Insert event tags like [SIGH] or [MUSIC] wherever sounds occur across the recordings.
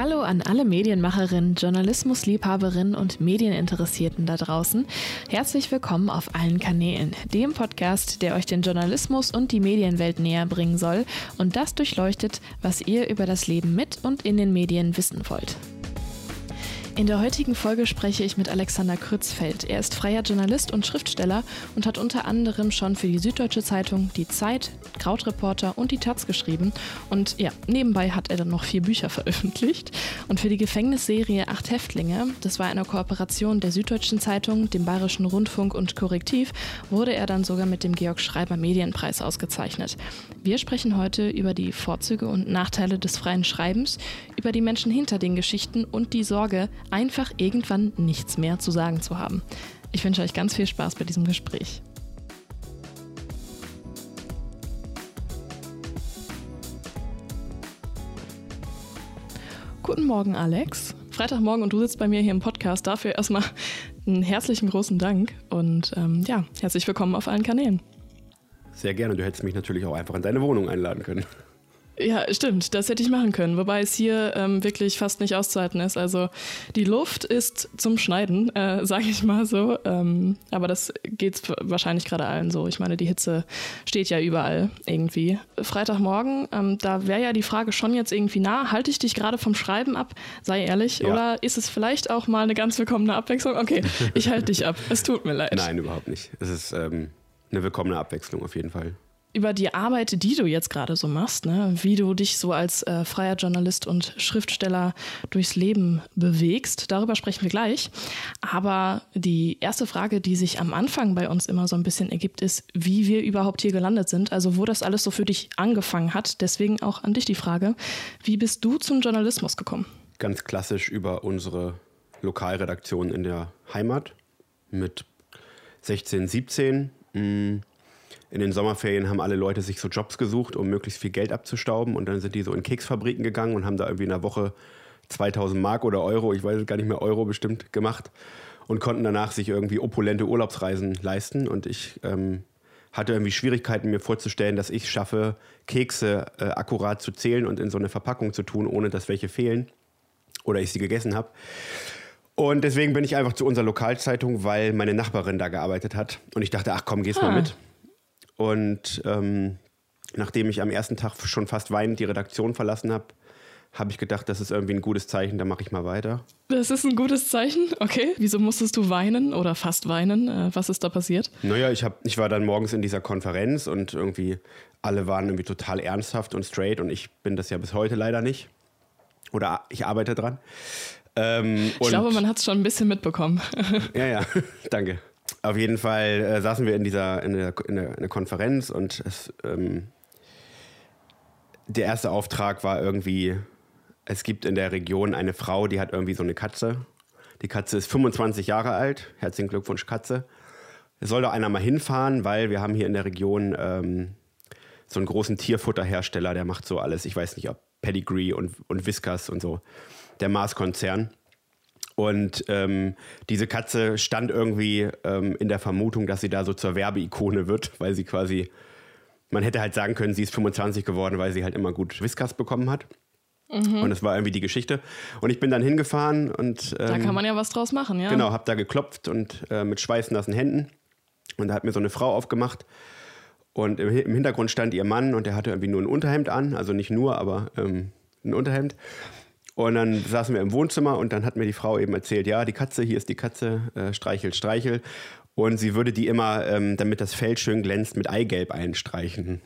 Hallo an alle Medienmacherinnen, Journalismusliebhaberinnen und Medieninteressierten da draußen. Herzlich willkommen auf allen Kanälen, dem Podcast, der euch den Journalismus und die Medienwelt näher bringen soll und das durchleuchtet, was ihr über das Leben mit und in den Medien wissen wollt. In der heutigen Folge spreche ich mit Alexander Krützfeld. Er ist freier Journalist und Schriftsteller und hat unter anderem schon für die Süddeutsche Zeitung, die Zeit, Krautreporter und die Taz geschrieben. Und ja, nebenbei hat er dann noch vier Bücher veröffentlicht. Und für die Gefängnisserie Acht Häftlinge, das war eine Kooperation der Süddeutschen Zeitung, dem Bayerischen Rundfunk und Korrektiv, wurde er dann sogar mit dem Georg Schreiber Medienpreis ausgezeichnet. Wir sprechen heute über die Vorzüge und Nachteile des freien Schreibens, über die Menschen hinter den Geschichten und die Sorge, einfach irgendwann nichts mehr zu sagen zu haben. Ich wünsche euch ganz viel Spaß bei diesem Gespräch. Guten Morgen, Alex. Freitagmorgen und du sitzt bei mir hier im Podcast. Dafür erstmal einen herzlichen großen Dank und ähm, ja, herzlich willkommen auf allen Kanälen. Sehr gerne. Du hättest mich natürlich auch einfach in deine Wohnung einladen können. Ja, stimmt. Das hätte ich machen können. Wobei es hier ähm, wirklich fast nicht auszuhalten ist. Also die Luft ist zum Schneiden, äh, [LAUGHS] sage ich mal so. Ähm, aber das geht wahrscheinlich gerade allen so. Ich meine, die Hitze steht ja überall irgendwie. Freitagmorgen, ähm, da wäre ja die Frage schon jetzt irgendwie nah. Halte ich dich gerade vom Schreiben ab? Sei ehrlich. Ja. Oder ist es vielleicht auch mal eine ganz willkommene Abwechslung? Okay, [LAUGHS] ich halte dich ab. Es tut mir leid. Nein, überhaupt nicht. Es ist ähm, eine willkommene Abwechslung auf jeden Fall über die Arbeit, die du jetzt gerade so machst, ne? wie du dich so als äh, freier Journalist und Schriftsteller durchs Leben bewegst. Darüber sprechen wir gleich. Aber die erste Frage, die sich am Anfang bei uns immer so ein bisschen ergibt, ist, wie wir überhaupt hier gelandet sind. Also wo das alles so für dich angefangen hat. Deswegen auch an dich die Frage, wie bist du zum Journalismus gekommen? Ganz klassisch über unsere Lokalredaktion in der Heimat mit 16, 17. Mh in den Sommerferien haben alle Leute sich so Jobs gesucht, um möglichst viel Geld abzustauben. Und dann sind die so in Keksfabriken gegangen und haben da irgendwie in der Woche 2000 Mark oder Euro, ich weiß gar nicht mehr, Euro bestimmt gemacht. Und konnten danach sich irgendwie opulente Urlaubsreisen leisten. Und ich ähm, hatte irgendwie Schwierigkeiten, mir vorzustellen, dass ich schaffe, Kekse äh, akkurat zu zählen und in so eine Verpackung zu tun, ohne dass welche fehlen. Oder ich sie gegessen habe. Und deswegen bin ich einfach zu unserer Lokalzeitung, weil meine Nachbarin da gearbeitet hat. Und ich dachte, ach komm, gehst ah. mal mit. Und ähm, nachdem ich am ersten Tag schon fast weinend die Redaktion verlassen habe, habe ich gedacht, das ist irgendwie ein gutes Zeichen, da mache ich mal weiter. Das ist ein gutes Zeichen? Okay. Wieso musstest du weinen oder fast weinen? Äh, was ist da passiert? Naja, ich, hab, ich war dann morgens in dieser Konferenz und irgendwie alle waren irgendwie total ernsthaft und straight und ich bin das ja bis heute leider nicht. Oder ich arbeite dran. Ähm, ich glaube, man hat es schon ein bisschen mitbekommen. [LAUGHS] ja, ja, [LAUGHS] danke. Auf jeden Fall äh, saßen wir in dieser in der, in der, in der Konferenz und es, ähm, der erste Auftrag war irgendwie, es gibt in der Region eine Frau, die hat irgendwie so eine Katze. Die Katze ist 25 Jahre alt. Herzlichen Glückwunsch, Katze. Es soll doch einer mal hinfahren, weil wir haben hier in der Region ähm, so einen großen Tierfutterhersteller, der macht so alles. Ich weiß nicht, ob Pedigree und, und Whiskas und so. Der Mars-Konzern. Und ähm, diese Katze stand irgendwie ähm, in der Vermutung, dass sie da so zur Werbeikone wird, weil sie quasi, man hätte halt sagen können, sie ist 25 geworden, weil sie halt immer gut Whiskas bekommen hat. Mhm. Und das war irgendwie die Geschichte. Und ich bin dann hingefahren und. Ähm, da kann man ja was draus machen, ja. Genau, hab da geklopft und äh, mit schweißnassen Händen. Und da hat mir so eine Frau aufgemacht. Und im, im, Hintergrund stand ihr Mann und der hatte irgendwie nur ein Unterhemd an. Also nicht nur, aber ähm, ein Unterhemd. Und dann saßen wir im Wohnzimmer und dann hat mir die Frau eben erzählt, ja, die Katze, hier ist die Katze, äh, streichel, streichel. Und sie würde die immer, ähm, damit das Fell schön glänzt, mit Eigelb einstreichen.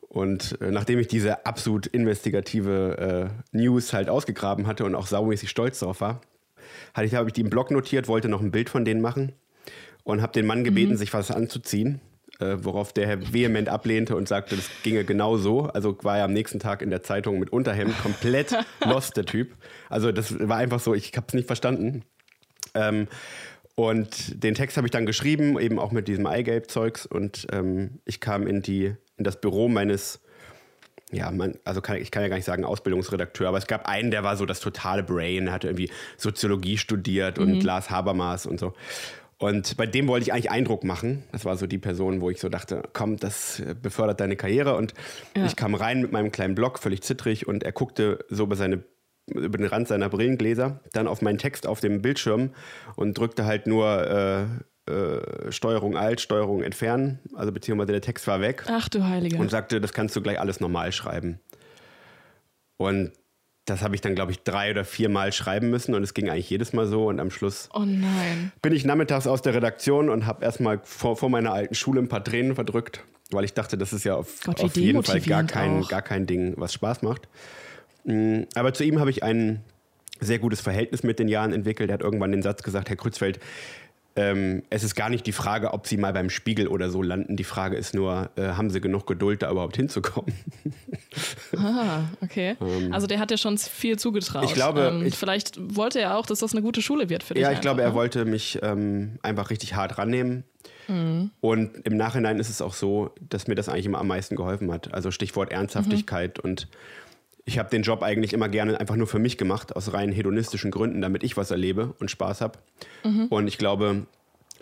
Und äh, nachdem ich diese absolut investigative äh, News halt ausgegraben hatte und auch saumäßig stolz darauf war, hatte ich, habe ich die im Blog notiert, wollte noch ein Bild von denen machen und habe den Mann gebeten, mhm. sich was anzuziehen äh, worauf der Herr vehement ablehnte und sagte, das ginge genau so. Also war er am nächsten Tag in der Zeitung mit Unterhemd, komplett [LAUGHS] lost, der Typ. Also das war einfach so, ich habe es nicht verstanden. Ähm, und den Text habe ich dann geschrieben, eben auch mit diesem Eigelb-Zeugs. Und ähm, ich kam in, die, in das Büro meines, ja, man, also kann, ich kann ja gar nicht sagen Ausbildungsredakteur, aber es gab einen, der war so das totale Brain, hatte irgendwie Soziologie studiert und mhm. Lars Habermas und so. Und bei dem wollte ich eigentlich Eindruck machen. Das war so die Person, wo ich so dachte, komm, das befördert deine Karriere. Und ja. ich kam rein mit meinem kleinen Blog, völlig zittrig, und er guckte so über seine über den Rand seiner Brillengläser, dann auf meinen Text auf dem Bildschirm und drückte halt nur äh, äh, Steuerung Alt, Steuerung Entfernen, also beziehungsweise der Text war weg. Ach du Heilige. Und sagte, das kannst du gleich alles normal schreiben. Und das habe ich dann, glaube ich, drei oder vier Mal schreiben müssen und es ging eigentlich jedes Mal so. Und am Schluss oh nein. bin ich nachmittags aus der Redaktion und habe erstmal vor, vor meiner alten Schule ein paar Tränen verdrückt, weil ich dachte, das ist ja auf, Gott, auf jeden Fall gar kein, gar kein Ding, was Spaß macht. Mm, aber zu ihm habe ich ein sehr gutes Verhältnis mit den Jahren entwickelt. Er hat irgendwann den Satz gesagt, Herr Krützfeld, ähm, es ist gar nicht die Frage, ob sie mal beim Spiegel oder so landen. Die Frage ist nur, äh, haben sie genug Geduld, da überhaupt hinzukommen? [LAUGHS] ah, okay. Ähm, also der hat dir schon viel zugetraut. Ich glaube, ähm, ich, vielleicht wollte er auch, dass das eine gute Schule wird für dich. Ja, ich einfach, glaube, er ne? wollte mich ähm, einfach richtig hart rannehmen. Mhm. Und im Nachhinein ist es auch so, dass mir das eigentlich immer am meisten geholfen hat. Also Stichwort Ernsthaftigkeit mhm. und ich habe den Job eigentlich immer gerne einfach nur für mich gemacht, aus rein hedonistischen Gründen, damit ich was erlebe und Spaß habe. Mhm. Und ich glaube,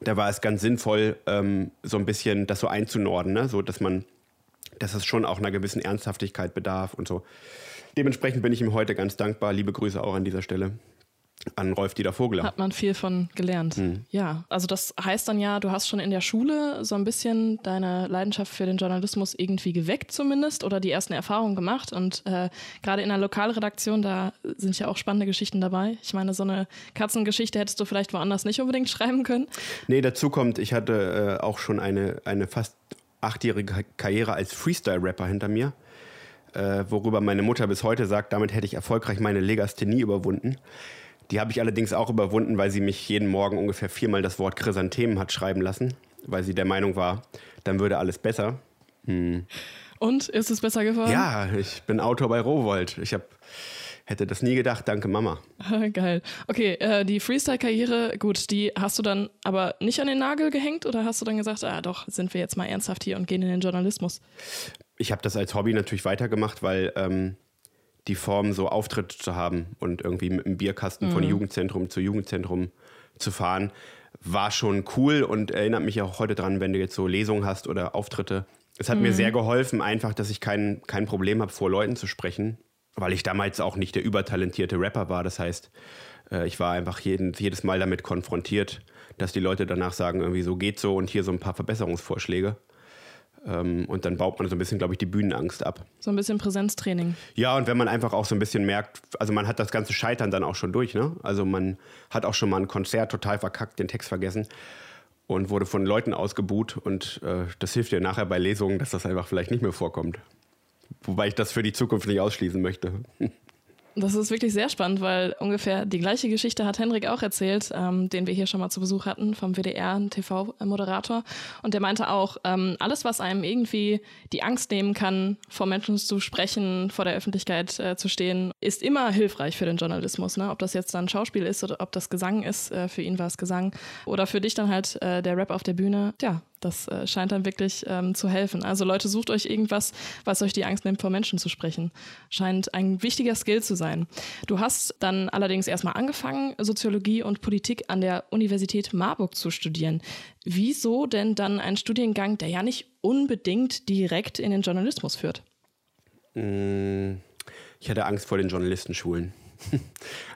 da war es ganz sinnvoll, ähm, so ein bisschen das so einzunorden, ne? so dass man, dass es schon auch einer gewissen Ernsthaftigkeit bedarf und so. Dementsprechend bin ich ihm heute ganz dankbar. Liebe Grüße auch an dieser Stelle an Rolf Dieter Vogler. Hat man viel von gelernt. Mhm. Ja, also das heißt dann ja, du hast schon in der Schule so ein bisschen deine Leidenschaft für den Journalismus irgendwie geweckt zumindest oder die ersten Erfahrungen gemacht und äh, gerade in der Lokalredaktion, da sind ja auch spannende Geschichten dabei. Ich meine, so eine Katzengeschichte hättest du vielleicht woanders nicht unbedingt [LAUGHS] schreiben können. Nee, dazu kommt, ich hatte äh, auch schon eine, eine fast achtjährige Karriere als Freestyle-Rapper hinter mir. Äh, worüber meine Mutter bis heute sagt, damit hätte ich erfolgreich meine Legasthenie überwunden. Die habe ich allerdings auch überwunden, weil sie mich jeden Morgen ungefähr viermal das Wort Chrysanthemen hat schreiben lassen, weil sie der Meinung war, dann würde alles besser. Hm. Und ist es besser geworden? Ja, ich bin Autor bei Rowold. Ich hab, hätte das nie gedacht. Danke, Mama. [LAUGHS] Geil. Okay, äh, die Freestyle-Karriere, gut, die hast du dann aber nicht an den Nagel gehängt oder hast du dann gesagt, ah doch, sind wir jetzt mal ernsthaft hier und gehen in den Journalismus? Ich habe das als Hobby natürlich weitergemacht, weil ähm, die Form, so Auftritte zu haben und irgendwie mit einem Bierkasten mhm. von Jugendzentrum zu Jugendzentrum zu fahren, war schon cool und erinnert mich auch heute dran, wenn du jetzt so Lesungen hast oder Auftritte. Es hat mhm. mir sehr geholfen, einfach, dass ich kein, kein Problem habe, vor Leuten zu sprechen, weil ich damals auch nicht der übertalentierte Rapper war. Das heißt, äh, ich war einfach jeden, jedes Mal damit konfrontiert, dass die Leute danach sagen, irgendwie so geht so und hier so ein paar Verbesserungsvorschläge. Ähm, und dann baut man so ein bisschen, glaube ich, die Bühnenangst ab. So ein bisschen Präsenztraining. Ja, und wenn man einfach auch so ein bisschen merkt, also man hat das ganze Scheitern dann auch schon durch, ne? Also man hat auch schon mal ein Konzert total verkackt, den Text vergessen und wurde von Leuten ausgebuht. Und äh, das hilft dir nachher bei Lesungen, dass das einfach vielleicht nicht mehr vorkommt. Wobei ich das für die Zukunft nicht ausschließen möchte. [LAUGHS] Das ist wirklich sehr spannend, weil ungefähr die gleiche Geschichte hat Henrik auch erzählt, ähm, den wir hier schon mal zu Besuch hatten vom WDR, TV-Moderator. Und der meinte auch, ähm, alles, was einem irgendwie die Angst nehmen kann, vor Menschen zu sprechen, vor der Öffentlichkeit äh, zu stehen, ist immer hilfreich für den Journalismus. Ne? Ob das jetzt dann Schauspiel ist oder ob das Gesang ist, äh, für ihn war es Gesang. Oder für dich dann halt äh, der Rap auf der Bühne. Ja, das äh, scheint dann wirklich ähm, zu helfen. Also Leute, sucht euch irgendwas, was euch die Angst nimmt, vor Menschen zu sprechen. Scheint ein wichtiger Skill zu sein. Du hast dann allerdings erstmal angefangen, Soziologie und Politik an der Universität Marburg zu studieren. Wieso denn dann ein Studiengang, der ja nicht unbedingt direkt in den Journalismus führt? Mm, ich hatte Angst vor den Journalistenschulen. [LAUGHS]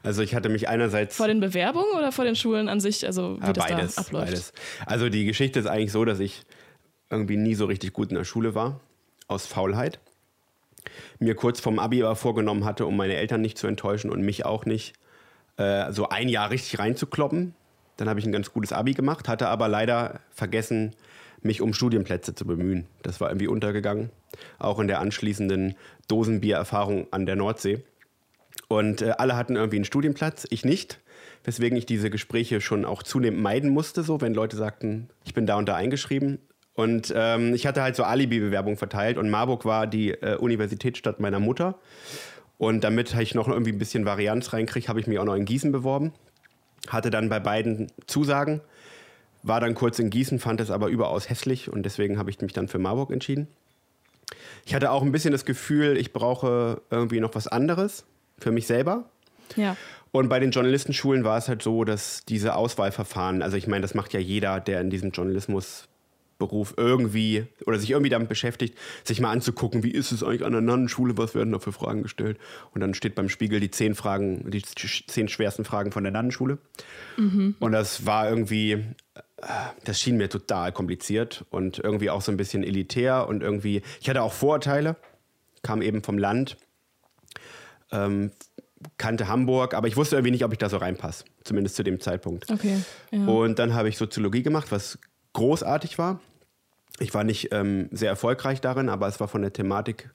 Also ich hatte mich einerseits. Vor den Bewerbungen oder vor den Schulen an sich, also wie ja, das beides, da abläuft? Beides. Also die Geschichte ist eigentlich so, dass ich irgendwie nie so richtig gut in der Schule war, aus Faulheit. Mir kurz vorm Abi aber vorgenommen hatte, um meine Eltern nicht zu enttäuschen und mich auch nicht, äh, so ein Jahr richtig reinzukloppen. Dann habe ich ein ganz gutes Abi gemacht, hatte aber leider vergessen, mich um Studienplätze zu bemühen. Das war irgendwie untergegangen. Auch in der anschließenden Dosenbiererfahrung an der Nordsee. Und äh, alle hatten irgendwie einen Studienplatz, ich nicht. Weswegen ich diese Gespräche schon auch zunehmend meiden musste, so wenn Leute sagten, ich bin da und da eingeschrieben. Und ähm, ich hatte halt so Alibi-Bewerbungen verteilt und Marburg war die äh, Universitätsstadt meiner Mutter. Und damit ich noch irgendwie ein bisschen Varianz reinkriege, habe ich mich auch noch in Gießen beworben. Hatte dann bei beiden Zusagen, war dann kurz in Gießen, fand es aber überaus hässlich und deswegen habe ich mich dann für Marburg entschieden. Ich hatte auch ein bisschen das Gefühl, ich brauche irgendwie noch was anderes für mich selber. Ja. Und bei den Journalistenschulen war es halt so, dass diese Auswahlverfahren, also ich meine, das macht ja jeder, der in diesem Journalismus Beruf irgendwie oder sich irgendwie damit beschäftigt, sich mal anzugucken, wie ist es eigentlich an der Nannenschule, was werden da für Fragen gestellt. Und dann steht beim Spiegel die zehn Fragen, die zehn schwersten Fragen von der Nannenschule. Mhm. Und das war irgendwie, äh, das schien mir total kompliziert und irgendwie auch so ein bisschen elitär und irgendwie, ich hatte auch Vorurteile, kam eben vom Land, ähm, kannte Hamburg, aber ich wusste irgendwie nicht, ob ich da so reinpasse, zumindest zu dem Zeitpunkt. Okay. Ja. Und dann habe ich Soziologie gemacht, was großartig war. Ich war nicht ähm, sehr erfolgreich darin, aber es war von der Thematik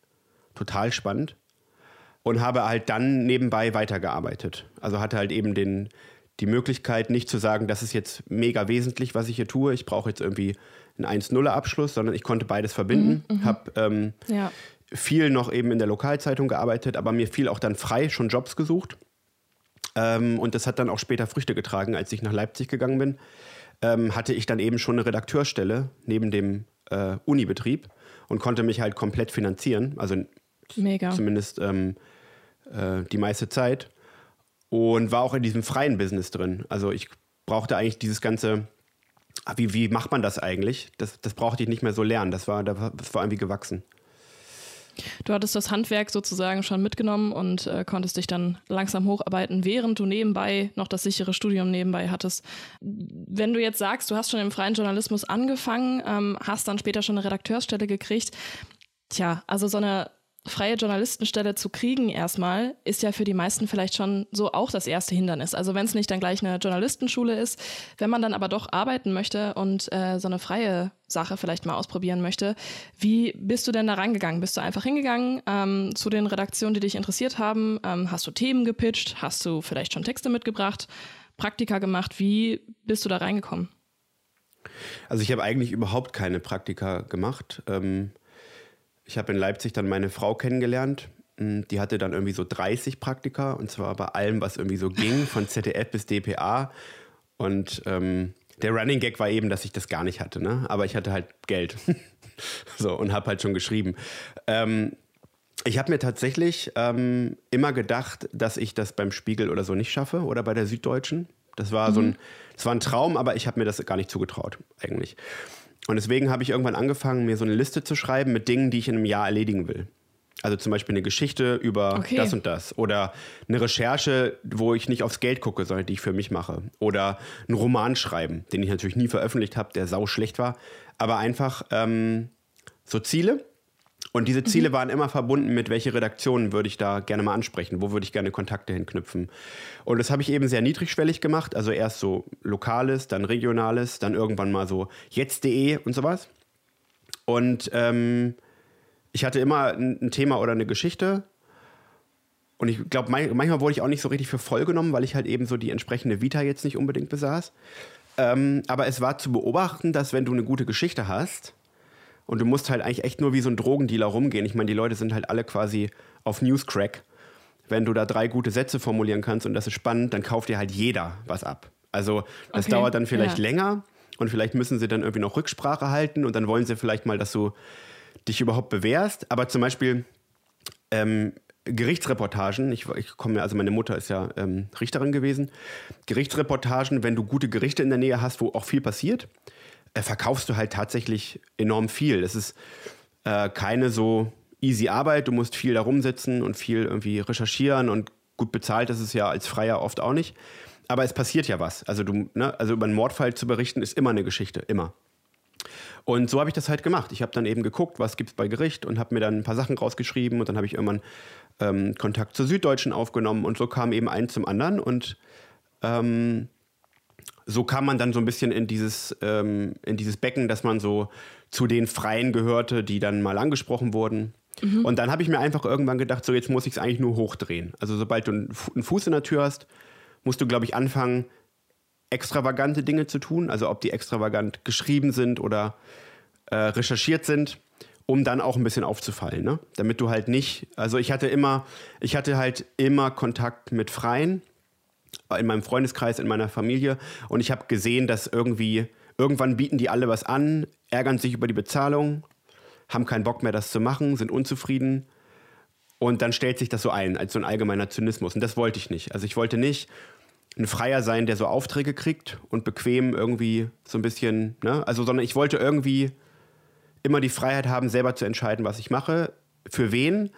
total spannend und habe halt dann nebenbei weitergearbeitet. Also hatte halt eben den, die Möglichkeit, nicht zu sagen, das ist jetzt mega wesentlich, was ich hier tue. Ich brauche jetzt irgendwie einen 1-0-Abschluss, sondern ich konnte beides verbinden. Mhm, mhm. habe ähm, ja. Viel noch eben in der Lokalzeitung gearbeitet, aber mir fiel auch dann frei schon Jobs gesucht. Ähm, und das hat dann auch später Früchte getragen, als ich nach Leipzig gegangen bin. Ähm, hatte ich dann eben schon eine Redakteurstelle neben dem äh, Unibetrieb und konnte mich halt komplett finanzieren. Also Mega. zumindest ähm, äh, die meiste Zeit. Und war auch in diesem freien Business drin. Also ich brauchte eigentlich dieses ganze, ah, wie, wie macht man das eigentlich? Das, das brauchte ich nicht mehr so lernen. Das war, das war irgendwie gewachsen. Du hattest das Handwerk sozusagen schon mitgenommen und äh, konntest dich dann langsam hocharbeiten, während du nebenbei noch das sichere Studium nebenbei hattest. Wenn du jetzt sagst, du hast schon im freien Journalismus angefangen, ähm, hast dann später schon eine Redakteursstelle gekriegt, tja, also so eine freie Journalistenstelle zu kriegen erstmal, ist ja für die meisten vielleicht schon so auch das erste Hindernis. Also wenn es nicht dann gleich eine Journalistenschule ist, wenn man dann aber doch arbeiten möchte und äh, so eine freie Sache vielleicht mal ausprobieren möchte, wie bist du denn da rangegangen? Bist du einfach hingegangen ähm, zu den Redaktionen, die dich interessiert haben? Ähm, hast du Themen gepitcht? Hast du vielleicht schon Texte mitgebracht? Praktika gemacht? Wie bist du da reingekommen? Also ich habe eigentlich überhaupt keine Praktika gemacht. Ähm ich habe in Leipzig dann meine Frau kennengelernt. Hm, die hatte dann irgendwie so 30 Praktika und zwar bei allem, was irgendwie so ging, von [LAUGHS] ZDF bis DPA. Und ähm, der Running Gag war eben, dass ich das gar nicht hatte, ne? aber ich hatte halt Geld. [LAUGHS] so und habe halt schon geschrieben. Ähm, ich habe mir tatsächlich ähm, immer gedacht, dass ich das beim Spiegel oder so nicht schaffe oder bei der Süddeutschen. Das war mhm. so ein, das war ein Traum, aber ich habe mir das gar nicht zugetraut eigentlich. Und deswegen habe ich irgendwann angefangen, mir so eine Liste zu schreiben mit Dingen, die ich in einem Jahr erledigen will. Also zum Beispiel eine Geschichte über okay. das und das. Oder eine Recherche, wo ich nicht aufs Geld gucke, sondern die ich für mich mache. Oder einen Roman schreiben, den ich natürlich nie veröffentlicht habe, der sau schlecht war. Aber einfach ähm, so Ziele, und diese Ziele mhm. waren immer verbunden mit, welche Redaktionen würde ich da gerne mal ansprechen, wo würde ich gerne Kontakte hinknüpfen. Und das habe ich eben sehr niedrigschwellig gemacht, also erst so lokales, dann regionales, dann irgendwann mal so jetzt.de und sowas. Und ähm, ich hatte immer ein, ein, Thema oder eine Geschichte. Und ich glaube, manchmal wurde ich auch nicht so richtig für voll genommen, weil ich halt eben so die entsprechende Vita jetzt nicht unbedingt besaß. Ähm, aber es war zu beobachten, dass wenn du eine gute Geschichte hast, und du musst halt eigentlich echt nur wie so ein Drogendealer rumgehen. Ich meine, die Leute sind halt alle quasi auf Newscrack. Wenn du da drei gute Sätze formulieren kannst und das ist spannend, dann kauft dir halt jeder was ab. Also das okay. dauert dann vielleicht ja. länger und vielleicht müssen sie dann irgendwie noch Rücksprache halten und dann wollen sie vielleicht mal, dass du dich überhaupt bewährst. Aber zum Beispiel ähm, Gerichtsreportagen, ich, ich komme also meine Mutter ist ja ähm, Richterin gewesen. Gerichtsreportagen, wenn du gute Gerichte in der Nähe hast, wo auch viel passiert, verkaufst du halt tatsächlich enorm viel. Das ist äh, keine so easy Arbeit. Du musst viel da rumsitzen und viel irgendwie recherchieren und gut bezahlt ist es ja als Freier oft auch nicht. Aber es passiert ja was. Also, du, ne, also über einen Mordfall zu berichten ist immer eine Geschichte, immer. Und so habe ich das halt gemacht. Ich habe dann eben geguckt, was gibt es bei Gericht und habe mir dann ein paar Sachen rausgeschrieben und dann habe ich irgendwann ähm, Kontakt zur Süddeutschen aufgenommen und so kam eben eins zum anderen und ähm, so kam man dann so ein bisschen in dieses, ähm, in dieses Becken, dass man so zu den Freien gehörte, die dann mal angesprochen wurden. Mhm. Und dann habe ich mir einfach irgendwann gedacht, so jetzt muss ich es eigentlich nur hochdrehen. Also sobald du einen Fuß in der Tür hast, musst du, glaube ich, anfangen, extravagante Dinge zu tun. Also ob die extravagant geschrieben sind oder äh, recherchiert sind, um dann auch ein bisschen aufzufallen. Ne? Damit du halt nicht, also ich hatte immer, ich hatte halt immer Kontakt mit Freien in meinem Freundeskreis, in meiner Familie. Und ich habe gesehen, dass irgendwie, irgendwann bieten die alle was an, ärgern sich über die Bezahlung, haben keinen Bock mehr, das zu machen, sind unzufrieden. Und dann stellt sich das so ein, als so ein allgemeiner Zynismus. Und das wollte ich nicht. Also ich wollte nicht ein Freier sein, der so Aufträge kriegt und bequem irgendwie so ein bisschen, ne? Also, sondern ich wollte irgendwie immer die Freiheit haben, selber zu entscheiden, was ich mache, für wen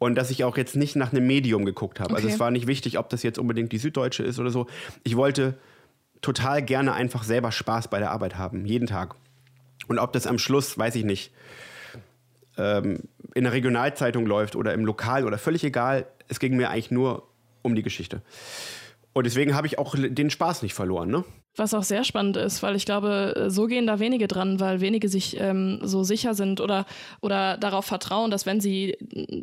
und dass ich auch jetzt nicht nach einem Medium geguckt habe. Also, okay. Also es war nicht wichtig, ob das jetzt unbedingt die Süddeutsche ist oder so. Ich wollte total gerne einfach selber Spaß bei der Arbeit haben, jeden Tag. Und ob das am Schluss, weiß ich nicht, ähm, in der Regionalzeitung läuft oder im Lokal oder völlig egal, es ging mir eigentlich nur um die Geschichte. Und deswegen habe ich auch den Spaß nicht verloren. Ne? Was auch sehr spannend ist, weil ich glaube, so gehen da wenige dran, weil wenige sich ähm, so sicher sind oder, oder darauf vertrauen, dass wenn sie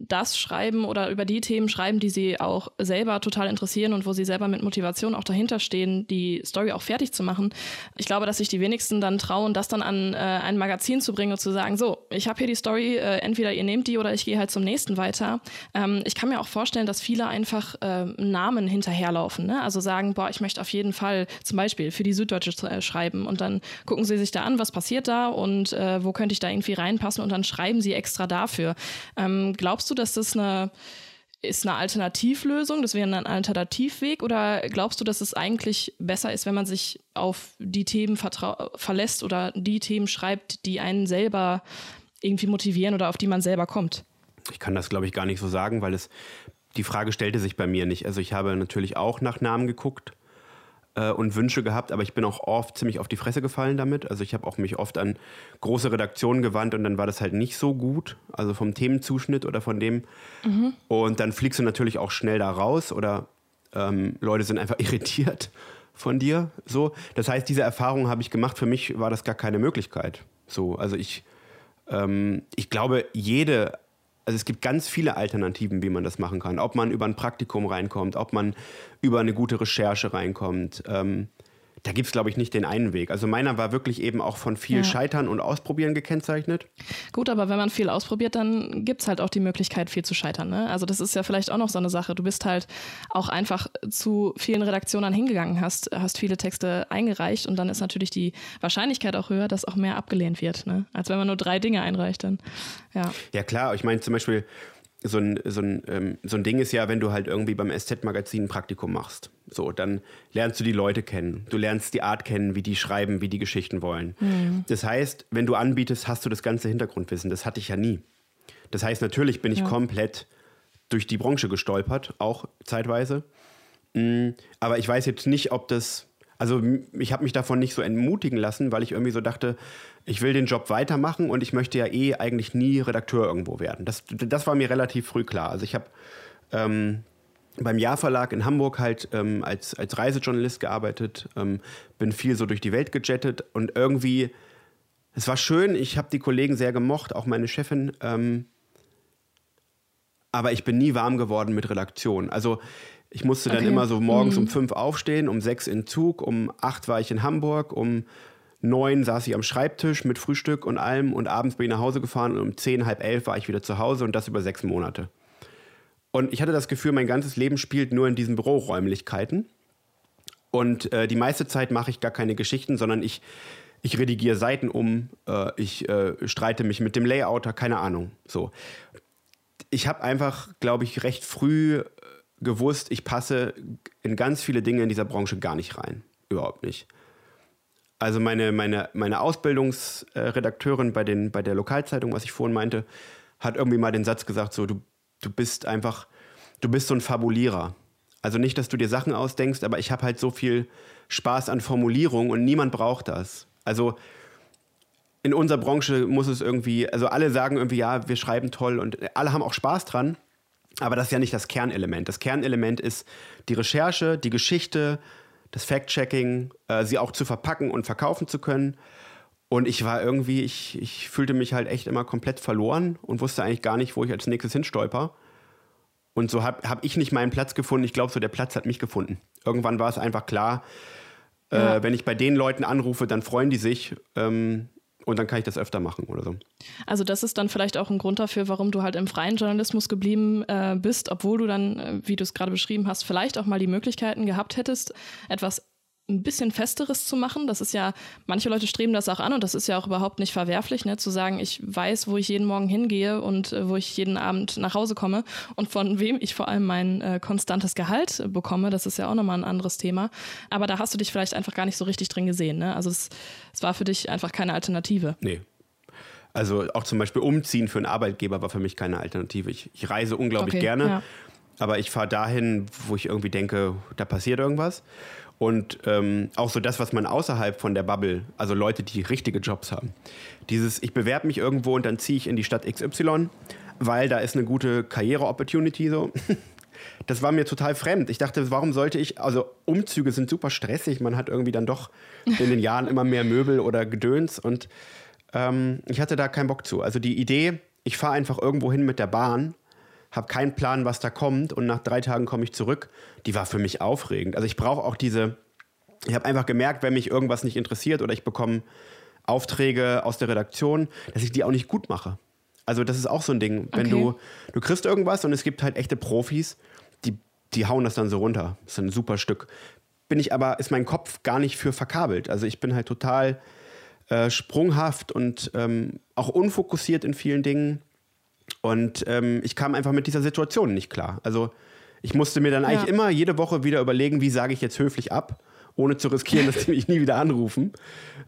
das schreiben oder über die Themen schreiben, die sie auch selber total interessieren und wo sie selber mit Motivation auch dahinter stehen, die Story auch fertig zu machen. Ich glaube, dass sich die wenigsten dann trauen, das dann an äh, ein Magazin zu bringen und zu sagen, so, ich habe hier die Story, äh, entweder ihr nehmt die oder ich gehe halt zum nächsten weiter. Ähm, ich kann mir auch vorstellen, dass viele einfach äh, Namen hinterherlaufen. Ne? Also sagen, boah, ich möchte auf jeden Fall zum Beispiel für die Süddeutsche äh, schreiben. Und dann gucken sie sich da an, was passiert da und äh, wo könnte ich da irgendwie reinpassen und dann schreiben sie extra dafür. Ähm, glaubst du, dass das eine ist eine Alternativlösung, das wäre ein Alternativweg oder glaubst du, dass es eigentlich besser ist, wenn man sich auf die Themen verlässt oder die Themen schreibt, die einen selber irgendwie motivieren oder auf die man selber kommt? Ich kann das, glaube ich, gar nicht so sagen, weil es die Frage stellte sich bei mir nicht. Also ich habe natürlich auch nach Namen geguckt äh, und Wünsche gehabt, aber ich bin auch oft ziemlich auf die Fresse gefallen damit. Also ich habe auch mich oft an große Redaktionen gewandt und dann war das halt nicht so gut, also vom Themenzuschnitt oder von dem. Mhm. Und dann fliegst du natürlich auch schnell da raus oder ähm, Leute sind einfach [LAUGHS] irritiert von dir. So, das heißt, diese Erfahrung habe ich gemacht. Für mich war das gar keine Möglichkeit. So, also ich, ähm, ich glaube, jede also es gibt ganz viele Alternativen, wie man das machen kann. Ob man über ein Praktikum reinkommt, ob man über eine gute Recherche reinkommt. Ähm, da gibt es, glaube ich, nicht den einen Weg. Also meiner war wirklich eben auch von viel ja. Scheitern und Ausprobieren gekennzeichnet. Gut, aber wenn man viel ausprobiert, dann gibt es halt auch die Möglichkeit, viel zu scheitern. Ne? Also das ist ja vielleicht auch noch so eine Sache. Du bist halt auch einfach zu vielen Redaktionen hingegangen, hast, hast viele Texte eingereicht und dann ist natürlich die Wahrscheinlichkeit auch höher, dass auch mehr abgelehnt wird, ne? als wenn man nur drei Dinge einreicht. Dann. Ja. ja klar, ich meine zum Beispiel so ein, so, ein, ähm, so ein Ding ist ja, wenn du halt irgendwie beim SZ-Magazin ein Praktikum machst. So, dann lernst du die Leute kennen. Du lernst die Art kennen, wie die schreiben, wie die Geschichten wollen. Mhm. Das heißt, wenn du anbietest, hast du das ganze Hintergrundwissen. Das hatte ich ja nie. Das heißt, natürlich bin ich ja. komplett durch die Branche gestolpert, auch zeitweise. Mhm. Aber ich weiß jetzt nicht, ob das also ich habe mich davon nicht so entmutigen lassen, weil ich irgendwie so dachte, ich will den Job weitermachen und ich möchte ja eh eigentlich nie Redakteur irgendwo werden. Das, das war mir relativ früh klar. Also ich habe ähm, beim Jahrverlag in Hamburg halt ähm, als, als Reisejournalist gearbeitet, ähm, bin viel so durch die Welt gejettet und irgendwie, es war schön, ich habe die Kollegen sehr gemocht, auch meine Chefin, ähm, aber ich bin nie warm geworden mit Redaktion. Also ich musste dann okay. immer so morgens mhm. um fünf aufstehen, um sechs in Zug, um acht war ich in Hamburg, um neun saß ich am Schreibtisch mit Frühstück und allem und abends bin ich nach Hause gefahren und um zehn, halb elf war ich wieder zu Hause und das über sechs Monate. Und ich hatte das Gefühl, mein ganzes Leben spielt nur in diesen Büroräumlichkeiten. Und äh, die meiste Zeit mache ich gar keine Geschichten, sondern ich, ich redigiere Seiten um, äh, ich äh, streite mich mit dem Layouter, keine Ahnung. So. Ich habe einfach, glaube ich, recht früh gewusst, ich passe in ganz viele Dinge in dieser Branche gar nicht rein. Überhaupt nicht. Also meine, meine, meine Ausbildungsredakteurin bei, den, bei der Lokalzeitung, was ich vorhin meinte, hat irgendwie mal den Satz gesagt, so, du, du bist einfach, du bist so ein Fabulierer. Also nicht, dass du dir Sachen ausdenkst, aber ich habe halt so viel Spaß an Formulierung und niemand braucht das. Also in unserer Branche muss es irgendwie, also alle sagen irgendwie, ja, wir schreiben toll und alle haben auch Spaß dran. Aber das ist ja nicht das Kernelement. Das Kernelement ist die Recherche, die Geschichte, das Fact-Checking, äh, sie auch zu verpacken und verkaufen zu können. Und ich war irgendwie, ich, ich fühlte mich halt echt immer komplett verloren und wusste eigentlich gar nicht, wo ich als nächstes hinstolper. Und so habe hab ich nicht meinen Platz gefunden. Ich glaube, so der Platz hat mich gefunden. Irgendwann war es einfach klar, äh, ja. äh, wenn ich bei den Leuten anrufe, dann freuen die sich. Ähm, und dann kann ich das öfter machen oder so. Also das ist dann vielleicht auch ein Grund dafür, warum du halt im freien Journalismus geblieben äh, bist, obwohl du dann, äh, wie du es gerade beschrieben hast, vielleicht auch mal die Möglichkeiten gehabt hättest, etwas ein bisschen Festeres zu machen. Das ist ja, manche Leute streben das auch an und das ist ja auch überhaupt nicht verwerflich, ne? zu sagen, ich weiß, wo ich jeden Morgen hingehe und äh, wo ich jeden Abend nach Hause komme und von wem ich vor allem mein äh, konstantes Gehalt äh, bekomme. Das ist ja auch nochmal ein anderes Thema. Aber da hast du dich vielleicht einfach gar nicht so richtig drin gesehen. Ne? Also es, es war für dich einfach keine Alternative. Nee. Also auch zum Beispiel umziehen für einen Arbeitgeber war für mich keine Alternative. Ich, ich reise unglaublich okay, gerne, ja. aber ich fahre dahin, wo ich irgendwie denke, da passiert irgendwas. Und ähm, auch so das, was man außerhalb von der Bubble, also Leute, die richtige Jobs haben. Dieses, ich bewerbe mich irgendwo und dann ziehe ich in die Stadt XY, weil da ist eine gute Karriere-Opportunity so. [LAUGHS] Das war mir total fremd. Ich dachte, warum sollte ich, also Umzüge sind super stressig, man hat irgendwie dann doch in den Jahren immer mehr Möbel oder Gedöns und ähm, ich hatte da keinen Bock zu. Also die Idee, ich fahre einfach irgendwo hin mit der Bahn habe keinen Plan, was da kommt und nach drei Tagen komme ich zurück, die war für mich aufregend. Also ich brauche auch diese, ich habe einfach gemerkt, wenn mich irgendwas nicht interessiert oder ich bekomme Aufträge aus der Redaktion, dass ich die auch nicht gut mache. Also das ist auch so ein Ding, wenn okay. du, du kriegst irgendwas und es gibt halt echte Profis, die, die hauen das dann so runter. Das ist ein super Stück. Bin ich aber, ist mein Kopf gar nicht für verkabelt. Also ich bin halt total äh, sprunghaft und ähm, auch unfokussiert in vielen Dingen. Und ähm, ich kam einfach mit dieser Situation nicht klar. Also ich musste mir dann eigentlich ja. immer jede Woche wieder überlegen, wie sage ich jetzt höflich ab, ohne zu riskieren, dass die [LAUGHS] mich nie wieder anrufen.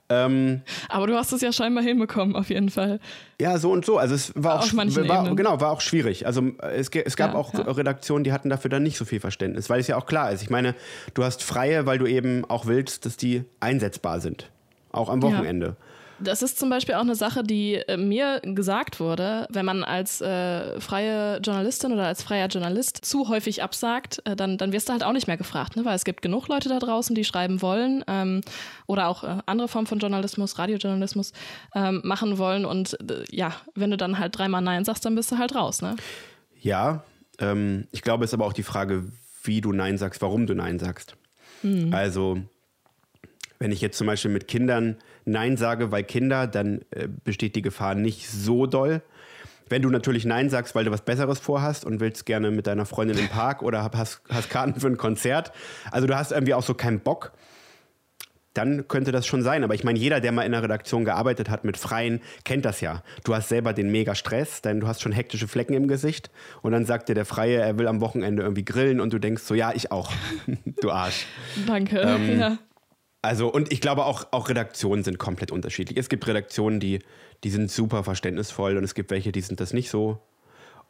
Ähm, Aber du hast es ja scheinbar hinbekommen, auf jeden Fall. Ja, so und so. Also es war auch, war, genau, war auch schwierig. Also es, es gab ja, auch ja. Redaktionen, die hatten dafür dann nicht so viel Verständnis, weil es ja auch klar ist. Ich meine, du hast freie, weil du eben auch willst, dass die einsetzbar sind. Auch am Wochenende. Das ist zum Beispiel auch eine Sache, die äh, mir gesagt wurde, wenn man als äh, freie Journalistin oder als freier Journalist zu häufig absagt, äh, dann, dann wirst du halt auch nicht mehr gefragt, ne? weil es gibt genug Leute da draußen, die schreiben wollen ähm, oder auch äh, andere Formen von Journalismus, Radiojournalismus ähm, machen wollen und ja, wenn du dann halt dreimal Nein sagst, dann bist du halt raus. Ne? Ja, ähm, ich glaube, es ist aber auch die Frage, wie du Nein sagst, warum du Nein sagst. Mhm. Also wenn ich jetzt zum Beispiel mit Kindern Nein sage, weil Kinder, dann äh, besteht die Gefahr nicht so doll. Wenn du natürlich Nein sagst, weil du was Besseres vorhast und willst gerne mit deiner Freundin im Park oder hast, hast Karten für ein Konzert, also du hast irgendwie auch so keinen Bock, dann könnte das schon sein. Aber ich meine, jeder, der mal in einer Redaktion gearbeitet hat mit Freien, kennt das ja. Du hast selber den mega Stress, denn du hast schon hektische Flecken im Gesicht. Und dann sagt dir der Freie, er will am Wochenende irgendwie grillen und du denkst so, ja, ich auch. [LAUGHS] du Arsch. Danke. Ähm, ja. Also, und ich glaube auch, auch Redaktionen sind komplett unterschiedlich. Es gibt Redaktionen, die, die sind super verständnisvoll und es gibt welche, die sind das nicht so.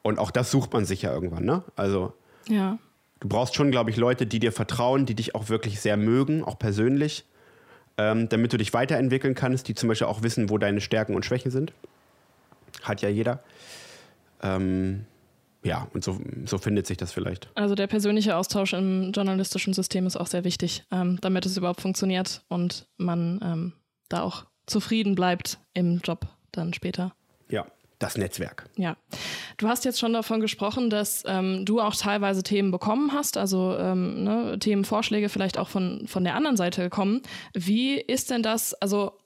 Und auch das sucht man sich ja irgendwann, ne? Also, ja. du brauchst schon, glaube ich, Leute, die dir vertrauen, die dich auch wirklich sehr mögen, auch persönlich, ähm, damit du dich weiterentwickeln kannst, die zum Beispiel auch wissen, wo deine Stärken und Schwächen sind. Hat ja jeder. Ähm, ja, und so, so findet sich das vielleicht. Also der persönliche Austausch im journalistischen System ist auch sehr wichtig, ähm, damit es überhaupt funktioniert und man ähm, da auch zufrieden bleibt im Job dann später. Ja, das Netzwerk. Ja. Du hast jetzt schon davon gesprochen, dass ähm, du auch teilweise Themen bekommen hast, also ähm, ne, Themenvorschläge vielleicht auch von, von der anderen Seite gekommen. Wie ist denn das, also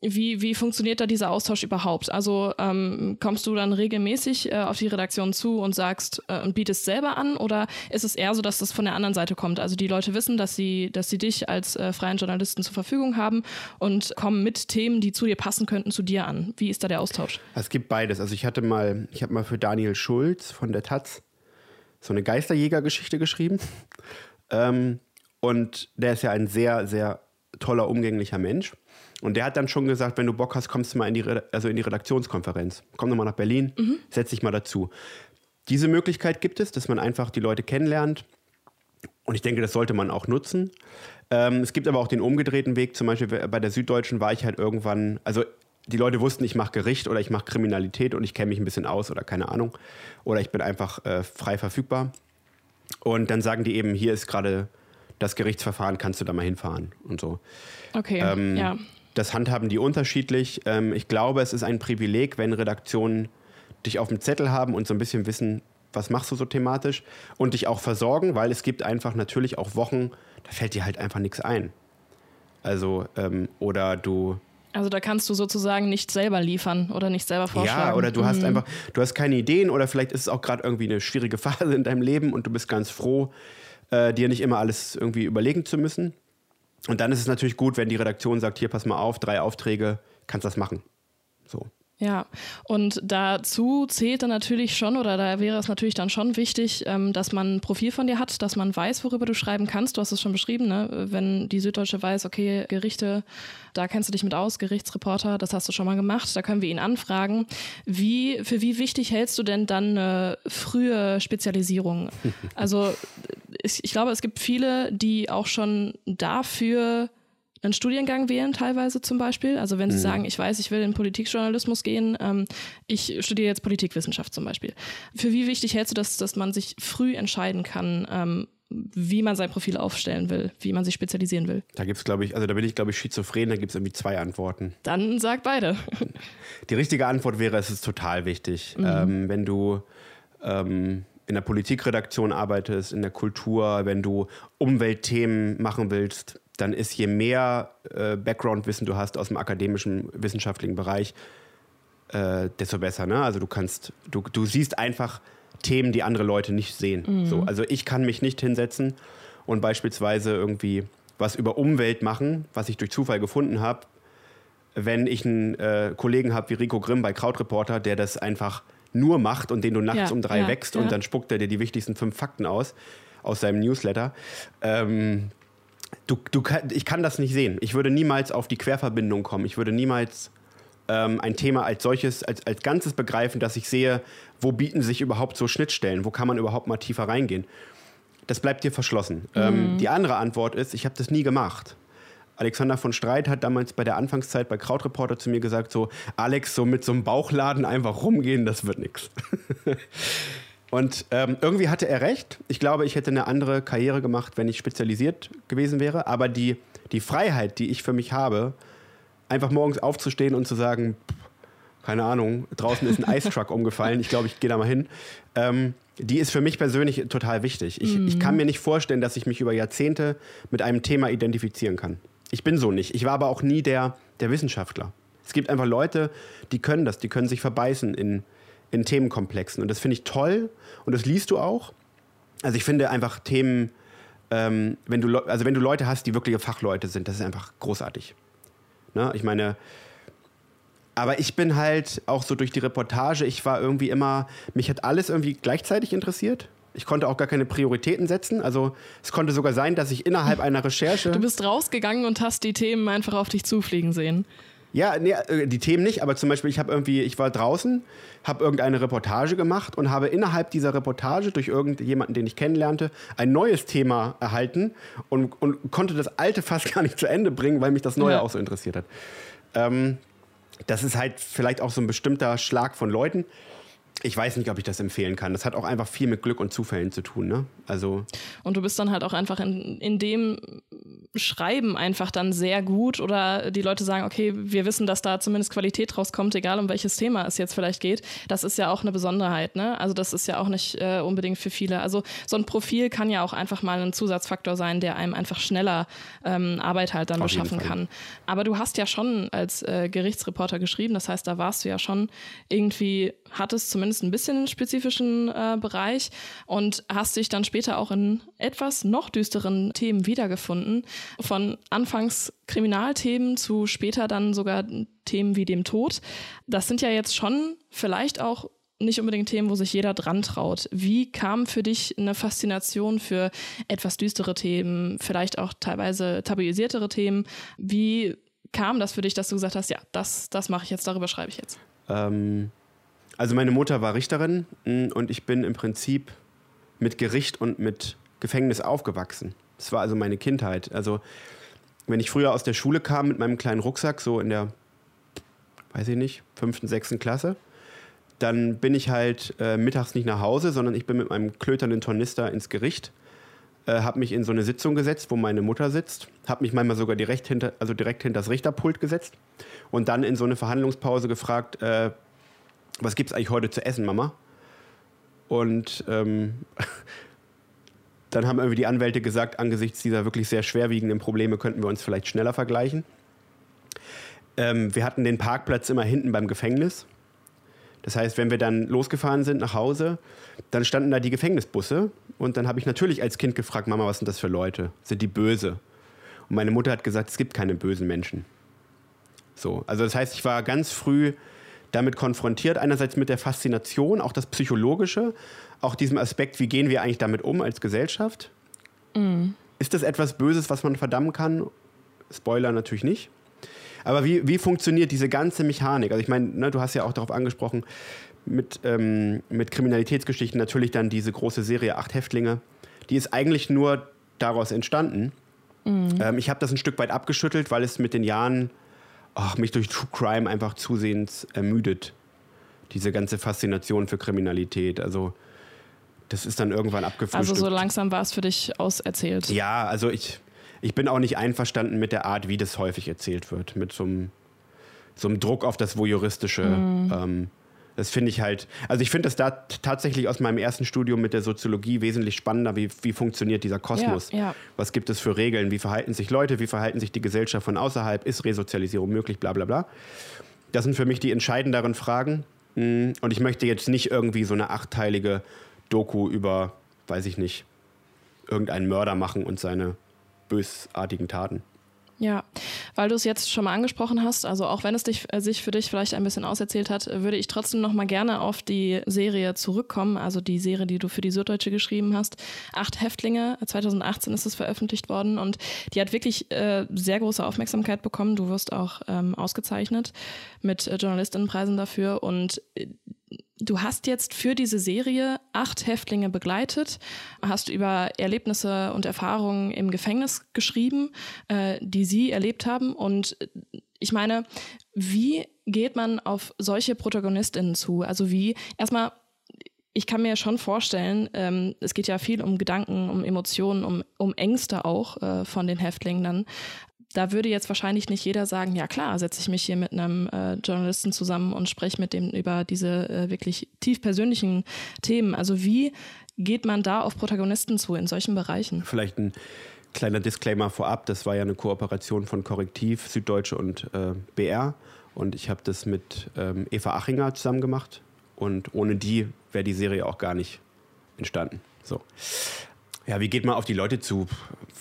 wie, wie funktioniert da dieser Austausch überhaupt? Also ähm, kommst du dann regelmäßig äh, auf die Redaktion zu und sagst äh, und bietest selber an oder ist es eher so, dass das von der anderen Seite kommt? Also die Leute wissen, dass sie, dass sie dich als äh, freien Journalisten zur Verfügung haben und kommen mit Themen, die zu dir passen könnten, zu dir an. Wie ist da der Austausch? Es gibt beides. Also ich hatte mal, ich habe mal für Daniel Schulz von der Taz so eine Geisterjäger-Geschichte geschrieben. ähm, und der ist ja ein sehr, sehr toller, umgänglicher Mensch. Und der hat dann schon gesagt, wenn du Bock hast, kommst du mal in die, also in die Redaktionskonferenz. Komm doch mal nach Berlin, mhm. setz dich mal dazu. Diese Möglichkeit gibt es, dass man einfach die Leute kennenlernt. Und ich denke, das sollte man auch nutzen. Ähm, es gibt aber auch den umgedrehten Weg. Zum Beispiel bei der Süddeutschen war ich halt irgendwann, also die Leute wussten, ich mache Gericht oder ich mache Kriminalität und ich kenne mich ein bisschen aus oder keine Ahnung. Oder ich bin einfach äh, frei verfügbar. Und dann sagen die eben, hier ist gerade das Gerichtsverfahren, kannst du da mal hinfahren und so. Okay, ähm, ja. Das handhaben die unterschiedlich. Ähm, ich glaube, es ist ein Privileg, wenn Redaktionen dich auf dem Zettel haben und so ein bisschen wissen, was machst du so thematisch und dich auch versorgen, weil es gibt einfach natürlich auch Wochen, da fällt dir halt einfach nichts ein. Also, ähm, oder du. Also da kannst du sozusagen nicht selber liefern oder nicht selber vorschlagen. Ja, oder du mhm. hast einfach, du hast keine Ideen oder vielleicht ist es auch gerade irgendwie eine schwierige [LAUGHS] Phase in deinem Leben und du bist ganz froh, äh, dir nicht immer alles irgendwie überlegen zu müssen. Und dann ist es natürlich gut, wenn die Redaktion sagt, hier pass mal auf, drei Aufträge, kannst das machen. So. Ja, und dazu zählt dann natürlich schon, oder da wäre es natürlich dann schon wichtig, ähm, dass man ein Profil von dir hat, dass man weiß, worüber du schreiben kannst. Du hast es schon beschrieben, ne? wenn die Süddeutsche weiß, okay, Gerichte, da kennst du dich mit aus, Gerichtsreporter, das hast du schon mal gemacht, da können wir ihn anfragen. Wie, für wie wichtig hältst du denn dann eine frühe Spezialisierung? [LAUGHS] Also ich, ich glaube, es gibt viele, die auch schon dafür einen Studiengang wählen, teilweise zum Beispiel. Also wenn sie mhm. sagen, ich weiß, ich will in Politikjournalismus gehen, ähm, ich studiere jetzt Politikwissenschaft zum Beispiel. Für wie wichtig hältst du das, dass man sich früh entscheiden kann, ähm, wie man sein Profil aufstellen will, wie man sich spezialisieren will? Da gibt es, glaube ich, also da bin ich, glaube ich, schizophren, da gibt es irgendwie zwei Antworten. Dann sag beide. Die richtige Antwort wäre, es ist total wichtig. Mhm. Ähm, wenn du ähm, in der Politikredaktion arbeitest, in der Kultur, wenn du Umweltthemen machen willst, dann ist je mehr äh, Background-Wissen du hast aus dem akademischen, wissenschaftlichen Bereich, äh, desto besser. Ne? Also du kannst, du, du siehst einfach Themen, die andere Leute nicht sehen. Mhm. So, also ich kann mich nicht hinsetzen und beispielsweise irgendwie was über Umwelt machen, was ich durch Zufall gefunden habe, wenn ich einen äh, Kollegen habe wie Rico Grimm bei Krautreporter, der das einfach nur macht und den du nachts ja, um drei ja, wächst und dann spuckt er dir die wichtigsten fünf Fakten aus aus seinem Newsletter. Ähm, du, du, ich kann das nicht sehen. Ich würde niemals auf die Querverbindung kommen. Ich würde niemals ähm, ein Thema als solches, als, als Ganzes begreifen, dass ich sehe, wo bieten sich überhaupt so Schnittstellen, wo kann man überhaupt mal tiefer reingehen. Das bleibt dir verschlossen. Ähm, mhm. Ähm, die andere Antwort ist, ich habe das nie gemacht. Alexander von Streit hat damals bei der Anfangszeit bei Krautreporter zu mir gesagt, so, Alex, so mit so einem Bauchladen einfach rumgehen, das wird nichts. [LAUGHS] Und ähm, irgendwie hatte er recht. Ich glaube, ich hätte eine andere Karriere gemacht, wenn ich spezialisiert gewesen wäre. Aber die, die Freiheit, die ich für mich habe, einfach morgens aufzustehen und zu sagen, keine Ahnung, draußen ist ein [LAUGHS] Ice Truck umgefallen, ich glaube, ich gehe da mal hin, ähm, die ist für mich persönlich total wichtig. Ich, mhm. ich kann mir nicht vorstellen, dass ich mich über Jahrzehnte mit einem Thema identifizieren kann. Ich bin so nicht. Ich war aber auch nie der, der Wissenschaftler. Es gibt einfach Leute, die können das, die können sich verbeißen in, in Themenkomplexen. Und das finde ich toll und das liest du auch. Also ich finde einfach Themen, ähm, wenn du, also wenn du Leute hast, die wirkliche Fachleute sind, das ist einfach großartig. Ne? Ich meine, aber ich bin halt auch so durch die Reportage, ich war irgendwie immer, mich hat alles irgendwie gleichzeitig interessiert. Ich konnte auch gar keine Prioritäten setzen. Also es konnte sogar sein, dass ich innerhalb einer Recherche. Du bist rausgegangen und hast die Themen einfach auf dich zufliegen sehen. Ja, nee, äh, die Themen nicht, aber zum Beispiel, ich habe irgendwie, ich war draußen, habe irgendeine Reportage gemacht und habe innerhalb dieser Reportage durch irgendjemanden, den ich kennenlernte, ein neues Thema erhalten und, und konnte das alte fast [LAUGHS] gar nicht zu Ende bringen, weil mich das Neue ja. auch so interessiert hat. Ähm, das ist halt vielleicht auch so ein bestimmter Schlag von Leuten ich weiß nicht, ob ich das empfehlen kann. Das hat auch einfach viel mit Glück und Zufällen zu tun, ne? Also. Und du bist dann halt auch einfach in, in dem Schreiben einfach dann sehr gut oder die Leute sagen, okay, wir wissen, dass da zumindest Qualität rauskommt, egal um welches Thema es jetzt vielleicht geht. Das ist ja auch eine Besonderheit, ne? Also das ist ja auch nicht äh, unbedingt für viele. Also so ein Profil kann ja auch einfach mal ein Zusatzfaktor sein, der einem einfach schneller ähm, Arbeit halt dann Auf beschaffen kann. Aber du hast ja schon als äh, Gerichtsreporter geschrieben, das heißt, da warst du ja schon irgendwie, hattest zumindest ein bisschen einen spezifischen äh, Bereich und hast dich dann später auch in etwas noch düsteren Themen wiedergefunden. Von anfangs Kriminalthemen zu später dann sogar Themen wie dem Tod. Das sind ja jetzt schon vielleicht auch nicht unbedingt Themen, wo sich jeder dran traut. Wie kam für dich eine Faszination für etwas düstere Themen, vielleicht auch teilweise tabuisiertere Themen? Wie kam das für dich, dass du gesagt hast, ja, das, das mache ich jetzt, darüber schreibe ich jetzt? Ähm, also meine Mutter war Richterin mm, und ich bin im Prinzip mit Gericht und mit Gefängnis aufgewachsen. Das war also meine Kindheit. Also wenn ich früher aus der Schule kam mit meinem kleinen Rucksack, so in der, weiß ich nicht, fünften, sechsten Klasse, dann bin ich halt äh, mittags nicht nach Hause, sondern ich bin mit meinem klöternden Tornister ins Gericht, äh, habe mich in so eine Sitzung gesetzt, wo meine Mutter sitzt, habe mich manchmal sogar direkt hinter, also direkt hinter das Richterpult gesetzt und dann in so eine Verhandlungspause gefragt, äh, was gibt es eigentlich heute zu essen, Mama? Und ähm, dann haben irgendwie die Anwälte gesagt, angesichts dieser wirklich sehr schwerwiegenden Probleme könnten wir uns vielleicht schneller vergleichen. Ähm, wir hatten den Parkplatz immer hinten beim Gefängnis. Das heißt, wenn wir dann losgefahren sind nach Hause, dann standen da die Gefängnisbusse. Und dann habe ich natürlich als Kind gefragt, Mama, was sind das für Leute? Sind die böse? Und meine Mutter hat gesagt, es gibt keine bösen Menschen. So, also das heißt, ich war ganz früh damit konfrontiert, einerseits mit der Faszination, auch das Psychologische, auch diesem Aspekt, wie gehen wir eigentlich damit um als Gesellschaft? Mhm. Ist das etwas Böses, was man verdammen kann? Spoiler natürlich nicht. Aber wie, wie funktioniert diese ganze Mechanik? Also ich meine, ne, du hast ja auch darauf angesprochen, mit, ähm, mit Kriminalitätsgeschichten natürlich dann diese große Serie Acht Häftlinge. Die ist eigentlich nur daraus entstanden. Mhm. Ähm, ich habe das ein Stück weit abgeschüttelt, weil es mit den Jahren ach, mich durch True Crime einfach zusehends ermüdet. Diese ganze Faszination für Kriminalität. Also das ist dann irgendwann abgefrühstückt. Also so langsam war es für dich auserzählt. Ja, also ich, ich bin auch nicht einverstanden mit der Art, wie das häufig erzählt wird. Mit so einem, so einem Druck auf das Voyeuristische. Mhm. Ähm, das finde ich halt, also ich finde das da tatsächlich aus meinem ersten Studium mit der Soziologie wesentlich spannender, wie, wie funktioniert dieser Kosmos? Ja, ja. Was gibt es für Regeln? Wie verhalten sich Leute? Wie verhalten sich die Gesellschaft von außerhalb? Ist Resozialisierung möglich? Bla bla bla. Das sind für mich die entscheidenderen Fragen. Mm, und ich möchte jetzt nicht irgendwie so eine achteilige Doku über, weiß ich nicht, irgendeinen Mörder machen und seine bösartigen Taten. Ja, weil du es jetzt schon mal angesprochen hast, also auch wenn es dich, äh, sich für dich vielleicht ein bisschen auserzählt hat, würde ich trotzdem noch mal gerne auf die Serie zurückkommen, also die Serie, die du für die Süddeutsche geschrieben hast. Acht Häftlinge, 2018 ist es veröffentlicht worden und die hat wirklich äh, sehr große Aufmerksamkeit bekommen. Du wirst auch ähm, ausgezeichnet mit äh, Journalistinnenpreisen dafür und äh, Du hast jetzt für diese Serie acht Häftlinge begleitet, hast über Erlebnisse und Erfahrungen im Gefängnis geschrieben, äh, die sie erlebt haben. Und äh, ich meine, wie geht man auf solche Protagonistinnen zu? Also wie erstmal ich kann mir schon vorstellen, ähm, es geht ja viel um Gedanken, um Emotionen, um, um Ängste auch äh, von den Häftlingen dann da würde jetzt wahrscheinlich nicht jeder sagen, ja klar, setze ich mich hier mit einem äh, Journalisten zusammen und spreche mit dem über diese äh, wirklich tief persönlichen Themen. Also wie geht man da auf Protagonisten zu in solchen Bereichen? Vielleicht ein kleiner Disclaimer vorab, das war ja eine Kooperation von Korrektiv, Süddeutsche und äh, BR und ich habe das mit ähm, Eva Achinger zusammen gemacht und ohne die wäre die Serie auch gar nicht entstanden. So. Ja, wie geht man auf die Leute zu?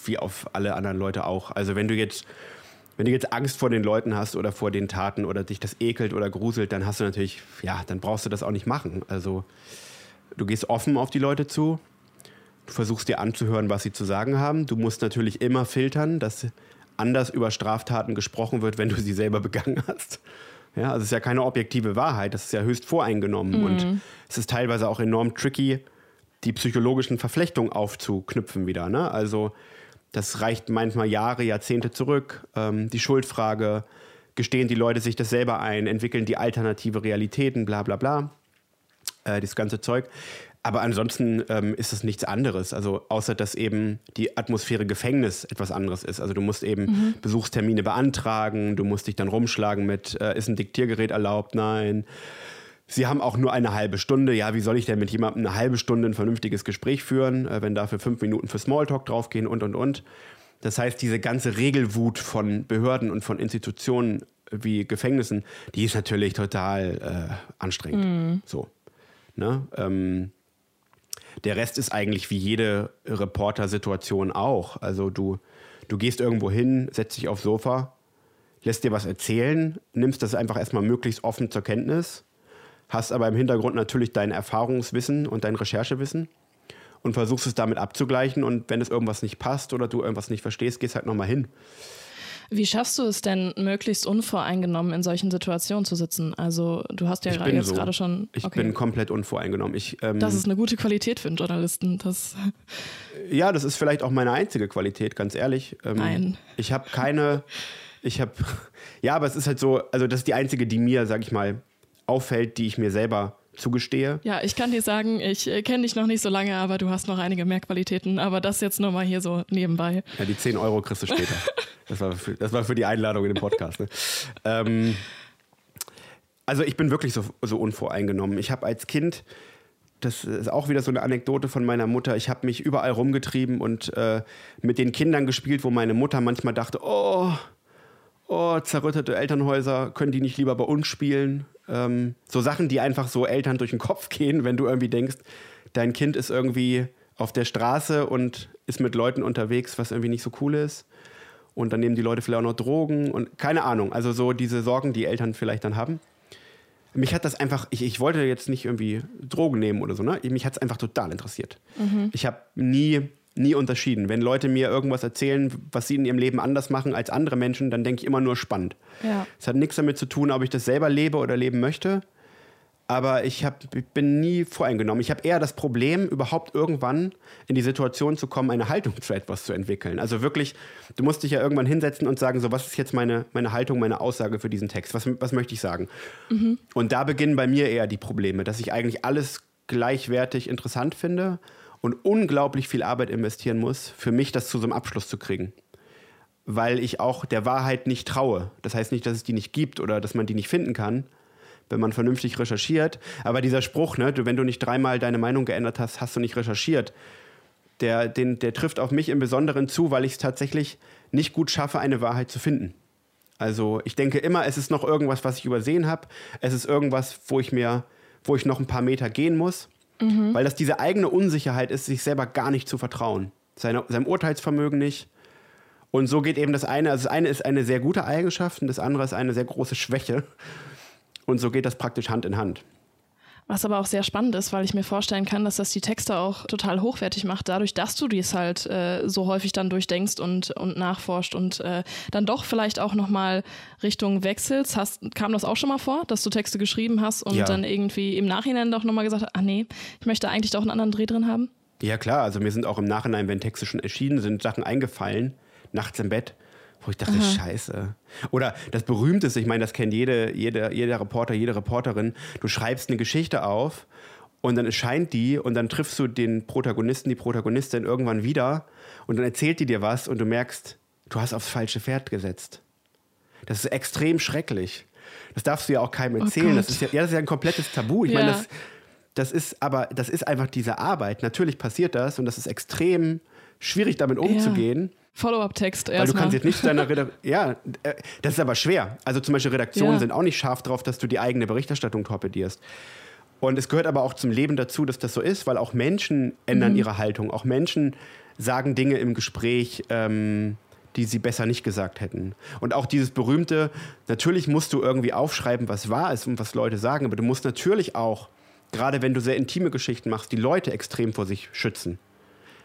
Wie auf alle anderen Leute auch. Also wenn du jetzt, wenn du jetzt Angst vor den Leuten hast oder vor den Taten oder dich das ekelt oder gruselt, dann hast du natürlich, ja, dann brauchst du das auch nicht machen. Also du gehst offen auf die Leute zu, du versuchst dir anzuhören, was sie zu sagen haben. Du musst natürlich immer filtern, dass anders über Straftaten gesprochen wird, wenn du sie selber begangen hast. Ja, also es ist ja keine objektive Wahrheit, das ist ja höchst voreingenommen mhm. und es ist teilweise auch enorm tricky, die psychologischen Verflechtungen aufzuknüpfen wieder. Ne? Also das reicht manchmal Jahre, Jahrzehnte zurück. Ähm, die Schuldfrage, gestehen die Leute sich das selber ein, entwickeln die alternative Realitäten, bla bla bla. Äh, das ganze Zeug. Aber ansonsten ähm, ist es nichts anderes. Also außer dass eben die Atmosphäre Gefängnis etwas anderes ist. Also du musst eben mhm. Besuchstermine beantragen, du musst dich dann rumschlagen mit, äh, ist ein Diktiergerät erlaubt? Nein. Sie haben auch nur eine halbe Stunde. Ja, wie soll ich denn mit jemandem eine halbe Stunde ein vernünftiges Gespräch führen, äh, wenn dafür fünf Minuten für Smalltalk draufgehen und und und. Das heißt, diese ganze Regelwut von Behörden und von Institutionen wie Gefängnissen, die ist natürlich total äh, anstrengend. Mhm. So. Ne? Ähm, der Rest ist eigentlich wie jede Reporter-Situation auch. Also du, du gehst irgendwo hin, setzt dich aufs Sofa, lässt dir was erzählen, nimmst das einfach erstmal möglichst offen zur Kenntnis hast aber im Hintergrund natürlich dein Erfahrungswissen und dein Recherchewissen und versuchst es damit abzugleichen. Und wenn es irgendwas nicht passt oder du irgendwas nicht verstehst, gehst halt nochmal hin. Wie schaffst du es denn, möglichst unvoreingenommen in solchen Situationen zu sitzen? Also du hast ja ich jetzt so. gerade schon. Okay. Ich bin komplett unvoreingenommen. Ich, ähm, das ist eine gute Qualität für einen Journalisten. Das ja, das ist vielleicht auch meine einzige Qualität, ganz ehrlich. Ähm, Nein. Ich habe keine. Ich habe. [LAUGHS] Ja, aber es ist halt so. Also das ist die einzige, die mir, sag ich mal, auffällt, die ich mir selber zugestehe. Ja, ich kann dir sagen, ich äh, kenne dich noch nicht so lange, aber du hast noch einige mehr Qualitäten. Aber das jetzt nur mal hier so nebenbei. Ja, die 10 Euro kriegst du später. [LAUGHS] das, war für, das war für die Einladung in den Podcast. Ne? ähm, also ich bin wirklich so, so unvoreingenommen. Ich habe als Kind, das ist auch wieder so eine Anekdote von meiner Mutter, ich habe mich überall rumgetrieben und äh, mit den Kindern gespielt, wo meine Mutter manchmal dachte, oh, oh, zerrüttete Elternhäuser, können die nicht lieber bei uns spielen? Ähm, so Sachen, die einfach so Eltern durch den Kopf gehen, wenn du irgendwie denkst, dein Kind ist irgendwie auf der Straße und ist mit Leuten unterwegs, was irgendwie nicht so cool ist. und dann nehmen die Leute vielleicht auch noch Drogen und keine Ahnung. Also so diese Sorgen, die Eltern vielleicht dann haben. Mich hat das einfach, ich, ich wollte jetzt nicht irgendwie Drogen nehmen oder so, ne? Mich hat es einfach total interessiert. Mhm. Ich habe nie, nie unterschieden. Wenn Leute mir irgendwas erzählen, was sie in ihrem Leben anders machen als andere Menschen, dann denke ich immer nur spannend. Es ja. hat nichts damit zu tun, ob ich das selber lebe oder leben möchte aber ich, hab, ich bin nie voreingenommen. Ich habe eher das Problem, überhaupt irgendwann in die Situation zu kommen, eine Haltung zu etwas zu entwickeln. Also wirklich, du musst dich ja irgendwann hinsetzen und sagen, so, was ist jetzt meine, meine Haltung, meine Aussage für diesen Text? Was, was möchte ich sagen? Mhm. Und da beginnen bei mir eher die Probleme, dass ich eigentlich alles gleichwertig interessant finde und unglaublich viel Arbeit investieren muss, für mich das zu so einem Abschluss zu kriegen. Weil ich auch der Wahrheit nicht traue. Das heißt nicht, dass es die nicht gibt oder dass man die nicht finden kann, wenn man vernünftig recherchiert. Aber dieser Spruch, ne, wenn du nicht dreimal deine Meinung geändert hast, hast du nicht recherchiert. Der, den, der trifft auf mich im Besonderen zu, weil ich es tatsächlich nicht gut schaffe, eine Wahrheit zu finden. Also ich denke immer, es ist noch irgendwas, was ich übersehen habe. Es ist irgendwas, wo ich mir, wo ich noch ein paar Meter gehen muss. Mhm. Weil das diese eigene Unsicherheit ist, sich selber gar nicht zu vertrauen. Seine, seinem Urteilsvermögen nicht. Und so geht eben das eine, also das eine ist eine sehr gute Eigenschaft und das andere ist eine sehr große Schwäche. Und so geht das praktisch Hand in Hand. Was aber auch sehr spannend ist, weil ich mir vorstellen kann, dass das die Texte auch total hochwertig macht, dadurch, dass du dies halt äh, so häufig dann durchdenkst und, und nachforscht und äh, dann doch vielleicht auch nochmal Richtung wechselst. Hast, kam das auch schon mal vor, dass du Texte geschrieben hast und ja. dann irgendwie im Nachhinein doch nochmal gesagt hast, ach nee, ich möchte eigentlich doch einen anderen Dreh drin haben? Ja klar, also mir sind auch im Nachhinein, wenn Texte schon erschienen sind, Sachen eingefallen, nachts im Bett, wo ich dachte, Aha. scheiße. Oder das berühmteste, ich meine, das kennt jede, jede, jeder Reporter, jede Reporterin. Du schreibst eine Geschichte auf und dann erscheint die und dann triffst du den Protagonisten, die Protagonistin irgendwann wieder und dann erzählt die dir was und du merkst, du hast aufs falsche Pferd gesetzt. Das ist extrem schrecklich. Das darfst du ja auch keinem oh erzählen. Oh das, ist ja, ja, das ist ja ein komplettes Tabu. Ich ja. meine, das, das ist aber, das ist einfach diese Arbeit. Natürlich passiert das und das ist extrem schwierig, damit umzugehen. Ja. Follow-up-Text erstmal. Weil du kannst jetzt nicht deiner [LAUGHS] Redaktion. ja, äh, das ist aber schwer. Also zum Beispiel Redaktionen ja. sind auch nicht scharf drauf, dass du die eigene Berichterstattung torpedierst. Und es gehört aber auch zum Leben dazu, dass das so ist, weil auch Menschen ändern mhm. ihre Haltung. Auch Menschen sagen Dinge im Gespräch, ähm, die sie besser nicht gesagt hätten. Und auch dieses berühmte, natürlich musst du irgendwie aufschreiben, was wahr ist und was Leute sagen, aber du musst natürlich auch, gerade wenn du sehr intime Geschichten machst, die Leute extrem vor sich schützen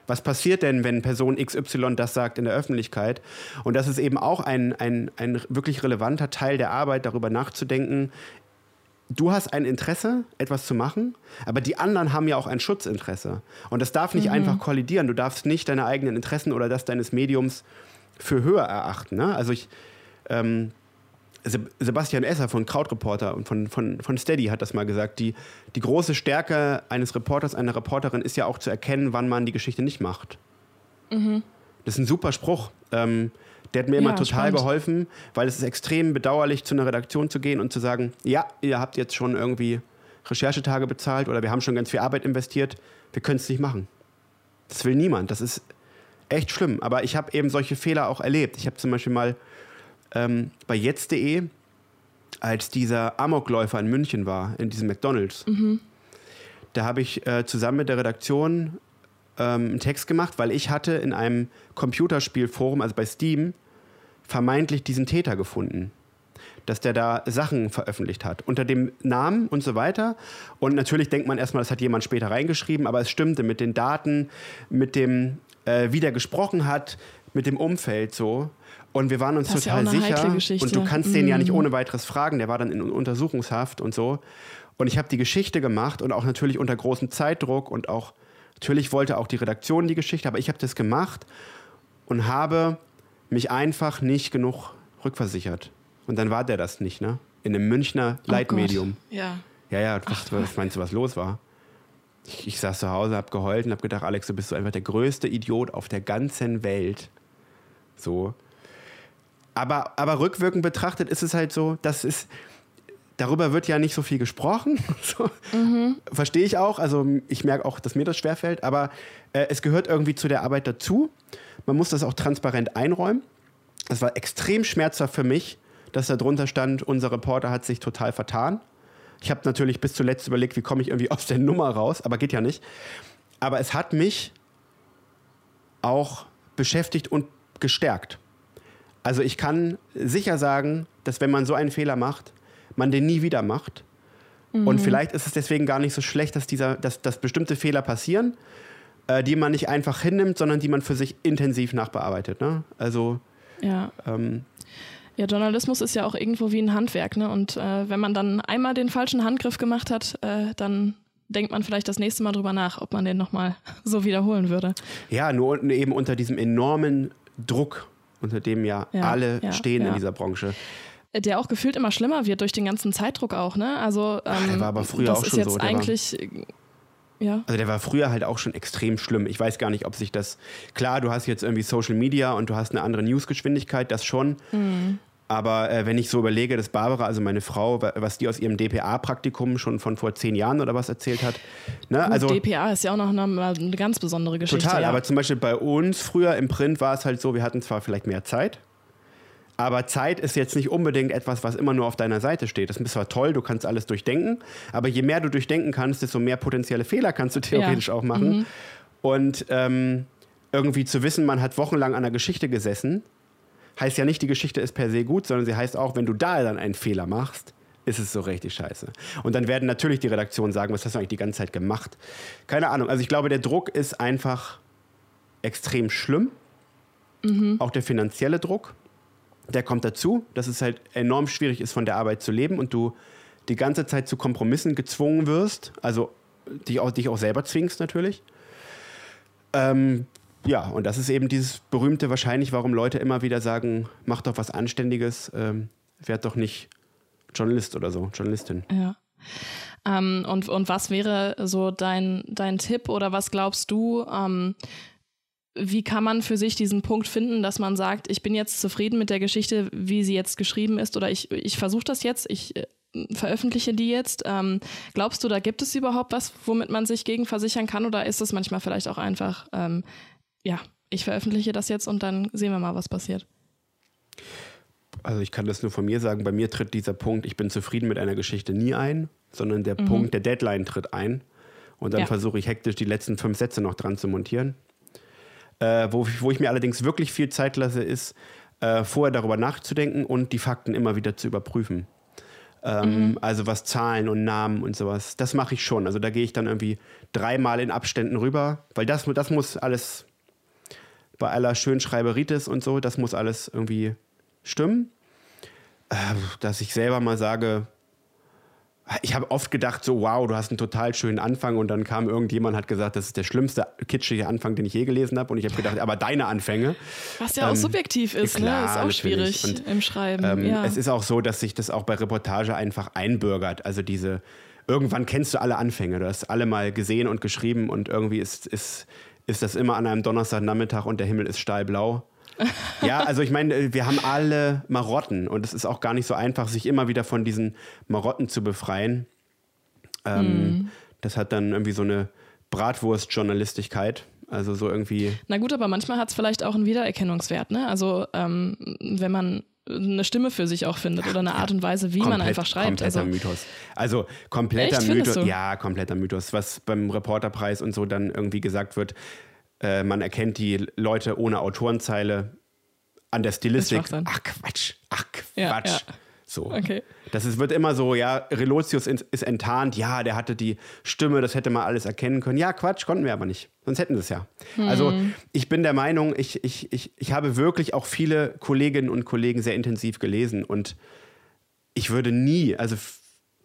was passiert denn, wenn Person XY das sagt in der Öffentlichkeit? Und das ist eben auch ein, ein, ein wirklich relevanter Teil der Arbeit, darüber nachzudenken, du hast ein Interesse, etwas zu machen, aber die anderen haben ja auch ein Schutzinteresse. Und das darf nicht mhm. einfach kollidieren. Du darfst nicht deine eigenen Interessen oder das deines Mediums für höher erachten. Ne? Also ich, ähm, Sebastian Esser von Krautreporter und von, von, von Steady hat das mal gesagt. Die, die große Stärke eines Reporters, einer Reporterin ist ja auch zu erkennen, wann man die Geschichte nicht macht. Mhm. Das ist ein super Spruch. Ähm, der hat mir immer total spannend. geholfen, weil es ist extrem bedauerlich, zu einer Redaktion zu gehen und zu sagen, ja, ihr habt jetzt schon irgendwie Recherchetage bezahlt oder wir haben schon ganz viel Arbeit investiert, wir können es nicht machen. Das will niemand. Das ist echt schlimm. Aber ich habe eben solche Fehler auch erlebt. Ich habe zum Beispiel mal ähm, bei jetzt.de, als dieser Amokläufer in München war, in diesem McDonalds. Mhm. Da habe ich äh, zusammen mit der Redaktion ähm, einen Text gemacht, weil ich hatte in einem Computerspielforum, also bei Steam, vermeintlich diesen Täter gefunden. Dass der da Sachen veröffentlicht hat. Unter dem Namen und so weiter. Und natürlich denkt man erstmal, das hat jemand später reingeschrieben, aber es stimmte mit den Daten, mit dem, äh, wie der gesprochen hat, mit dem Umfeld so. Und wir waren uns das total sicher. Und du kannst mhm. den ja nicht mhm. ohne weiteres fragen. Der war dann in Untersuchungshaft und so. Und ich habe die Geschichte gemacht und auch natürlich unter großem Zeitdruck und auch natürlich wollte auch die Redaktion die Geschichte, aber ich habe das gemacht und habe mich einfach nicht genug rückversichert. Und dann war der das nicht, ne? In einem Münchner oh Leitmedium. Ja. Ja, ja, was, was meinst du, was los war? Ich, ich saß zu Hause, hab geheult und hab gedacht, Alex, du bist so einfach der größte Idiot auf der ganzen Welt. So. Aber, aber rückwirkend betrachtet ist es halt so, dass es darüber wird ja nicht so viel gesprochen. [LAUGHS] so. mhm. Verstehe ich auch. Also ich merke auch, dass mir das schwerfällt. Aber äh, es gehört irgendwie zu der Arbeit dazu. Man muss das auch transparent einräumen. Das war extrem schmerzhaft für mich, dass da drunter stand, unser Reporter hat sich total vertan. Ich habe natürlich bis zuletzt überlegt, wie komme ich irgendwie [LAUGHS] aus der Nummer raus, aber geht ja nicht. Aber es hat mich auch beschäftigt und gestärkt Also ich kann sicher sagen, dass wenn man so einen Fehler macht, man den nie wieder macht. Mhm. Und vielleicht ist es deswegen gar nicht so schlecht, dass, dieser, dass, dass bestimmte Fehler passieren, äh, die man nicht einfach hinnimmt, sondern die man für sich intensiv nachbearbeitet. Ne? Also ja. Ähm, ja, Journalismus ist ja auch irgendwo wie ein Handwerk, ne? Und äh, wenn man dann einmal den falschen Handgriff gemacht hat, äh, dann denkt man vielleicht das nächste Mal drüber nach, ob man den nochmal [LAUGHS] so wiederholen würde. Ja, nur eben unter diesem enormen Druck, unter dem ja, ja alle ja, stehen ja. in dieser Branche. Äh, der auch gefühlt immer schlimmer wird durch den ganzen Zeitdruck auch, ne? Also ähm, der war aber früher auch schon ist jetzt so. Eigentlich, war, ja. Also der war früher halt auch schon extrem schlimm. Ich weiß gar nicht, ob sich das. Klar, du hast jetzt irgendwie Social Media und du hast eine andere Newsgeschwindigkeit, das schon. Mhm. Aber äh, wenn ich so überlege, dass Barbara, also meine Frau, was die aus ihrem DPA-Praktikum schon von vor zehn Jahren oder was erzählt hat. Ne? Also, DPA ist ja auch noch eine, eine ganz besondere Geschichte. Total, ja. aber zum Beispiel bei uns früher im Print war es halt so, wir hatten zwar vielleicht mehr Zeit, aber Zeit ist jetzt nicht unbedingt etwas, was immer nur auf deiner Seite steht. Das ist zwar toll, du kannst alles durchdenken, aber je mehr du durchdenken kannst, desto mehr potenzielle Fehler kannst du theoretisch ja. auch machen. Mhm. Und ähm, irgendwie zu wissen, man hat wochenlang an einer Geschichte gesessen heißt ja nicht, die Geschichte ist per se gut, sondern sie heißt auch, wenn du da dann einen Fehler machst, ist es so richtig scheiße. Und dann werden natürlich die Redaktionen sagen, was hast du eigentlich die ganze Zeit gemacht? Keine Ahnung. Also ich glaube, der Druck ist einfach extrem schlimm. Mhm. Auch der finanzielle Druck, der kommt dazu, dass es halt enorm schwierig ist, von der Arbeit zu leben und du die ganze Zeit zu Kompromissen gezwungen wirst, also dich auch, dich auch selber zwingst natürlich. Ähm, ja, und das ist eben dieses berühmte wahrscheinlich, warum Leute immer wieder sagen, mach doch was Anständiges, ähm, werd doch nicht Journalist oder so, Journalistin. Ja. Ähm, und, und was wäre so dein, dein Tipp oder was glaubst du, ähm, wie kann man für sich diesen Punkt finden, dass man sagt, ich bin jetzt zufrieden mit der Geschichte, wie sie jetzt geschrieben ist oder ich, ich versuche das jetzt, ich äh, veröffentliche die jetzt. Ähm, glaubst du, da gibt es überhaupt was, womit man sich gegen versichern kann oder ist es manchmal vielleicht auch einfach ähm, ja, ich veröffentliche das jetzt und dann sehen wir mal, was passiert. Also ich kann das nur von mir sagen, bei mir tritt dieser Punkt, ich bin zufrieden mit einer Geschichte nie ein, sondern der mhm. Punkt der Deadline tritt ein. Und dann ja. versuche ich hektisch die letzten fünf Sätze noch dran zu montieren. Äh, wo, wo ich mir allerdings wirklich viel Zeit lasse, ist, äh, vorher darüber nachzudenken und die Fakten immer wieder zu überprüfen. Ähm, mhm. Also was Zahlen und Namen und sowas. Das mache ich schon. Also da gehe ich dann irgendwie dreimal in Abständen rüber, weil das, das muss alles bei aller Schönschreiberitis und so, das muss alles irgendwie stimmen. Äh, dass ich selber mal sage, ich habe oft gedacht, so, wow, du hast einen total schönen Anfang und dann kam irgendjemand hat gesagt, das ist der schlimmste kitschige Anfang, den ich je gelesen habe und ich habe gedacht, aber deine Anfänge. Was ja auch ähm, subjektiv ist, klar, ne? ist auch schwierig und, im Schreiben. Ähm, ja. Es ist auch so, dass sich das auch bei Reportage einfach einbürgert. Also diese, irgendwann kennst du alle Anfänge, du hast alle mal gesehen und geschrieben und irgendwie ist, ist ist das immer an einem Donnerstagnachmittag und der Himmel ist stahlblau. ja, also ich meine, wir haben alle Marotten und es ist auch gar nicht so einfach, sich immer wieder von diesen Marotten zu befreien. Ähm, mm. Das hat dann irgendwie so eine Bratwurst-Journalistigkeit. Also so irgendwie. Na gut, aber manchmal hat es vielleicht auch einen Wiedererkennungswert, ne? Also ähm, wenn man eine Stimme für sich auch findet oder eine Art und Weise, wie Komplett, man einfach schreibt. Kompletter also, Mythos. Also kompletter Echt, Mythos. Ja, kompletter Mythos. Was beim Reporterpreis und so dann irgendwie gesagt wird, äh, man erkennt die Leute ohne Autorenzeile an der Stilistik. Ach Quatsch, ach Quatsch. Ja, ja. So. Okay. Das ist, wird immer so, ja, Relotius ist enttarnt, ja, der hatte die Stimme, das hätte man alles erkennen können. Ja, Quatsch, konnten wir aber nicht. Sonst hätten sie es ja. Hm. Also ich bin der Meinung, ich, ich, ich, ich habe wirklich auch viele Kolleginnen und Kollegen sehr intensiv gelesen und ich würde nie, also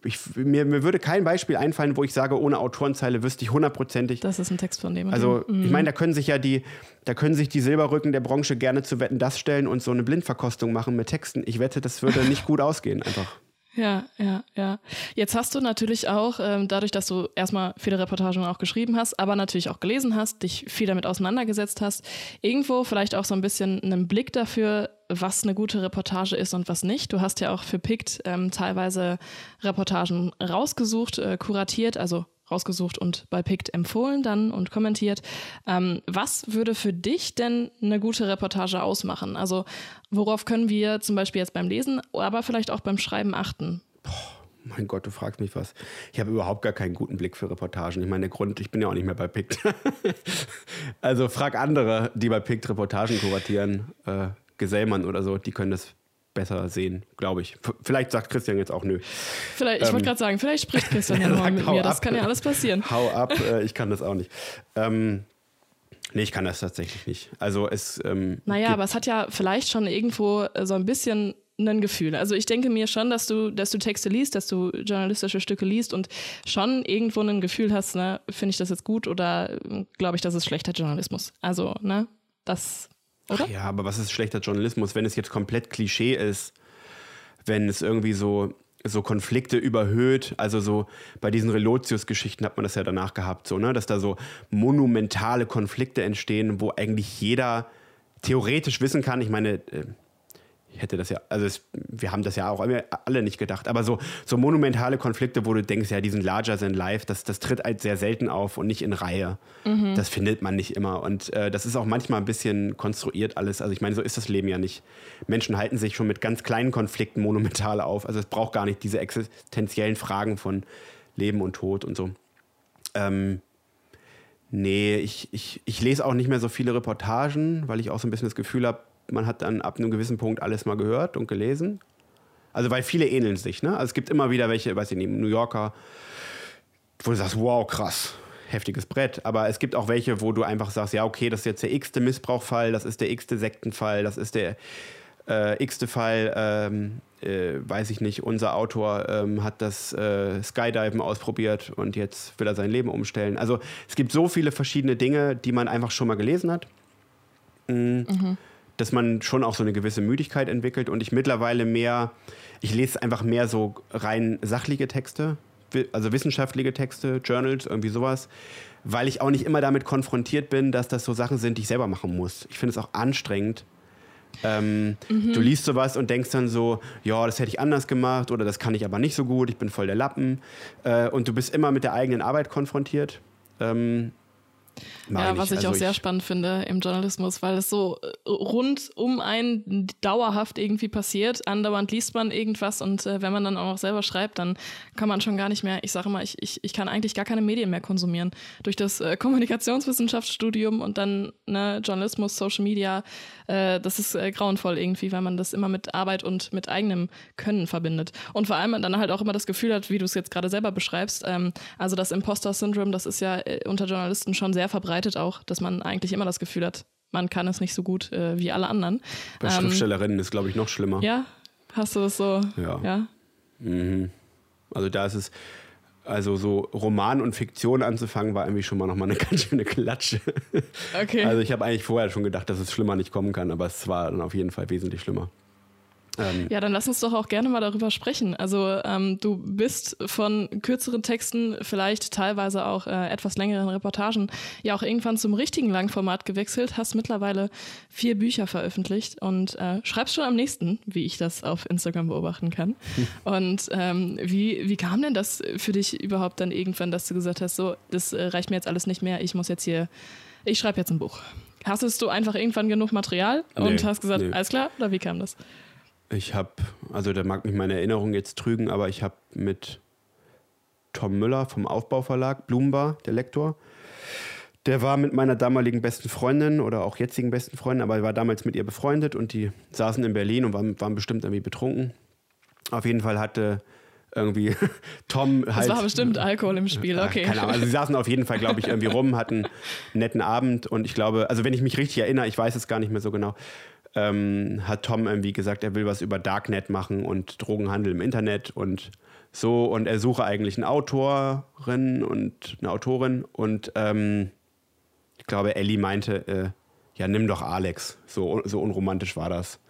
ich, mir, mir würde kein Beispiel einfallen, wo ich sage, ohne Autorenzeile wüsste ich hundertprozentig. Das ist ein Text von dem. Also, mhm. ich meine, da können sich ja die, da können sich die Silberrücken der Branche gerne zu Wetten das stellen und so eine Blindverkostung machen mit Texten. Ich wette, das würde nicht gut [LAUGHS] ausgehen, einfach. Ja, ja, ja. Jetzt hast du natürlich auch, ähm, dadurch, dass du erstmal viele Reportagen auch geschrieben hast, aber natürlich auch gelesen hast, dich viel damit auseinandergesetzt hast, irgendwo vielleicht auch so ein bisschen einen Blick dafür, was eine gute Reportage ist und was nicht. Du hast ja auch für PICT ähm, teilweise Reportagen rausgesucht, äh, kuratiert, also rausgesucht und bei PICT empfohlen dann und kommentiert. Ähm, was würde für dich denn eine gute Reportage ausmachen? Also worauf können wir zum Beispiel jetzt beim Lesen, aber vielleicht auch beim Schreiben achten? Boah, mein Gott, du fragst mich was. Ich habe überhaupt gar keinen guten Blick für Reportagen. Ich meine, der Grund, ich bin ja auch nicht mehr bei PICT. [LAUGHS] also frag andere, die bei PICT Reportagen kuratieren. Äh, Gesellmann oder so, die können das besser sehen, glaube ich. F vielleicht sagt Christian jetzt auch nö. Vielleicht, ich ähm, wollte gerade sagen, vielleicht spricht Christian [LAUGHS] ja nochmal mit mir. Das kann ja alles passieren. [LAUGHS] Hau ab, äh, ich kann das auch nicht. Ähm, nee, ich kann das tatsächlich nicht. Also es. Ähm, naja, aber es hat ja vielleicht schon irgendwo äh, so ein bisschen ein Gefühl. Also ich denke mir schon, dass du, dass du Texte liest, dass du journalistische Stücke liest und schon irgendwo ein Gefühl hast, ne, finde ich das jetzt gut oder äh, glaube ich, das ist schlechter Journalismus. Also, ne, das oder? Ja, aber was ist schlechter Journalismus, wenn es jetzt komplett Klischee ist, wenn es irgendwie so, so Konflikte überhöht, also so bei diesen Relotius-Geschichten hat man das ja danach gehabt, so, ne, dass da so monumentale Konflikte entstehen, wo eigentlich jeder theoretisch wissen kann, ich meine, äh, hätte das ja, also es, wir haben das ja auch alle nicht gedacht, aber so, so monumentale Konflikte, wo du denkst, ja, die sind larger than life, das, das tritt halt sehr selten auf und nicht in Reihe. Mhm. Das findet man nicht immer und äh, das ist auch manchmal ein bisschen konstruiert alles. Also ich meine, so ist das Leben ja nicht. Menschen halten sich schon mit ganz kleinen Konflikten monumental auf. Also es braucht gar nicht diese existenziellen Fragen von Leben und Tod und so. Ähm, nee, ich, ich, ich lese auch nicht mehr so viele Reportagen, weil ich auch so ein bisschen das Gefühl habe, man hat dann ab einem gewissen Punkt alles mal gehört und gelesen. Also, weil viele ähneln sich, ne? Also, es gibt immer wieder welche, weiß ich nicht, New Yorker, wo du sagst, wow, krass, heftiges Brett. Aber es gibt auch welche, wo du einfach sagst, ja, okay, das ist jetzt der x-te Missbrauchfall, das ist der x-te Sektenfall, das ist der äh, x-te Fall, ähm, äh, weiß ich nicht, unser Autor ähm, hat das äh, Skydiven ausprobiert und jetzt will er sein Leben umstellen. Also es gibt so viele verschiedene Dinge, die man einfach schon mal gelesen hat. Mhm. Mhm dass man schon auch so eine gewisse Müdigkeit entwickelt und ich mittlerweile mehr, ich lese einfach mehr so rein sachliche Texte, also wissenschaftliche Texte, Journals, irgendwie sowas, weil ich auch nicht immer damit konfrontiert bin, dass das so Sachen sind, die ich selber machen muss. Ich finde es auch anstrengend. Ähm, mhm. Du liest sowas und denkst dann so, ja, das hätte ich anders gemacht oder das kann ich aber nicht so gut, ich bin voll der Lappen. Äh, und du bist immer mit der eigenen Arbeit konfrontiert. Ähm, ja, was ich also auch sehr spannend finde im Journalismus, weil es so äh, rund um einen dauerhaft irgendwie passiert. Andauernd liest man irgendwas und äh, wenn man dann auch noch selber schreibt, dann kann man schon gar nicht mehr, ich sage immer, ich, ich, ich kann eigentlich gar keine Medien mehr konsumieren. Durch das äh, Kommunikationswissenschaftsstudium und dann ne, Journalismus, Social Media, äh, das ist äh, grauenvoll irgendwie, weil man das immer mit Arbeit und mit eigenem Können verbindet. Und vor allem dann halt auch immer das Gefühl hat, wie du es jetzt gerade selber beschreibst, ähm, also das Imposter-Syndrom, das ist ja äh, unter Journalisten schon sehr verbreitet auch, dass man eigentlich immer das Gefühl hat, man kann es nicht so gut äh, wie alle anderen. Bei ähm, Schriftstellerinnen ist, glaube ich, noch schlimmer. Ja, hast du das so? Ja. ja? Mhm. Also da ist es, also so Roman und Fiktion anzufangen, war irgendwie schon mal nochmal eine [LAUGHS] ganz schöne Klatsche. Okay. Also ich habe eigentlich vorher schon gedacht, dass es schlimmer nicht kommen kann, aber es war dann auf jeden Fall wesentlich schlimmer. Ähm, ja, dann lass uns doch auch gerne mal darüber sprechen. Also ähm, du bist von kürzeren Texten, vielleicht teilweise auch äh, etwas längeren Reportagen, ja auch irgendwann zum richtigen Langformat gewechselt, hast mittlerweile vier Bücher veröffentlicht und äh, schreibst schon am nächsten, wie ich das auf Instagram beobachten kann. [LAUGHS] Und ähm, wie, wie kam denn das für dich überhaupt dann irgendwann, dass du gesagt hast, so, das äh, reicht mir jetzt alles nicht mehr, ich muss jetzt hier, ich schreibe jetzt ein Buch. Hastest du einfach irgendwann genug Material und nee, hast gesagt, nee. alles klar, oder wie kam das? Ich habe, also da mag mich meine Erinnerung jetzt trügen, aber ich habe mit Tom Müller vom Aufbauverlag, Blumenbar, der Lektor, der war mit meiner damaligen besten Freundin oder auch jetzigen besten Freundin, aber er war damals mit ihr befreundet und die saßen in Berlin und waren, waren bestimmt irgendwie betrunken. Auf jeden Fall hatte irgendwie [LAUGHS] Tom halt. Das war bestimmt Alkohol im Spiel, okay. Keine Ahnung. Also sie saßen auf jeden Fall, glaube ich, irgendwie rum, hatten einen netten Abend und ich glaube, also wenn ich mich richtig erinnere, ich weiß es gar nicht mehr so genau, ähm, hat Tom irgendwie gesagt, er will was über Darknet machen und Drogenhandel im Internet und so. Und er suche eigentlich eine Autorin und eine Autorin. Und ähm, ich glaube, Ellie meinte, äh, ja, nimm doch Alex. So, so unromantisch war das.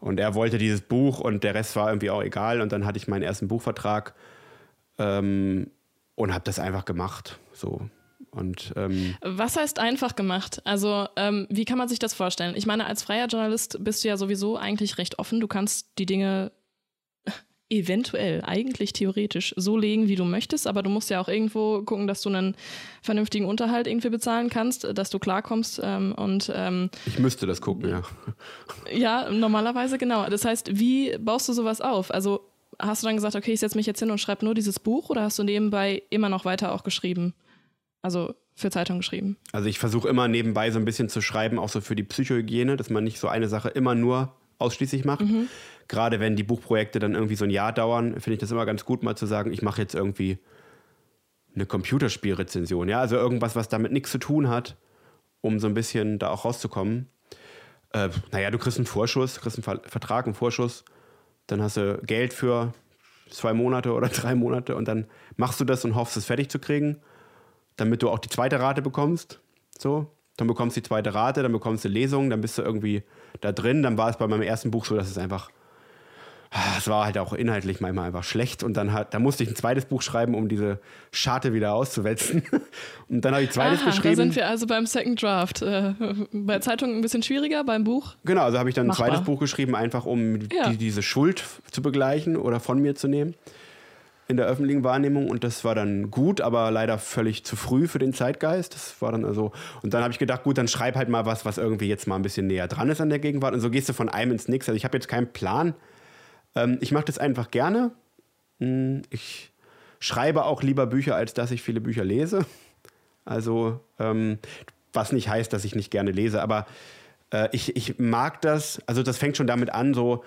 Und er wollte dieses Buch und der Rest war irgendwie auch egal. Und dann hatte ich meinen ersten Buchvertrag ähm, und habe das einfach gemacht. So. Und, ähm Was heißt einfach gemacht? Also, ähm, wie kann man sich das vorstellen? Ich meine, als freier Journalist bist du ja sowieso eigentlich recht offen. Du kannst die Dinge [LAUGHS] eventuell, eigentlich theoretisch, so legen, wie du möchtest, aber du musst ja auch irgendwo gucken, dass du einen vernünftigen Unterhalt irgendwie bezahlen kannst, dass du klarkommst ähm, und ähm, Ich müsste das gucken, ja. [LAUGHS] Ja, normalerweise genau. Das heißt, wie baust du sowas auf? Also hast du dann gesagt, okay, ich setze mich jetzt hin und schreibe nur dieses Buch oder hast du nebenbei immer noch weiter auch geschrieben? Also für Zeitungen geschrieben? Also ich versuche immer nebenbei so ein bisschen zu schreiben, auch so für die Psychohygiene, dass man nicht so eine Sache immer nur ausschließlich macht. Mhm. Gerade wenn die Buchprojekte dann irgendwie so ein Jahr dauern, finde ich das immer ganz gut, mal zu sagen, ich mache jetzt irgendwie eine Computerspielrezension. Ja, also irgendwas, was damit nichts zu tun hat, um so ein bisschen da auch rauszukommen. Äh, naja, du kriegst einen Vorschuss, kriegst einen Vertrag, einen Vorschuss, dann hast du Geld für zwei Monate oder [LAUGHS] drei Monate und dann machst du das und hoffst, es fertig zu kriegen, damit du auch die zweite Rate bekommst. So, dann bekommst du die zweite Rate, dann bekommst du Lesungen, dann bist du irgendwie da drin. Dann war es bei meinem ersten Buch so, dass es einfach Ah, es war halt auch inhaltlich manchmal einfach schlecht und dann hat, da musste ich ein zweites Buch schreiben, um diese Scharte wieder auszuwetzen. [LAUGHS] Und dann habe ich zweites Aha, geschrieben. Da sind wir also beim Second Draft. Äh, bei Zeitungen ein bisschen schwieriger, beim Buch? Genau, also habe ich dann Machbar. ein zweites Buch geschrieben, einfach um ja. die, diese Schuld zu begleichen oder von mir zu nehmen in der öffentlichen Wahrnehmung und das war dann gut, aber leider völlig zu früh für den Zeitgeist. Das war dann also und dann habe ich gedacht, gut, dann schreib halt mal was, was irgendwie jetzt mal ein bisschen näher dran ist an der Gegenwart und so gehst du von einem ins Nix. Also ich habe jetzt keinen Plan, ähm, ich mache das einfach gerne. Hm, ich schreibe auch lieber Bücher, als dass ich viele Bücher lese. Also, ähm, was nicht heißt, dass ich nicht gerne lese, aber äh, ich, ich mag das. Also, das fängt schon damit an, so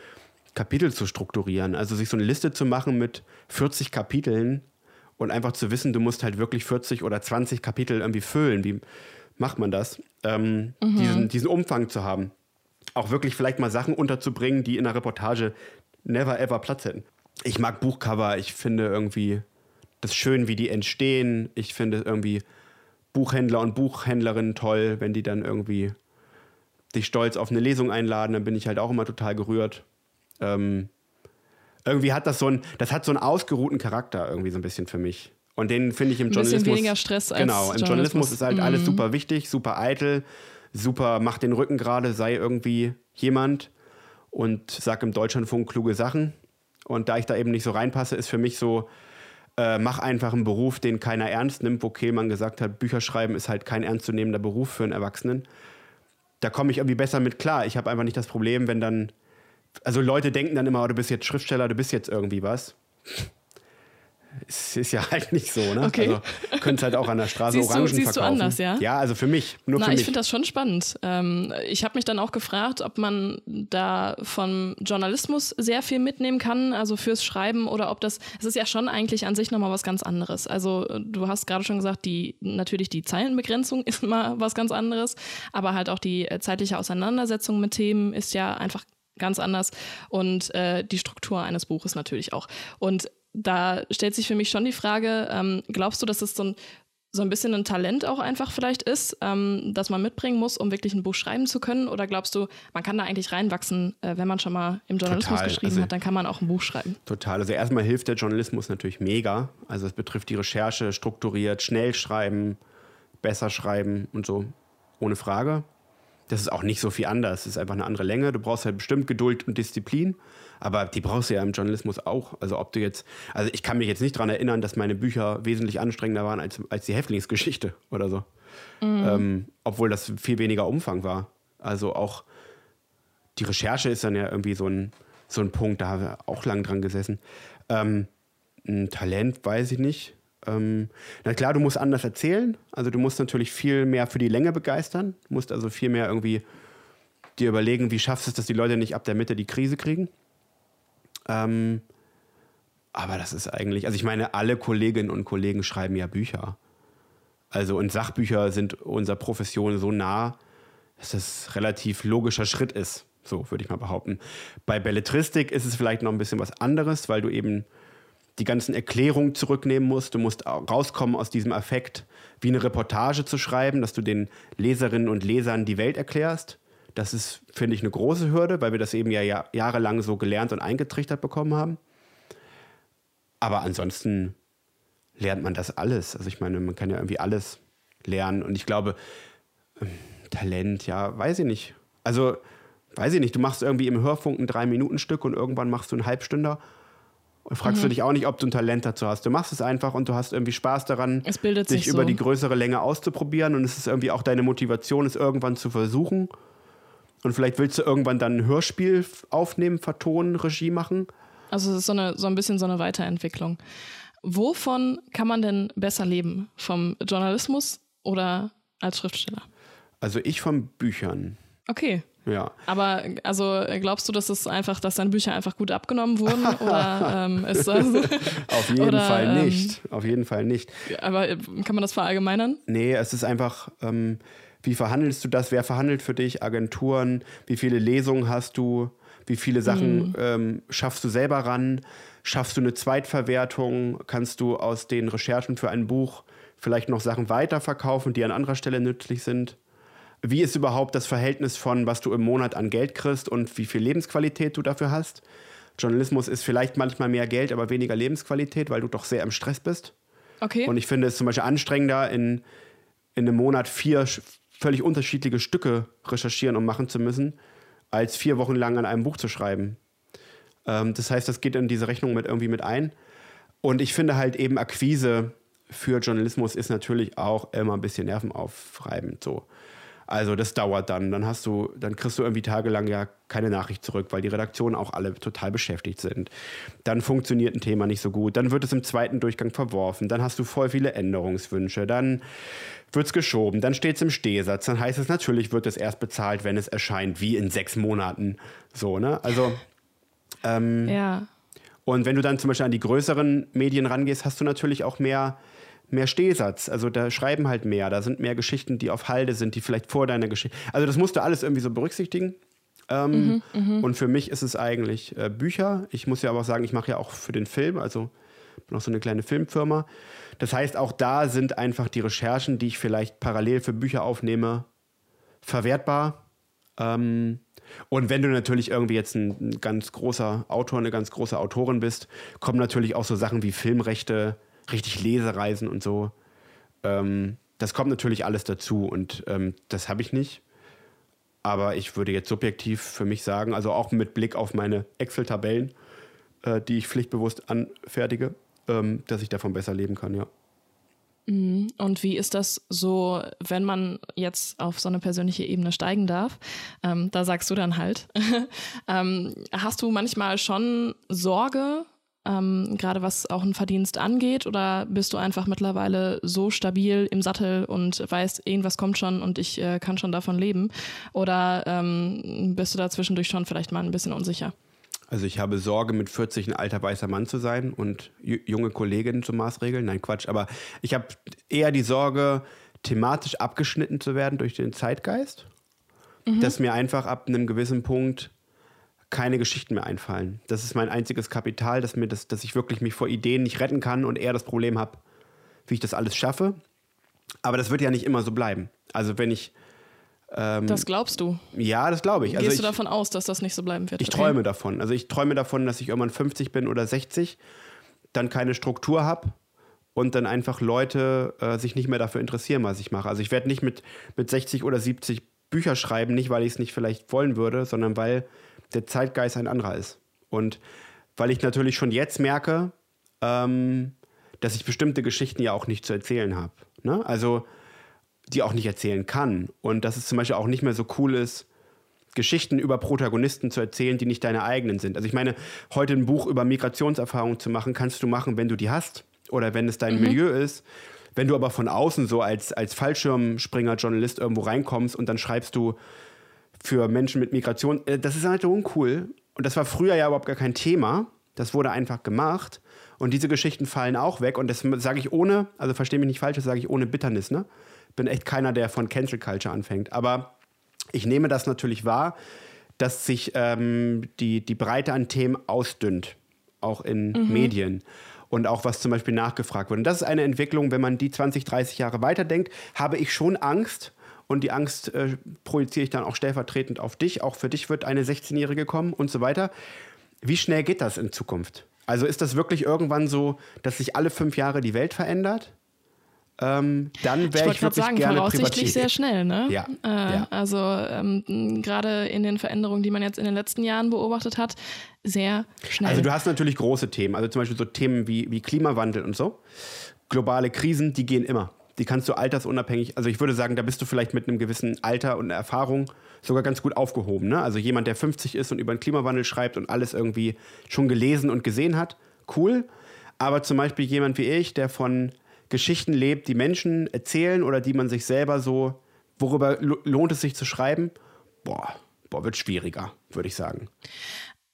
Kapitel zu strukturieren. Also, sich so eine Liste zu machen mit 40 Kapiteln und einfach zu wissen, du musst halt wirklich 40 oder 20 Kapitel irgendwie füllen. Wie macht man das? Ähm, mhm. diesen, diesen Umfang zu haben. Auch wirklich vielleicht mal Sachen unterzubringen, die in einer Reportage never ever Platz hätten. Ich mag Buchcover, ich finde irgendwie das schön, wie die entstehen. Ich finde irgendwie Buchhändler und Buchhändlerinnen toll, wenn die dann irgendwie dich stolz auf eine Lesung einladen, dann bin ich halt auch immer total gerührt. Ähm, irgendwie hat das so ein, das hat so einen ausgeruhten Charakter irgendwie so ein bisschen für mich. Und den finde ich im ein Journalismus. weniger Stress als Genau, im Journalismus, Journalismus ist halt mhm. alles super wichtig, super eitel, super macht den Rücken gerade, sei irgendwie jemand und sage im Deutschlandfunk kluge Sachen. Und da ich da eben nicht so reinpasse, ist für mich so, äh, mach einfach einen Beruf, den keiner ernst nimmt, wo Kehlmann gesagt hat, Bücher schreiben ist halt kein ernstzunehmender Beruf für einen Erwachsenen. Da komme ich irgendwie besser mit klar. Ich habe einfach nicht das Problem, wenn dann, also Leute denken dann immer, oh, du bist jetzt Schriftsteller, du bist jetzt irgendwie was es ist ja [LAUGHS] halt nicht so, ne? Okay. Also könntest halt auch an der Straße siehst Orangen du, siehst verkaufen. du anders, ja? Ja, also für mich, nur Na, für mich. Ich finde das schon spannend. Ähm, ich habe mich dann auch gefragt, ob man da vom Journalismus sehr viel mitnehmen kann, also fürs Schreiben oder ob das, es ist ja schon eigentlich an sich nochmal was ganz anderes. Also du hast gerade schon gesagt, die natürlich die Zeilenbegrenzung [LAUGHS] ist mal was ganz anderes, aber halt auch die äh, zeitliche Auseinandersetzung mit Themen ist ja einfach ganz anders und äh, die Struktur eines Buches natürlich auch. Und da stellt sich für mich schon die Frage, ähm, glaubst du, dass es so ein, so ein bisschen ein Talent auch einfach vielleicht ist, ähm, das man mitbringen muss, um wirklich ein Buch schreiben zu können? Oder glaubst du, man kann da eigentlich reinwachsen, äh, wenn man schon mal im Journalismus total. geschrieben also, hat, dann kann man auch ein Buch schreiben? Total. Also erstmal hilft der Journalismus natürlich mega. Also es betrifft die Recherche, strukturiert, schnell schreiben, besser schreiben und so, ohne Frage. Das ist auch nicht so viel anders. Es ist einfach eine andere Länge. Du brauchst halt bestimmt Geduld und Disziplin. Aber die brauchst du ja im Journalismus auch. Also ob du jetzt, also ich kann mich jetzt nicht daran erinnern, dass meine Bücher wesentlich anstrengender waren als, als die Häftlingsgeschichte [LAUGHS] oder so. Mhm. Ähm, obwohl das viel weniger Umfang war. Also auch die Recherche ist dann ja irgendwie so ein, so ein Punkt, da haben wir auch lang dran gesessen. Ähm, ein Talent weiß ich nicht. Ähm, na klar, du musst anders erzählen. Also du musst natürlich viel mehr für die Länge begeistern. Du musst also viel mehr irgendwie dir überlegen, wie schaffst du es, dass die Leute nicht ab der Mitte die Krise kriegen. Ähm, aber das ist eigentlich, also ich meine, alle Kolleginnen und Kollegen schreiben ja Bücher. Also und Sachbücher sind unserer Profession so nah, dass das relativ logischer Schritt ist. So würde ich mal behaupten. Bei Belletristik ist es vielleicht noch ein bisschen was anderes, weil du eben die ganzen Erklärungen zurücknehmen musst. Du musst rauskommen aus diesem Affekt, wie eine Reportage zu schreiben, dass du den Leserinnen und Lesern die Welt erklärst. Das ist, finde ich, eine große Hürde, weil wir das eben ja jahrelang so gelernt und eingetrichtert bekommen haben. Aber ansonsten lernt man das alles. Also ich meine, man kann ja irgendwie alles lernen. Und ich glaube, ähm, Talent, ja, weiß ich nicht. Also, weiß ich nicht, du machst irgendwie im Hörfunk ein Drei-Minuten-Stück und irgendwann machst du einen Halbstünder. Und fragst mhm. du dich auch nicht, ob du ein Talent dazu hast. Du machst es einfach und du hast irgendwie Spaß daran, dich über die größere Länge auszuprobieren. Und es ist irgendwie auch deine Motivation, es irgendwann zu versuchen. Und vielleicht willst du irgendwann dann ein Hörspiel aufnehmen, vertonen, Regie machen. Also es ist so, eine, so ein bisschen so eine Weiterentwicklung. Wovon kann man denn besser leben? Vom Journalismus oder als Schriftsteller? Also ich von Büchern. Okay. Ja. Aber also glaubst du, dass es einfach, dass deine Bücher einfach gut abgenommen wurden? [LAUGHS] oder ähm, ist das? Auf jeden oder, Fall ähm, nicht. Auf jeden Fall nicht. Aber äh, kann man das verallgemeinern? Nee, es ist einfach, ähm, wie verhandelst du das? Wer verhandelt für dich? Agenturen? Wie viele Lesungen hast du? Wie viele Sachen mhm. ähm, schaffst du selber ran? Schaffst du eine Zweitverwertung? Kannst du aus den Recherchen für ein Buch vielleicht noch Sachen weiterverkaufen, die an anderer Stelle nützlich sind? Wie ist überhaupt das Verhältnis von, was du im Monat an Geld kriegst und wie viel Lebensqualität du dafür hast? Journalismus ist vielleicht manchmal mehr Geld, aber weniger Lebensqualität, weil du doch sehr im Stress bist. Okay. Und ich finde es zum Beispiel anstrengender, in, in einem Monat vier völlig unterschiedliche Stücke recherchieren und machen zu müssen, als vier Wochen lang an einem Buch zu schreiben. Ähm, das heißt, das geht in diese Rechnung mit irgendwie mit ein. Und ich finde halt eben Akquise für Journalismus ist natürlich auch immer ein bisschen nervenaufreibend so. Also das dauert dann. Dann hast du, dann kriegst du irgendwie tagelang ja keine Nachricht zurück, weil die Redaktionen auch alle total beschäftigt sind. Dann funktioniert ein Thema nicht so gut. Dann wird es im zweiten Durchgang verworfen. Dann hast du voll viele Änderungswünsche. Dann wird es geschoben. Dann steht es im Stehsatz. Dann heißt es natürlich, wird es erst bezahlt, wenn es erscheint, wie in sechs Monaten. So, ne? Also. Ähm, ja. Und wenn du dann zum Beispiel an die größeren Medien rangehst, hast du natürlich auch mehr mehr Stehsatz. Also da schreiben halt mehr. Da sind mehr Geschichten, die auf Halde sind, die vielleicht vor deiner Geschichte. Also das musst du alles irgendwie so berücksichtigen. Ähm, mhm, mh. Und für mich ist es eigentlich äh, Bücher. Ich muss ja aber auch sagen, ich mache ja auch für den Film, also bin auch so eine kleine Filmfirma. Das heißt, auch da sind einfach die Recherchen, die ich vielleicht parallel für Bücher aufnehme, verwertbar. Ähm, und wenn du natürlich irgendwie jetzt ein, ein ganz großer Autor, eine ganz große Autorin bist, kommen natürlich auch so Sachen wie Filmrechte, richtig Lesereisen und so. Ähm, das kommt natürlich alles dazu und ähm, das habe ich nicht. Aber ich würde jetzt subjektiv für mich sagen, also auch mit Blick auf meine Excel-Tabellen, äh, die ich pflichtbewusst anfertige, ähm, dass ich davon besser leben kann, ja. Mhm. Und wie ist das so, wenn man jetzt auf so eine persönliche Ebene steigen darf? Ähm, da sagst du dann halt. [LAUGHS] ähm, hast du manchmal schon Sorge, ähm, gerade was auch einen Verdienst angeht? Oder bist du einfach mittlerweile so stabil im Sattel und weißt, irgendwas kommt schon und ich äh, kann schon davon leben? Oder ähm, bist du da zwischendurch schon vielleicht mal ein bisschen unsicher? Also ich habe Sorge, mit 40 ein alter weißer Mann zu sein und junge Kolleginnen zu maßregeln. Nein, Quatsch. Aber ich habe eher die Sorge, thematisch abgeschnitten zu werden durch den Zeitgeist. Mhm. Dass mir einfach ab einem gewissen Punkt keine Geschichten mehr einfallen. Das ist mein einziges Kapital, dass, mir das, dass ich wirklich mich vor Ideen nicht retten kann und eher das Problem habe, wie ich das alles schaffe. Aber das wird ja nicht immer so bleiben. Also wenn ich ähm, das glaubst du? Ja, das glaube ich. Also Gehst ich, du davon aus, dass das nicht so bleiben wird? Ich okay. träume davon. Also ich träume davon, dass ich irgendwann 50 bin oder 60, dann keine Struktur habe und dann einfach Leute äh, sich nicht mehr dafür interessieren, was ich mache. Also ich werde nicht mit, mit 60 oder 70 Bücher schreiben, nicht weil ich es nicht vielleicht wollen würde, sondern weil der Zeitgeist ein anderer ist. Und weil ich natürlich schon jetzt merke, ähm, dass ich bestimmte Geschichten ja auch nicht zu erzählen habe. Ne? Also, die auch nicht erzählen kann. Und dass es zum Beispiel auch nicht mehr so cool ist, Geschichten über Protagonisten zu erzählen, die nicht deine eigenen sind. Also ich meine, heute ein Buch über Migrationserfahrung zu machen, kannst du machen, wenn du die hast oder wenn es dein mhm. Milieu ist. Wenn du aber von außen so als, als Fallschirmspringer-Journalist irgendwo reinkommst und dann schreibst du für Menschen mit Migration, äh, das ist halt uncool. Und das war früher ja überhaupt gar kein Thema. Das wurde einfach gemacht. Und diese Geschichten fallen auch weg. Und das sage ich ohne, also verstehe mich nicht falsch, das sage ich ohne Bitternis. Ne? Bin echt keiner, der von Cancel Culture anfängt. Aber ich nehme das natürlich wahr, dass sich ähm, die, die Breite an Themen ausdünnt, auch in mhm. Medien. Und auch was zum Beispiel nachgefragt wird. Und das ist eine Entwicklung, wenn man die 20, 30 Jahre weiterdenkt, habe ich schon Angst, und die Angst äh, projiziere ich dann auch stellvertretend auf dich. Auch für dich wird eine 16-Jährige kommen und so weiter. Wie schnell geht das in Zukunft? Also ist das wirklich irgendwann so, dass sich alle fünf Jahre die Welt verändert? Ähm, dann wäre ich, ich wirklich sagen, gerne voraussichtlich sehr schnell, ne? Ja. Äh, ja. Also ähm, gerade in den Veränderungen, die man jetzt in den letzten Jahren beobachtet hat, sehr schnell. Also du hast natürlich große Themen, also zum Beispiel so Themen wie, wie Klimawandel und so. Globale Krisen, die gehen immer die kannst du altersunabhängig, also ich würde sagen, da bist du vielleicht mit einem gewissen Alter und Erfahrung sogar ganz gut aufgehoben. Ne? Also jemand, der 50 ist und über den Klimawandel schreibt und alles irgendwie schon gelesen und gesehen hat, cool. Aber zum Beispiel jemand wie ich, der von Geschichten lebt, die Menschen erzählen oder die man sich selber so, worüber lohnt es sich zu schreiben? Boah, boah, wird schwieriger, würde ich sagen.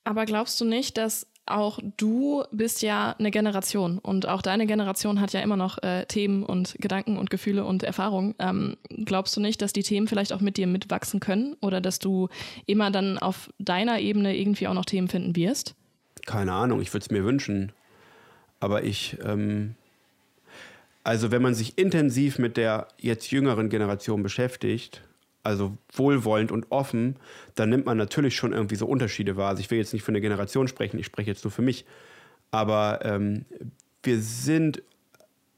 Aber glaubst du nicht, dass auch du bist ja eine Generation und auch deine Generation hat ja immer noch äh, Themen und Gedanken und Gefühle und Erfahrungen. Ähm, glaubst du nicht, dass die Themen vielleicht auch mit dir mitwachsen können oder dass du immer dann auf deiner Ebene irgendwie auch noch Themen finden wirst? Keine Ahnung, ich würde es mir wünschen. Aber ich, ähm, also wenn man sich intensiv mit der jetzt jüngeren Generation beschäftigt, also wohlwollend und offen, dann nimmt man natürlich schon irgendwie so Unterschiede wahr. Also ich will jetzt nicht für eine Generation sprechen, ich spreche jetzt nur für mich. Aber ähm, wir sind,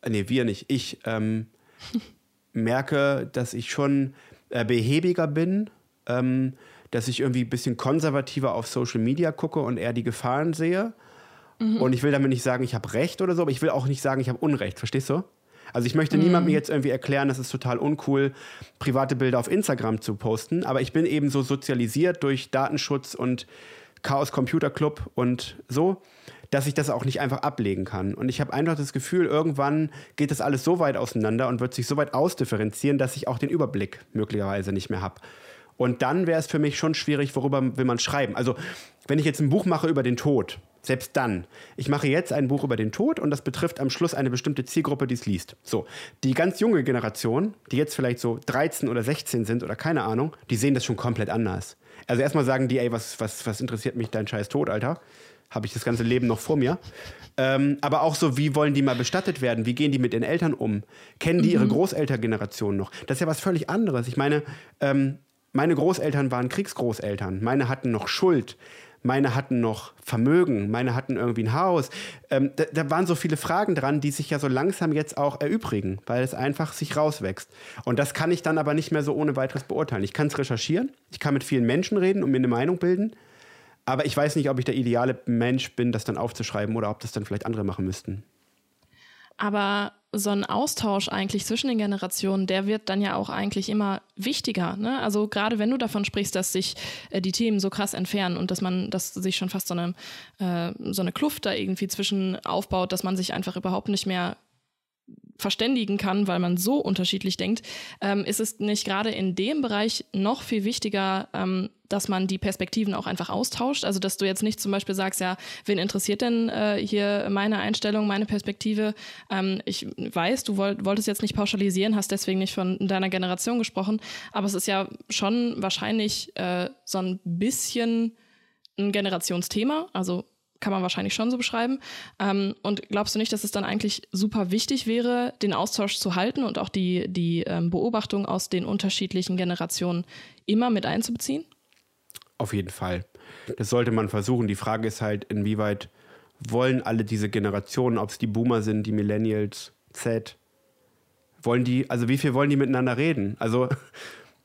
nee, wir nicht, ich ähm, [LAUGHS] merke, dass ich schon äh, behäbiger bin, ähm, dass ich irgendwie ein bisschen konservativer auf Social Media gucke und eher die Gefahren sehe. Mhm. Und ich will damit nicht sagen, ich habe Recht oder so, aber ich will auch nicht sagen, ich habe Unrecht. Verstehst du? Also ich möchte mhm. niemandem jetzt irgendwie erklären, das ist total uncool, private Bilder auf Instagram zu posten, aber ich bin eben so sozialisiert durch Datenschutz und Chaos Computer Club und so, dass ich das auch nicht einfach ablegen kann. Und ich habe einfach das Gefühl, irgendwann geht das alles so weit auseinander und wird sich so weit ausdifferenzieren, dass ich auch den Überblick möglicherweise nicht mehr habe. Und dann wäre es für mich schon schwierig, worüber will man schreiben. Also, wenn ich jetzt ein Buch mache über den Tod, selbst dann. Ich mache jetzt ein Buch über den Tod und das betrifft am Schluss eine bestimmte Zielgruppe, die es liest. So, die ganz junge Generation, die jetzt vielleicht so 13 oder 16 sind oder keine Ahnung, die sehen das schon komplett anders. Also erstmal sagen die, ey, was, was, was interessiert mich dein scheiß Tod, Alter? Habe ich das ganze Leben noch vor mir. Ähm, aber auch so, wie wollen die mal bestattet werden? Wie gehen die mit ihren Eltern um? Kennen die mhm. ihre Großelterngeneration noch? Das ist ja was völlig anderes. Ich meine, ähm, meine Großeltern waren Kriegsgroßeltern. Meine hatten noch Schuld meine hatten noch Vermögen, meine hatten irgendwie ein Haus. Ähm, da, da, waren so viele Fragen dran, die sich ja so langsam jetzt auch erübrigen, weil es einfach sich rauswächst. Und das kann ich dann aber nicht mehr so ohne weiteres beurteilen. Ich kann es recherchieren, ich kann mit vielen Menschen reden und mir eine Meinung bilden, aber ich weiß nicht, ob ich der ideale Mensch bin, das dann aufzuschreiben oder ob das dann vielleicht andere machen müssten. Aber so ein Austausch eigentlich zwischen den Generationen, der wird dann ja auch eigentlich immer wichtiger. Ne? Also gerade wenn du davon sprichst, dass sich äh, die Themen so krass entfernen und dass man, dass sich schon fast so eine, äh, so eine Kluft da irgendwie zwischen aufbaut, dass man sich einfach überhaupt nicht mehr verständigen kann, weil man so unterschiedlich denkt, ähm, ist es nicht gerade in dem Bereich noch viel wichtiger, ähm, dass man die Perspektiven auch einfach austauscht. Also dass du jetzt nicht zum Beispiel sagst, ja, wen interessiert denn äh, hier meine Einstellung, meine Perspektive? Ähm, ich weiß, du wollt, wolltest jetzt nicht pauschalisieren, hast deswegen nicht von deiner Generation gesprochen, aber es ist ja schon wahrscheinlich äh, so ein bisschen ein Generationsthema. Also kann man wahrscheinlich schon so beschreiben. Ähm, und glaubst du nicht, dass es dann eigentlich super wichtig wäre, den Austausch zu halten und auch die, die ähm, Beobachtung aus den unterschiedlichen Generationen immer mit einzubeziehen? Auf jeden Fall. Das sollte man versuchen. Die Frage ist halt, inwieweit wollen alle diese Generationen, ob es die Boomer sind, die Millennials, Z, wollen die, also wie viel wollen die miteinander reden? Also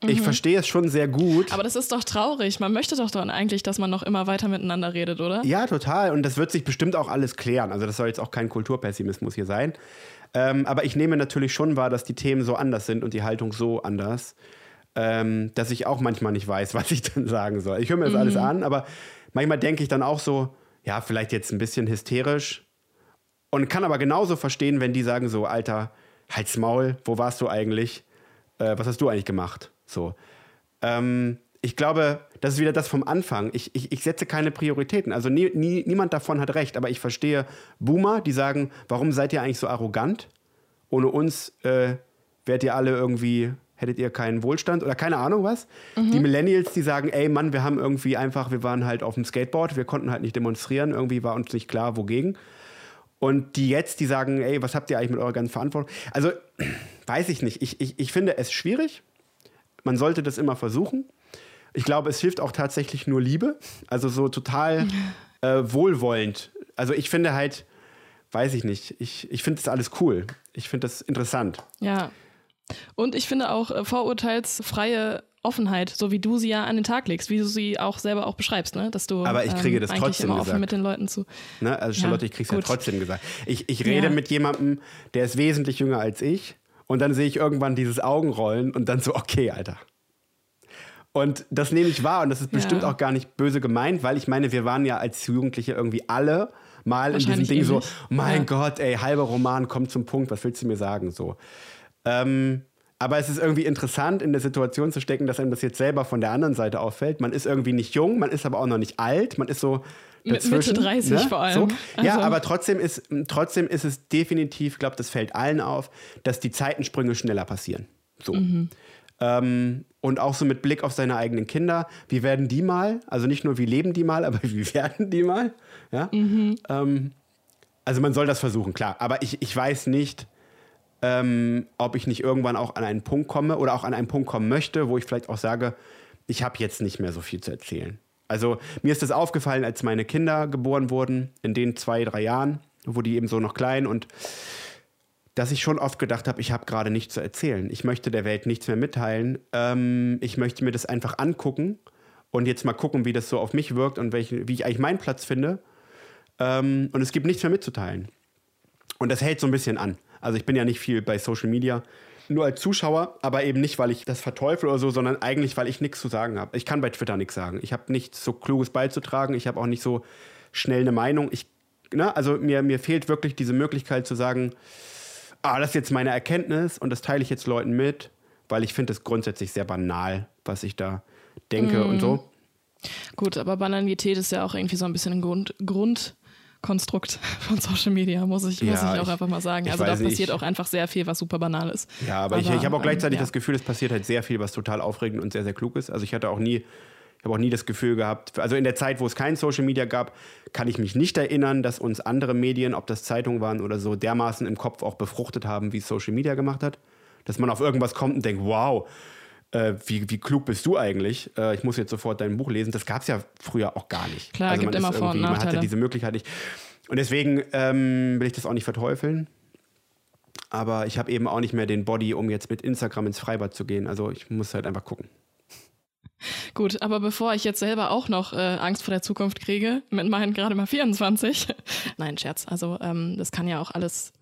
ich mhm. verstehe es schon sehr gut. Aber das ist doch traurig. Man möchte doch dann eigentlich, dass man noch immer weiter miteinander redet, oder? Ja, total. Und das wird sich bestimmt auch alles klären. Also das soll jetzt auch kein Kulturpessimismus hier sein. Ähm, aber ich nehme natürlich schon wahr, dass die Themen so anders sind und die Haltung so anders, ähm, dass ich auch manchmal nicht weiß, [LAUGHS] was ich dann sagen soll. Ich höre mir das mhm. alles an, aber manchmal denke ich dann auch so, ja, vielleicht jetzt ein bisschen hysterisch. Und kann aber genauso verstehen, wenn die sagen so, Alter, halt's Maul, wo warst du eigentlich? Äh, was hast du eigentlich gemacht? So. Ähm, ich glaube, das ist wieder das vom Anfang. Ich, ich, ich setze keine Prioritäten. Also nie, nie, niemand davon hat recht, aber ich verstehe Boomer, die sagen, warum seid ihr eigentlich so arrogant? Ohne uns äh, wärt ihr alle irgendwie, hättet ihr keinen Wohlstand oder keine Ahnung was. Mhm. Die Millennials, die sagen, ey Mann, wir haben irgendwie einfach, wir waren halt auf dem Skateboard, wir konnten halt nicht demonstrieren, irgendwie war uns nicht klar, wogegen. Und die jetzt, die sagen, ey, was habt ihr eigentlich mit eurer ganzen Verantwortung? Also, [CLEARS THROAT] weiß ich nicht. Ich, ich, ich finde es schwierig. Man sollte das immer versuchen. Ich glaube, es hilft auch tatsächlich nur Liebe. Also so total [LAUGHS] äh, wohlwollend. Also ich finde halt, weiß ich nicht, ich, ich finde das alles cool. Ich finde das interessant. Ja. Und ich finde auch äh, vorurteilsfreie Offenheit, so wie du sie ja an den Tag legst, wie du sie auch selber auch beschreibst, ne? Dass du Aber ich kriege das ähm, trotzdem immer offen mit den Leuten zu. Ne? Also Charlotte, ja, ich kriege es ja trotzdem gesagt. Ich, ich rede ja. mit jemandem, der ist wesentlich jünger als ich und dann sehe ich irgendwann dieses Augenrollen und dann so, okay, Alter. Und das nehme ich wahr und das ist bestimmt Ja. auch gar nicht böse gemeint, weil ich meine, wir waren ja als Jugendliche irgendwie alle mal in diesem Ding so, ähnlich. mein Ja. Gott, ey, halber Roman, komm zum Punkt, was willst du mir sagen? So. Ähm, aber es ist irgendwie interessant, in der Situation zu stecken, dass einem das jetzt selber von der anderen Seite auffällt. Man ist irgendwie nicht jung, man ist aber auch noch nicht alt, man ist so dazwischen. Mitte 30 ne? vor allem. So. Ja, Also- aber trotzdem ist, trotzdem ist es definitiv, ich glaube, das fällt allen auf, dass die Zeitensprünge schneller passieren. So. Ähm, und auch so mit Blick auf seine eigenen Kinder. Wie werden die mal? Also nicht nur, wie leben die mal, [LAUGHS] aber wie werden die mal? Ja? Ähm, also man soll das versuchen, klar. Aber ich, ich weiß nicht, ähm, ob ich nicht irgendwann auch an einen Punkt komme oder auch an einen Punkt kommen möchte, wo ich vielleicht auch sage, ich habe jetzt nicht mehr so viel zu erzählen. Also mir ist das aufgefallen, als meine Kinder geboren wurden, in den zwei, drei Jahren, wo die eben so noch klein und dass ich schon oft gedacht habe, ich habe gerade nichts zu erzählen. Ich möchte der Welt nichts mehr mitteilen. Ähm, ich möchte mir das einfach angucken und jetzt mal gucken, wie das so auf mich wirkt und welchen, wie ich eigentlich meinen Platz finde. Ähm, und es gibt nichts mehr mitzuteilen. Und das hält so ein bisschen an. Also ich bin ja nicht viel bei Social Media, nur als Zuschauer, aber eben nicht, weil ich das verteufel oder so, sondern eigentlich, weil ich nichts zu sagen habe. Ich kann bei Twitter nichts sagen. Ich habe nichts so Kluges beizutragen. Ich habe auch nicht so schnell eine Meinung. Ich, ne, also mir, mir fehlt wirklich diese Möglichkeit zu sagen, ah, das ist jetzt meine Erkenntnis und das teile ich jetzt Leuten mit, weil ich finde es grundsätzlich sehr banal, was ich da denke und so. Gut, aber Banalität ist ja auch irgendwie so ein bisschen ein Grund, Grundkonstrukt von Social Media, muss ich, muss Ja, ich auch ich- einfach mal sagen. Also da weiß nicht, passiert ich- auch einfach sehr viel, was super banal ist. Ja, aber, ich, ich habe auch gleichzeitig ähm, ja. das Gefühl, es passiert halt sehr viel, was total aufregend und sehr, sehr klug ist. Also ich hatte auch nie, ich habe auch nie das Gefühl gehabt, also in der Zeit, wo es kein Social Media gab, kann ich mich nicht erinnern, dass uns andere Medien, ob das Zeitungen waren oder so, dermaßen im Kopf auch befruchtet haben, wie es Social Media gemacht hat. Dass man auf irgendwas kommt und denkt, wow, äh, wie, wie klug bist du eigentlich? Äh, ich muss jetzt sofort dein Buch lesen. Das gab es ja früher auch gar nicht. Klar, also gibt man immer ist Vor- und irgendwie- Man hatte diese Möglichkeit nicht. Und deswegen ähm, will ich das auch nicht verteufeln. Aber ich habe eben auch nicht mehr den Body, um jetzt mit Instagram ins Freibad zu gehen. Also ich muss halt einfach gucken. [LAUGHS] Gut, aber bevor ich jetzt selber auch noch äh, Angst vor der Zukunft kriege, mit meinen gerade mal 24, [LAUGHS] nein, Scherz, also ähm, das kann ja auch alles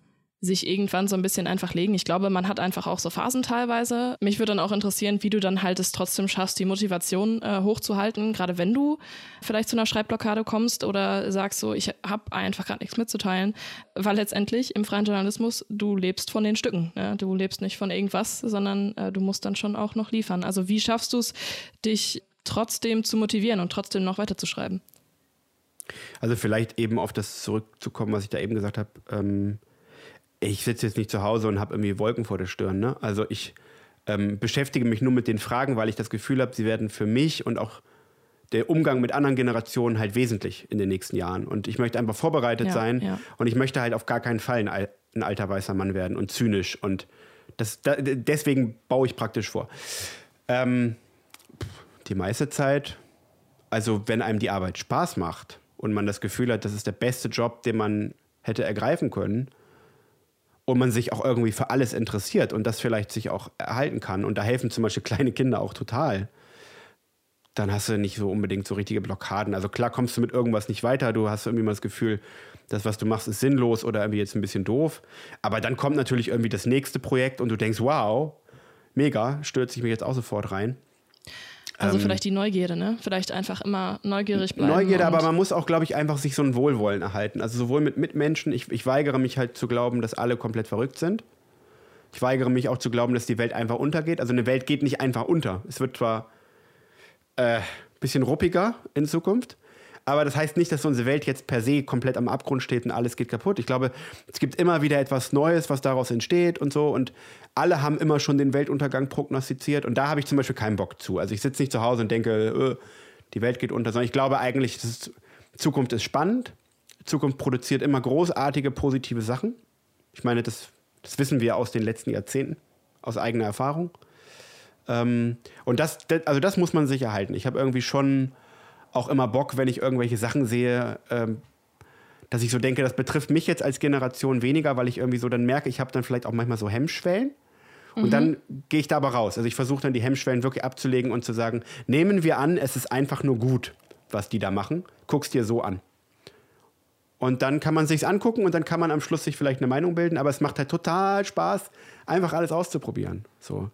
sich irgendwann so ein bisschen einfach legen. Ich glaube, man hat einfach auch so Phasen teilweise. Mich würde dann auch interessieren, wie du dann halt es trotzdem schaffst, die Motivation äh, hochzuhalten, gerade wenn du vielleicht zu einer Schreibblockade kommst oder sagst so, ich habe einfach gerade nichts mitzuteilen, weil letztendlich im freien Journalismus, du lebst von den Stücken. Ne? Du lebst nicht von irgendwas, sondern äh, du musst dann schon auch noch liefern. Also wie schaffst du es, dich trotzdem zu motivieren und trotzdem noch weiterzuschreiben? Also vielleicht eben auf das zurückzukommen, was ich da eben gesagt habe. Ähm, ich sitze jetzt nicht zu Hause und habe irgendwie Wolken vor der Stirn. Ne? Also ich ähm, beschäftige mich nur mit den Fragen, weil ich das Gefühl habe, sie werden für mich und auch der Umgang mit anderen Generationen halt wesentlich in den nächsten Jahren. Und ich möchte einfach vorbereitet Ja, sein ja. und ich möchte halt auf gar keinen Fall ein, ein alter weißer Mann werden und zynisch. Und das, da, deswegen baue ich praktisch vor. Ähm, die meiste Zeit, also wenn einem die Arbeit Spaß macht und man das Gefühl hat, das ist der beste Job, den man hätte ergreifen können und man sich auch irgendwie für alles interessiert und das vielleicht sich auch erhalten kann und da helfen zum Beispiel [LAUGHS] kleine Kinder auch total, dann hast du nicht so unbedingt so richtige Blockaden. Also klar kommst du mit irgendwas nicht weiter, du hast irgendwie mal das Gefühl, das, was du machst, ist sinnlos oder irgendwie jetzt ein bisschen doof. Aber dann kommt natürlich irgendwie das nächste Projekt und du denkst, wow, mega, stürze ich mich jetzt auch sofort rein. Also Ähm, vielleicht die Neugierde, ne? Vielleicht einfach immer neugierig bleiben. Neugierde, aber man muss auch, glaube ich, einfach sich so ein Wohlwollen erhalten. Also sowohl mit Mitmenschen, ich, ich weigere mich halt zu glauben, dass alle komplett verrückt sind. Ich weigere mich auch zu glauben, dass die Welt einfach untergeht. Also eine Welt geht nicht einfach unter. Es wird zwar ein äh, bisschen ruppiger in Zukunft, aber das heißt nicht, dass unsere Welt jetzt per se komplett am Abgrund steht und alles geht kaputt. Ich glaube, es gibt immer wieder etwas Neues, was daraus entsteht und so. Und alle haben immer schon den Weltuntergang prognostiziert. Und da habe ich zum Beispiel keinen Bock zu. Also ich sitze nicht zu Hause und denke, äh, die Welt geht unter, sondern ich glaube eigentlich, ist, Zukunft ist spannend. Zukunft produziert immer großartige, positive Sachen. Ich meine, das, das wissen wir aus den letzten Jahrzehnten, aus eigener Erfahrung. Ähm, und das, also das muss man sich erhalten. Ich habe irgendwie schon auch immer Bock, wenn ich irgendwelche Sachen sehe, ähm, dass ich so denke, das betrifft mich jetzt als Generation weniger, weil ich irgendwie so dann merke, ich habe dann vielleicht auch manchmal so Hemmschwellen. Und dann gehe ich da aber raus. Also ich versuche dann die Hemmschwellen wirklich abzulegen und zu sagen, nehmen wir an, es ist einfach nur gut, was die da machen. Guck's dir so an. Und dann kann man sich's angucken und dann kann man am Schluss sich vielleicht eine Meinung bilden, aber es macht halt total Spaß, einfach alles auszuprobieren. So.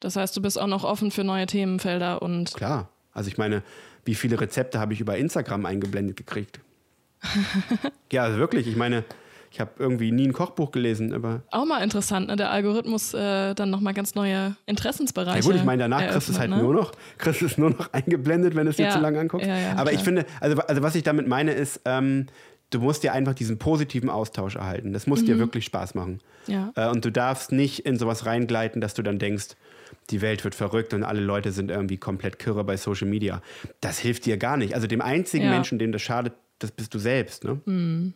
Das heißt, du bist auch noch offen für neue Themenfelder und. Klar. Also ich meine, wie viele Rezepte habe ich über Instagram eingeblendet gekriegt? [LAUGHS] ja, also wirklich. Ich meine, ich habe irgendwie nie ein Kochbuch gelesen, aber. Auch mal interessant, ne? Der Algorithmus äh, dann nochmal ganz neue Interessensbereiche. Ja gut, ich meine, danach kriegst du es halt ne? nur noch, kriegst es nur noch eingeblendet, wenn du es dir ja. zu lange anguckst. Ja, ja, aber klar. ich finde, also, also was ich damit meine, ist, ähm, du musst dir einfach diesen positiven Austausch erhalten. Das muss mhm. dir wirklich Spaß machen. Ja. Äh, und du darfst nicht in sowas reingleiten, dass du dann denkst, die Welt wird verrückt und alle Leute sind irgendwie komplett kirre bei Social Media. Das hilft dir gar nicht. Also dem einzigen ja. Menschen, dem das schadet, das bist du selbst. Ne? Mhm.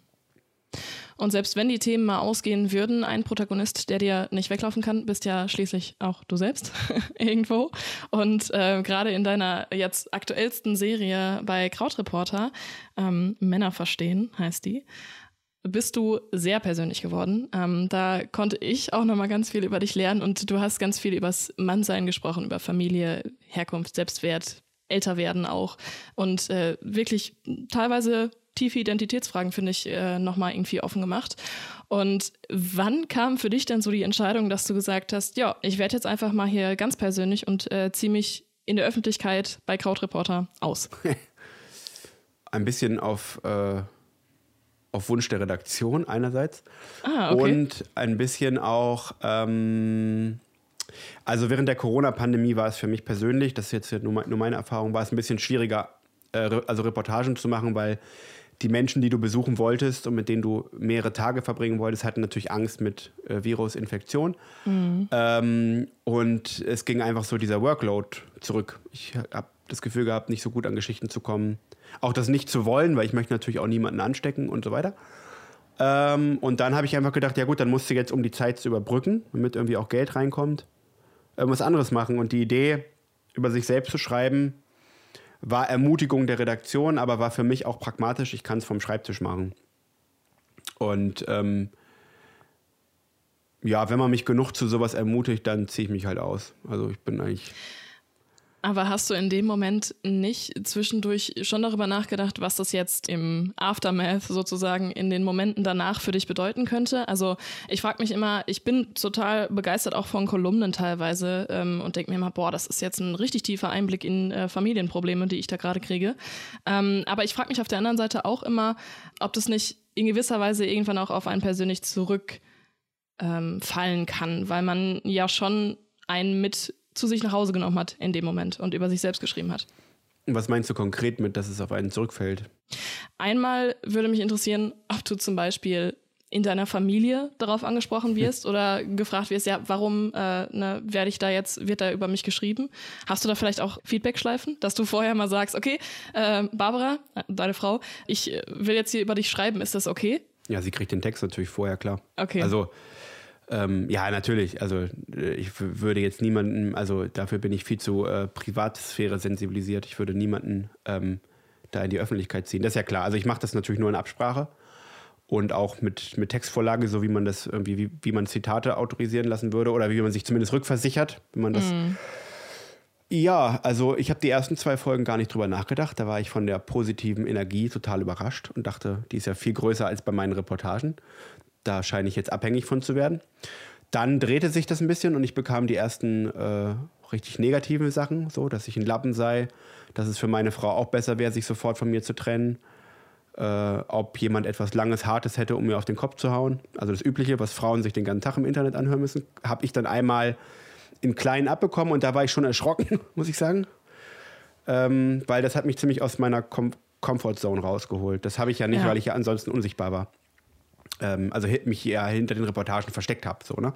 Und selbst wenn die Themen mal ausgehen würden, ein Protagonist, der dir nicht weglaufen kann, bist ja schließlich auch du selbst [LAUGHS] irgendwo. Und äh, gerade in deiner jetzt aktuellsten Serie bei Krautreporter, ähm, Männer verstehen heißt die, bist du sehr persönlich geworden. Ähm, da konnte ich auch noch mal ganz viel über dich lernen und du hast ganz viel übers Mannsein gesprochen, über Familie, Herkunft, Selbstwert, älter werden auch und äh, wirklich teilweise tiefe Identitätsfragen, finde ich, äh, nochmal irgendwie offen gemacht. Und wann kam für dich denn so die Entscheidung, dass du gesagt hast, ja, ich werde jetzt einfach mal hier ganz persönlich und äh, ziehe mich in der Öffentlichkeit bei Krautreporter aus? [LAUGHS] Ein bisschen auf, äh, auf Wunsch der Redaktion einerseits ah, okay. und ein bisschen auch, ähm, also während der Corona-Pandemie war es für mich persönlich, das ist jetzt nur meine Erfahrung, war es ein bisschen schwieriger, äh, also Reportagen zu machen, weil die Menschen, die du besuchen wolltest und mit denen du mehrere Tage verbringen wolltest, hatten natürlich Angst mit äh, Virusinfektion. Mhm. Ähm, und es ging einfach so dieser Workload zurück. Ich habe das Gefühl gehabt, nicht so gut an Geschichten zu kommen. Auch das nicht zu wollen, weil ich möchte natürlich auch niemanden anstecken und so weiter. Ähm, und dann habe ich einfach gedacht, ja gut, dann musst du jetzt, um die Zeit zu überbrücken, damit irgendwie auch Geld reinkommt, irgendwas anderes machen. Und die Idee, über sich selbst zu schreiben, war Ermutigung der Redaktion, aber war für mich auch pragmatisch. Ich kann es vom Schreibtisch machen. Und ähm, ja, wenn man mich genug zu sowas ermutigt, dann ziehe ich mich halt aus. Also ich bin eigentlich aber hast du in dem Moment nicht zwischendurch schon darüber nachgedacht, was das jetzt im Aftermath sozusagen in den Momenten danach für dich bedeuten könnte? Also ich frage mich immer, ich bin total begeistert auch von Kolumnen teilweise ähm, und denke mir immer, boah, das ist jetzt ein richtig tiefer Einblick in äh, Familienprobleme, die ich da gerade kriege. Ähm, aber ich frage mich auf der anderen Seite auch immer, ob das nicht in gewisser Weise irgendwann auch auf einen persönlich zurückfallen ähm, kann, weil man ja schon einen mit zu sich nach Hause genommen hat in dem Moment und über sich selbst geschrieben hat. Was meinst du konkret mit, dass es auf einen zurückfällt? Einmal würde mich interessieren, ob du zum Beispiel in deiner Familie darauf angesprochen wirst oder gefragt wirst, ja, warum äh, ne, werde ich da jetzt, wird da über mich geschrieben? Hast du da vielleicht auch Feedback-Schleifen, dass du vorher mal sagst, okay, äh, Barbara, deine Frau, ich äh, will jetzt hier über dich schreiben, ist das okay? Ja, sie kriegt den Text natürlich vorher, klar. Okay. Also ähm, ja, natürlich. Also äh, ich würde jetzt niemanden, also dafür bin ich viel zu äh, Privatsphäre sensibilisiert. Ich würde niemanden ähm, da in die Öffentlichkeit ziehen. Das ist ja klar. Also ich mache das natürlich nur in Absprache und auch mit, mit Textvorlage, so wie man das irgendwie, wie, wie man Zitate autorisieren lassen würde oder wie man sich zumindest rückversichert, wenn man das. Mm. Ja, also ich habe die ersten zwei Folgen gar nicht drüber nachgedacht. Da war ich von der positiven Energie total überrascht und dachte, die ist ja viel größer als bei meinen Reportagen. Da scheine ich jetzt abhängig von zu werden. Dann drehte sich das ein bisschen und ich bekam die ersten äh, richtig negativen Sachen, so dass ich ein Lappen sei, dass es für meine Frau auch besser wäre, sich sofort von mir zu trennen. Äh, ob jemand etwas Langes, Hartes hätte, um mir auf den Kopf zu hauen. Also das Übliche, was Frauen sich den ganzen Tag im Internet anhören müssen, habe ich dann einmal in kleinen abbekommen und da war ich schon erschrocken, [LAUGHS] muss ich sagen. Ähm, weil das hat mich ziemlich aus meiner Com Comfortzone rausgeholt. Das habe ich ja nicht, ja. weil ich ja ansonsten unsichtbar war ähm, also mich eher hinter den Reportagen versteckt habe. So, ne?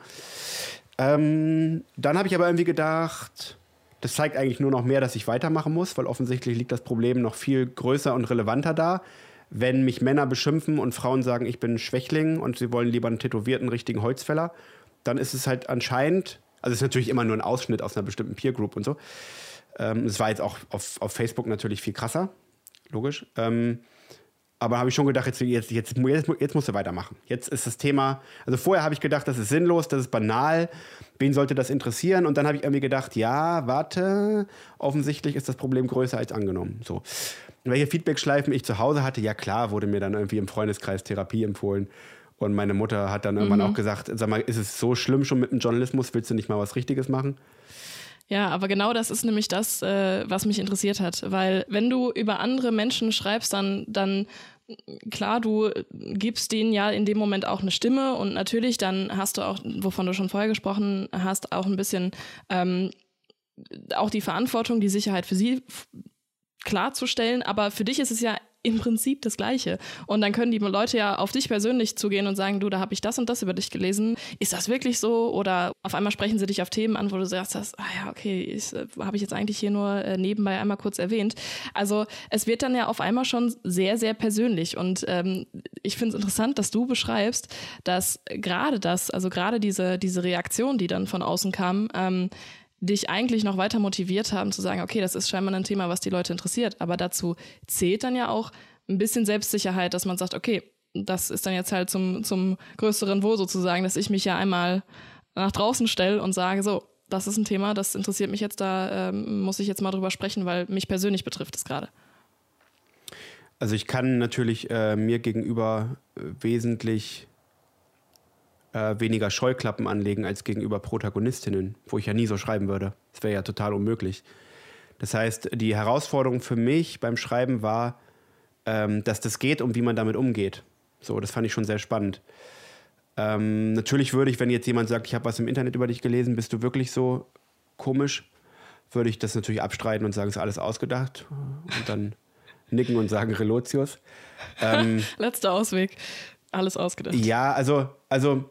Ähm, dann habe ich aber irgendwie gedacht, das zeigt eigentlich nur noch mehr, dass ich weitermachen muss, weil offensichtlich liegt das Problem noch viel größer und relevanter da. Wenn mich Männer beschimpfen und Frauen sagen, ich bin ein Schwächling und sie wollen lieber einen tätowierten richtigen Holzfäller, dann ist es halt anscheinend, also es ist natürlich immer nur ein Ausschnitt aus einer bestimmten Peer Group und so. Ähm, es war jetzt auch auf, auf Facebook natürlich viel krasser, logisch. Ähm, aber habe ich schon gedacht, jetzt, jetzt, jetzt, jetzt, jetzt musst du weitermachen. Jetzt ist das Thema, also vorher habe ich gedacht, das ist sinnlos, das ist banal, wen sollte das interessieren? Und dann habe ich irgendwie gedacht, ja, warte, offensichtlich ist das Problem größer als angenommen. So. welche Feedback-Schleifen ich zu Hause hatte, ja klar, wurde mir dann irgendwie im Freundeskreis Therapie empfohlen. Und meine Mutter hat dann irgendwann mhm. auch gesagt, sag mal, ist es so schlimm schon mit dem Journalismus? Willst du nicht mal was Richtiges machen? Ja, aber genau das ist nämlich das, äh, was mich interessiert hat. Weil wenn du über andere Menschen schreibst, dann, dann klar, du gibst denen ja in dem Moment auch eine Stimme und natürlich dann hast du auch, wovon du schon vorher gesprochen hast, auch ein bisschen ähm, auch die Verantwortung, die Sicherheit für sie klarzustellen. Aber für dich ist es ja im Prinzip das Gleiche. Und dann können die Leute ja auf dich persönlich zugehen und sagen, du, da habe ich das und das über dich gelesen. Ist das wirklich so? Oder auf einmal sprechen sie dich auf Themen an, wo du sagst, ah ja, okay, äh, habe ich jetzt eigentlich hier nur äh, nebenbei einmal kurz erwähnt. Also es wird dann ja auf einmal schon sehr, sehr persönlich. Und ähm, ich finde es interessant, dass du beschreibst, dass gerade das, also gerade diese, diese Reaktion, die dann von außen kam, ähm, dich eigentlich noch weiter motiviert haben zu sagen, okay, das ist scheinbar ein Thema, was die Leute interessiert. Aber dazu zählt dann ja auch ein bisschen Selbstsicherheit, dass man sagt, okay, das ist dann jetzt halt zum, zum größeren Wohl sozusagen, dass ich mich ja einmal nach draußen stelle und sage, so, das ist ein Thema, das interessiert mich jetzt, da ähm, muss ich jetzt mal drüber sprechen, weil mich persönlich betrifft es gerade. Also ich kann natürlich äh, mir gegenüber äh, wesentlich äh, weniger Scheuklappen anlegen als gegenüber Protagonistinnen, wo ich ja nie so schreiben würde. Das wäre ja total unmöglich. Das heißt, die Herausforderung für mich beim Schreiben war, ähm, dass das geht und wie man damit umgeht. So, das fand ich schon sehr spannend. Ähm, natürlich würde ich, wenn jetzt jemand sagt, ich habe was im Internet über dich gelesen, bist du wirklich so komisch, würde ich das natürlich abstreiten und sagen, es ist alles ausgedacht und dann nicken und sagen Relotius. Ähm, [LAUGHS] Letzter Ausweg alles ausgedacht. Ja, also, also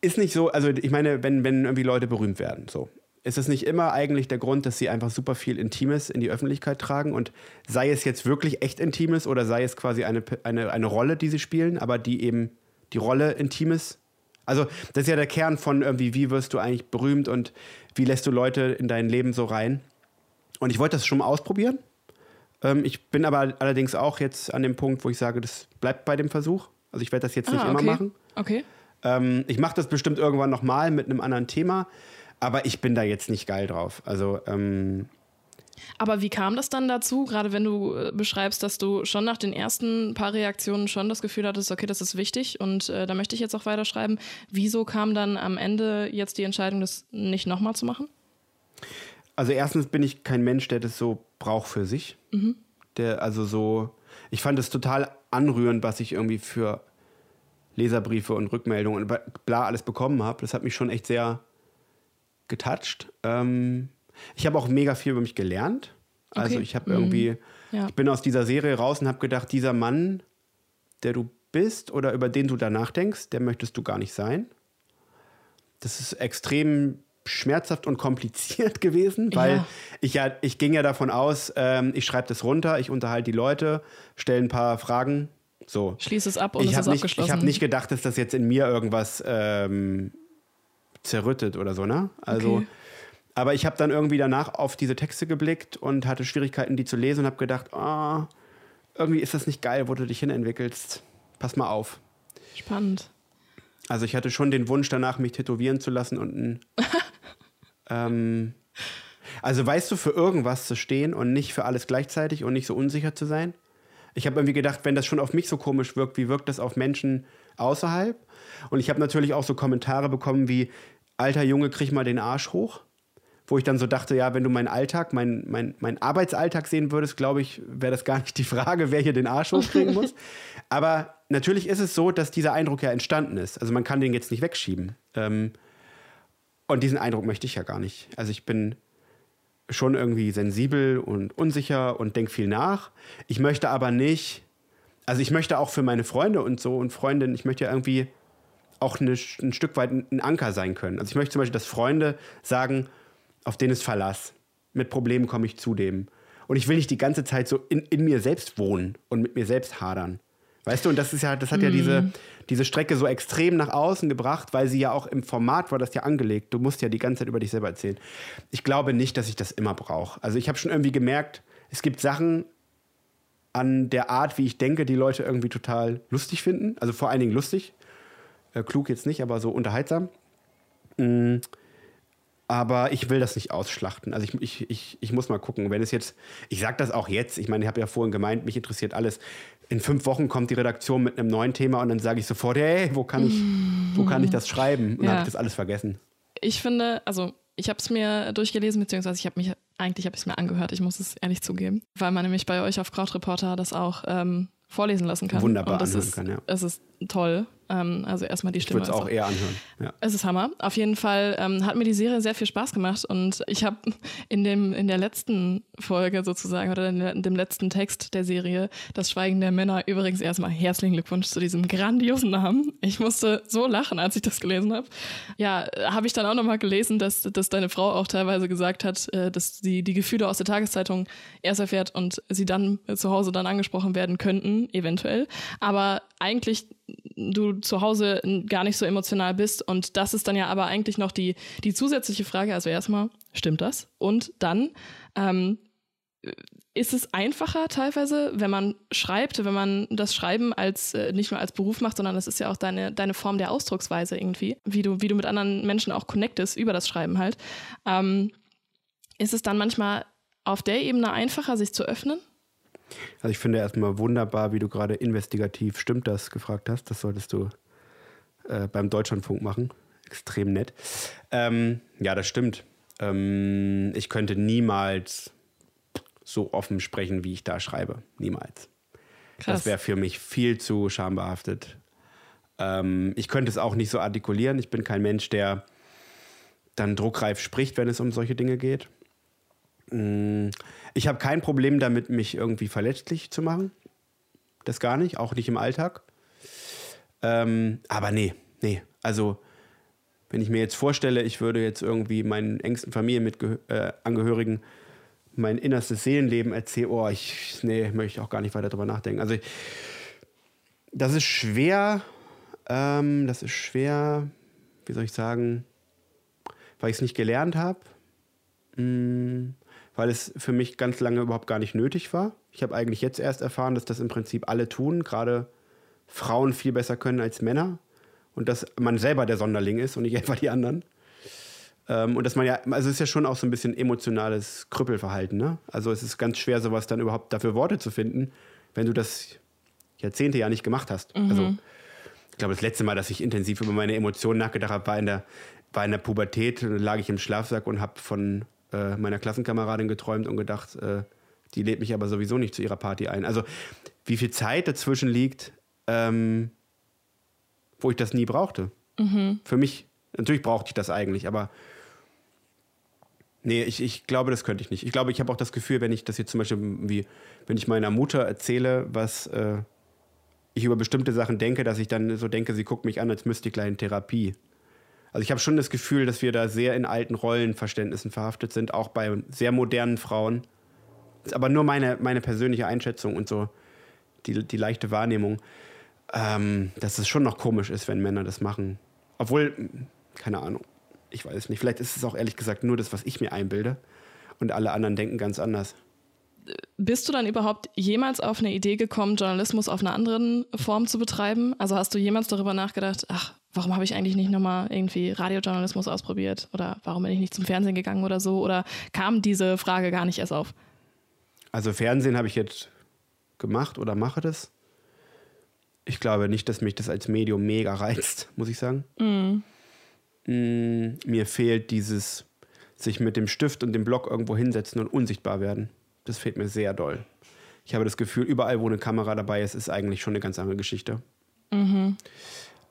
ist nicht so, also ich meine, wenn, wenn irgendwie Leute berühmt werden, so. Ist es nicht immer eigentlich der Grund, dass sie einfach super viel Intimes in die Öffentlichkeit tragen und sei es jetzt wirklich echt Intimes oder sei es quasi eine, eine, eine Rolle, die sie spielen, aber die eben die Rolle Intimes also, das ist ja der Kern von irgendwie, wie wirst du eigentlich berühmt und wie lässt du Leute in dein Leben so rein. Und ich wollte das schon mal ausprobieren. Ähm, ich bin aber allerdings auch jetzt an dem Punkt, wo ich sage, das bleibt bei dem Versuch. Also ich werde das jetzt nicht ah, okay. immer machen. Okay. Ähm, ich mache das bestimmt irgendwann nochmal mit einem anderen Thema, aber ich bin da jetzt nicht geil drauf. Also ähm, aber wie kam das dann dazu, gerade wenn du äh, beschreibst, dass du schon nach den ersten paar Reaktionen schon das Gefühl hattest, okay, das ist wichtig und äh, da möchte ich jetzt auch weiterschreiben. Wieso kam dann am Ende jetzt die Entscheidung, das nicht nochmal zu machen? Also erstens bin ich kein Mensch, der das so braucht für sich. Mhm. Der also so, ich fand es total anrührend, was ich irgendwie für Leserbriefe und Rückmeldungen und bla alles bekommen habe. Das hat mich schon echt sehr getoucht. Ähm, ich habe auch mega viel über mich gelernt. Also okay. ich habe irgendwie, mhm. ja. ich bin aus dieser Serie raus und habe gedacht, dieser Mann, der du bist oder über den du da nachdenkst, der möchtest du gar nicht sein. Das ist extrem schmerzhaft und kompliziert [LAUGHS] gewesen, weil ja. ich ja, ich ging ja davon aus, ähm, ich schreibe das runter, ich unterhalte die Leute, stelle ein paar Fragen, so. Schließe es ab und ich es ist nicht, abgeschlossen. Ich habe nicht gedacht, dass das jetzt in mir irgendwas ähm, zerrüttet oder so, ne? Also, okay. aber ich habe dann irgendwie danach auf diese Texte geblickt und hatte Schwierigkeiten, die zu lesen und habe gedacht, oh, irgendwie ist das nicht geil, wo du dich hinentwickelst. Pass mal auf. Spannend. Also ich hatte schon den Wunsch danach, mich tätowieren zu lassen und ein [LAUGHS] ähm, also weißt du, für irgendwas zu stehen und nicht für alles gleichzeitig und nicht so unsicher zu sein? Ich habe irgendwie gedacht, wenn das schon auf mich so komisch wirkt, wie wirkt das auf Menschen außerhalb? Und ich habe natürlich auch so Kommentare bekommen wie, alter Junge, krieg mal den Arsch hoch. Wo ich dann so dachte, ja, wenn du meinen Alltag, meinen mein, mein Arbeitsalltag sehen würdest, glaube ich, wäre das gar nicht die Frage, wer hier den Arsch hochkriegen muss. [LAUGHS] Aber natürlich ist es so, dass dieser Eindruck ja entstanden ist. Also man kann den jetzt nicht wegschieben. Ähm, und diesen Eindruck möchte ich ja gar nicht. Also ich bin schon irgendwie sensibel und unsicher und denke viel nach. Ich möchte aber nicht, also ich möchte auch für meine Freunde und so und Freundinnen, ich möchte ja irgendwie auch eine, ein Stück weit ein Anker sein können. Also ich möchte zum Beispiel, dass Freunde sagen, auf den ist Verlass. Mit Problemen komme ich zu dem. Und ich will nicht die ganze Zeit so in, in mir selbst wohnen und mit mir selbst hadern. Weißt du, und das ist ja, das hat ja mhm. diese, diese Strecke so extrem nach außen gebracht, weil sie ja auch im Format war das ja angelegt. Du musst ja die ganze Zeit über dich selber erzählen. Ich glaube nicht, dass ich das immer brauche. Also ich habe schon irgendwie gemerkt, es gibt Sachen an der Art, wie ich denke, die Leute irgendwie total lustig finden. Also vor allen Dingen lustig. Äh, klug jetzt nicht, aber so unterhaltsam. Mhm. Aber ich will das nicht ausschlachten. Also ich, ich, ich, ich muss mal gucken. Wenn es jetzt, ich sage das auch jetzt, ich meine, ich habe ja vorhin gemeint, mich interessiert alles. In fünf Wochen kommt die Redaktion mit einem neuen Thema und dann sage ich sofort, hey, wo kann ich, wo kann ich das schreiben? Und ja. habe ich das alles vergessen. Ich finde, also ich habe es mir durchgelesen, beziehungsweise ich habe mich, eigentlich habe ich es mir angehört, ich muss es ehrlich zugeben, weil man nämlich bei euch auf Krautreporter das auch ähm, vorlesen lassen kann. Wunderbar und das ist, kann, ja. Es ist toll. Ähm, also erstmal die Stimme. Ich würde es auch eher anhören. Ja. Es ist Hammer. Auf jeden Fall ähm, hat mir die Serie sehr viel Spaß gemacht und ich habe in in der letzten Folge sozusagen oder in, dem letzten Text der Serie das Schweigen der Männer übrigens erstmal herzlichen Glückwunsch zu diesem grandiosen Namen. Ich musste so lachen, als ich das gelesen habe. Ja, habe ich dann auch nochmal gelesen, dass, dass deine Frau auch teilweise gesagt hat, äh, dass sie die Gefühle aus der Tageszeitung erst erfährt und sie dann zu Hause dann angesprochen werden könnten, eventuell. Aber eigentlich du zu Hause gar nicht so emotional bist. Und das ist dann ja aber eigentlich noch die, die zusätzliche Frage. Also erstmal, stimmt das? Und dann, ähm, ist es einfacher teilweise, wenn man schreibt, wenn man das Schreiben als äh, nicht nur als Beruf macht, sondern das ist ja auch deine, deine Form der Ausdrucksweise irgendwie, wie du, wie du mit anderen Menschen auch connectest über das Schreiben halt. Ähm, ist es dann manchmal auf der Ebene einfacher, sich zu öffnen? Also ich finde erstmal wunderbar, wie du gerade investigativ stimmt das gefragt hast. Das solltest du äh, beim Deutschlandfunk machen. Extrem nett. Ähm, ja, das stimmt. Ähm, ich könnte niemals so offen sprechen, wie ich da schreibe. Niemals. Krass. Das wäre für mich viel zu schambehaftet. Ähm, ich könnte es auch nicht so artikulieren. Ich bin kein Mensch, der dann druckreif spricht, wenn es um solche Dinge geht. Mm, ich habe kein Problem damit, mich irgendwie verletzlich zu machen. Das gar nicht, auch nicht im Alltag. Ähm, aber nee, nee. Also, wenn ich mir jetzt vorstelle, ich würde jetzt irgendwie meinen engsten Familienangehörigen äh, mein innerstes Seelenleben erzählen, oh, ich, nee, möchte ich auch gar nicht weiter drüber nachdenken. Also, das ist schwer, ähm, das ist schwer, wie soll ich sagen, weil ich es nicht gelernt habe. Mm weil es für mich ganz lange überhaupt gar nicht nötig war. Ich habe eigentlich jetzt erst erfahren, dass das im Prinzip alle tun, gerade Frauen viel besser können als Männer und dass man selber der Sonderling ist und nicht [LAUGHS] einfach die anderen. Ähm, und dass man ja, also es ist ja schon auch so ein bisschen emotionales Krüppelverhalten, ne? Also es ist ganz schwer, sowas dann überhaupt dafür Worte zu finden, wenn du das Jahrzehnte ja nicht gemacht hast. Mhm. Also ich glaube, das letzte Mal, dass ich intensiv über meine Emotionen nachgedacht habe, war in der, war in der Pubertät, da lag ich im Schlafsack und habe von äh, meiner Klassenkameradin geträumt und gedacht, äh, die lädt mich aber sowieso nicht zu ihrer Party ein. Also wie viel Zeit dazwischen liegt, ähm, wo ich das nie brauchte. Mhm. Für mich, natürlich brauchte ich das eigentlich, aber nee, ich, ich glaube, das könnte ich nicht. Ich glaube, ich habe auch das Gefühl, wenn ich das jetzt zum Beispiel, wie, wenn ich meiner Mutter erzähle, was äh, ich über bestimmte Sachen denke, dass ich dann so denke, sie guckt mich an, als müsste ich gleich in Therapie. Also ich habe schon das Gefühl, dass wir da sehr in alten Rollenverständnissen verhaftet sind, auch bei sehr modernen Frauen. Ist aber nur meine, meine persönliche Einschätzung und so die, die leichte Wahrnehmung, ähm, dass es schon noch komisch ist, wenn Männer das machen. Obwohl, keine Ahnung, ich weiß nicht. Vielleicht ist es auch ehrlich gesagt nur das, was ich mir einbilde und alle anderen denken ganz anders. Bist du dann überhaupt jemals auf eine Idee gekommen, Journalismus auf einer anderen Form zu betreiben? Also hast du jemals darüber nachgedacht, ach, warum habe ich eigentlich nicht nochmal irgendwie Radiojournalismus ausprobiert oder warum bin ich nicht zum Fernsehen gegangen oder so? Oder kam diese Frage gar nicht erst auf? Also Fernsehen habe ich jetzt gemacht oder mache das. Ich glaube nicht, dass mich das als Medium mega reizt, [LAUGHS] muss ich sagen. Mm. Mm, mir fehlt dieses sich mit dem Stift und dem Block irgendwo hinsetzen und unsichtbar werden. Das fehlt mir sehr doll. Ich habe das Gefühl, überall, wo eine Kamera dabei ist, ist eigentlich schon eine ganz andere Geschichte. Mhm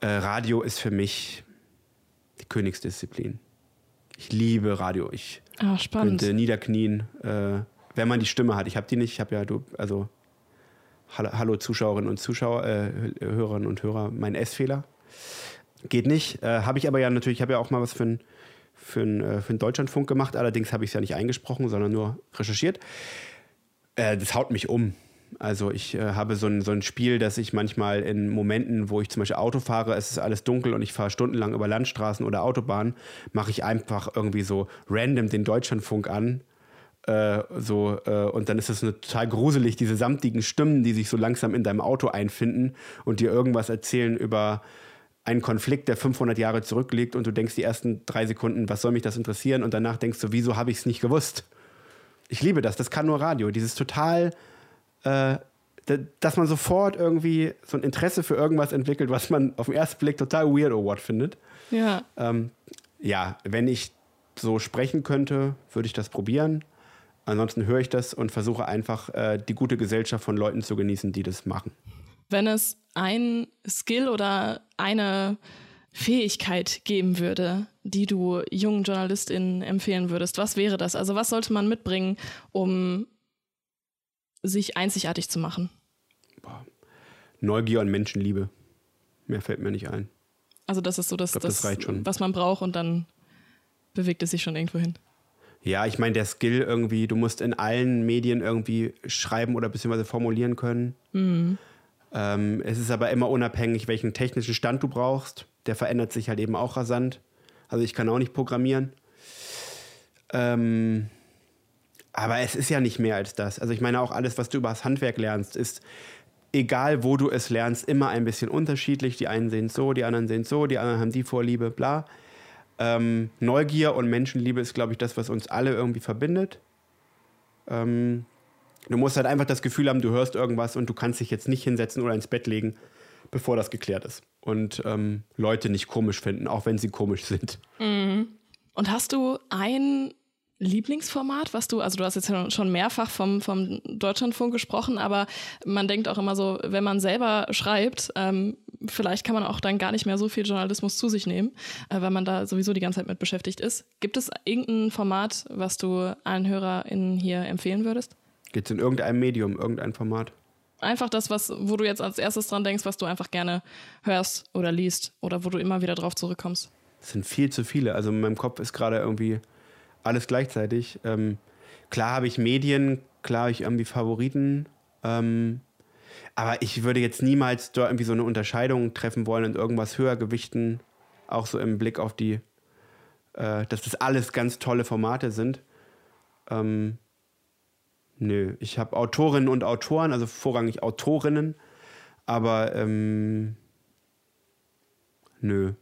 äh, Radio ist für mich die Königsdisziplin. Ich liebe Radio. Ich oh, könnte niederknien, äh, wenn man die Stimme hat. Ich habe die nicht. Ich habe ja, du, also Hallo Zuschauerinnen und Zuschauer, äh, Hörerinnen und Hörer, mein S-Fehler. Geht nicht. Äh, habe ich aber ja natürlich, ich habe ja auch mal was für einen für äh, für Deutschlandfunk gemacht. Allerdings habe ich es ja nicht eingesprochen, sondern nur recherchiert. Äh, das haut mich um. Also ich äh, habe so ein, so ein Spiel, dass ich manchmal in Momenten, wo ich zum Beispiel Auto fahre, es ist alles dunkel und ich fahre stundenlang über Landstraßen oder Autobahnen, mache ich einfach irgendwie so random den Deutschlandfunk an. Äh, so, äh, und dann ist es total gruselig, diese samtigen Stimmen, die sich so langsam in deinem Auto einfinden und dir irgendwas erzählen über einen Konflikt, der 500 Jahre zurückliegt und du denkst die ersten drei Sekunden, was soll mich das interessieren? Und danach denkst du, wieso habe ich es nicht gewusst? Ich liebe das, das kann nur Radio. Dieses total, äh, dass man sofort irgendwie so ein Interesse für irgendwas entwickelt, was man auf den ersten Blick total weird or what findet. Ja. Ähm, ja, wenn ich so sprechen könnte, würde ich das probieren. Ansonsten höre ich das und versuche einfach, äh, die gute Gesellschaft von Leuten zu genießen, die das machen. Wenn es ein Skill oder eine Fähigkeit geben würde, die du jungen JournalistInnen empfehlen würdest, was wäre das? Also was sollte man mitbringen, um sich einzigartig zu machen? Boah. Neugier und Menschenliebe. Mehr fällt mir nicht ein. Also das ist so das, glaub, das, das was man braucht und dann bewegt es sich schon irgendwo hin. Ja, ich meine, der Skill irgendwie, du musst in allen Medien irgendwie schreiben oder beziehungsweise formulieren können. Mhm. Ähm, es ist aber immer unabhängig, welchen technischen Stand du brauchst. Der verändert sich halt eben auch rasant. Also ich kann auch nicht programmieren. Ähm, aber es ist ja nicht mehr als das. Also ich meine auch alles, was du über das Handwerk lernst, ist egal wo du es lernst, immer ein bisschen unterschiedlich. Die einen sehen es so, die anderen sehen es so, die anderen haben die Vorliebe, bla. Ähm, Neugier und Menschenliebe ist, glaube ich, das, was uns alle irgendwie verbindet. Ähm, du musst halt einfach das Gefühl haben, du hörst irgendwas und du kannst dich jetzt nicht hinsetzen oder ins Bett legen, bevor das geklärt ist. Und ähm, Leute nicht komisch finden, auch wenn sie komisch sind. Mhm. Und hast du ein Lieblingsformat, was du, also du hast jetzt schon mehrfach vom, vom Deutschlandfunk gesprochen, aber man denkt auch immer so, wenn man selber schreibt, ähm, vielleicht kann man auch dann gar nicht mehr so viel Journalismus zu sich nehmen, äh, weil man da sowieso die ganze Zeit mit beschäftigt ist. Gibt es irgendein Format, was du allen HörerInnen hier empfehlen würdest? Gibt es in irgendeinem Medium, irgendein Format? Einfach das, was, wo du jetzt als erstes dran denkst, was du einfach gerne hörst oder liest oder wo du immer wieder drauf zurückkommst. Es sind viel zu viele. Also in meinem Kopf ist gerade irgendwie alles gleichzeitig. Ähm, klar habe ich Medien, klar habe ich irgendwie Favoriten. Ähm, aber ich würde jetzt niemals da irgendwie so eine Unterscheidung treffen wollen und irgendwas höher gewichten. Auch so im Blick auf die, äh, dass das alles ganz tolle Formate sind. Ähm, nö, ich habe Autorinnen und Autoren, also vorrangig Autorinnen. Aber ähm, nö,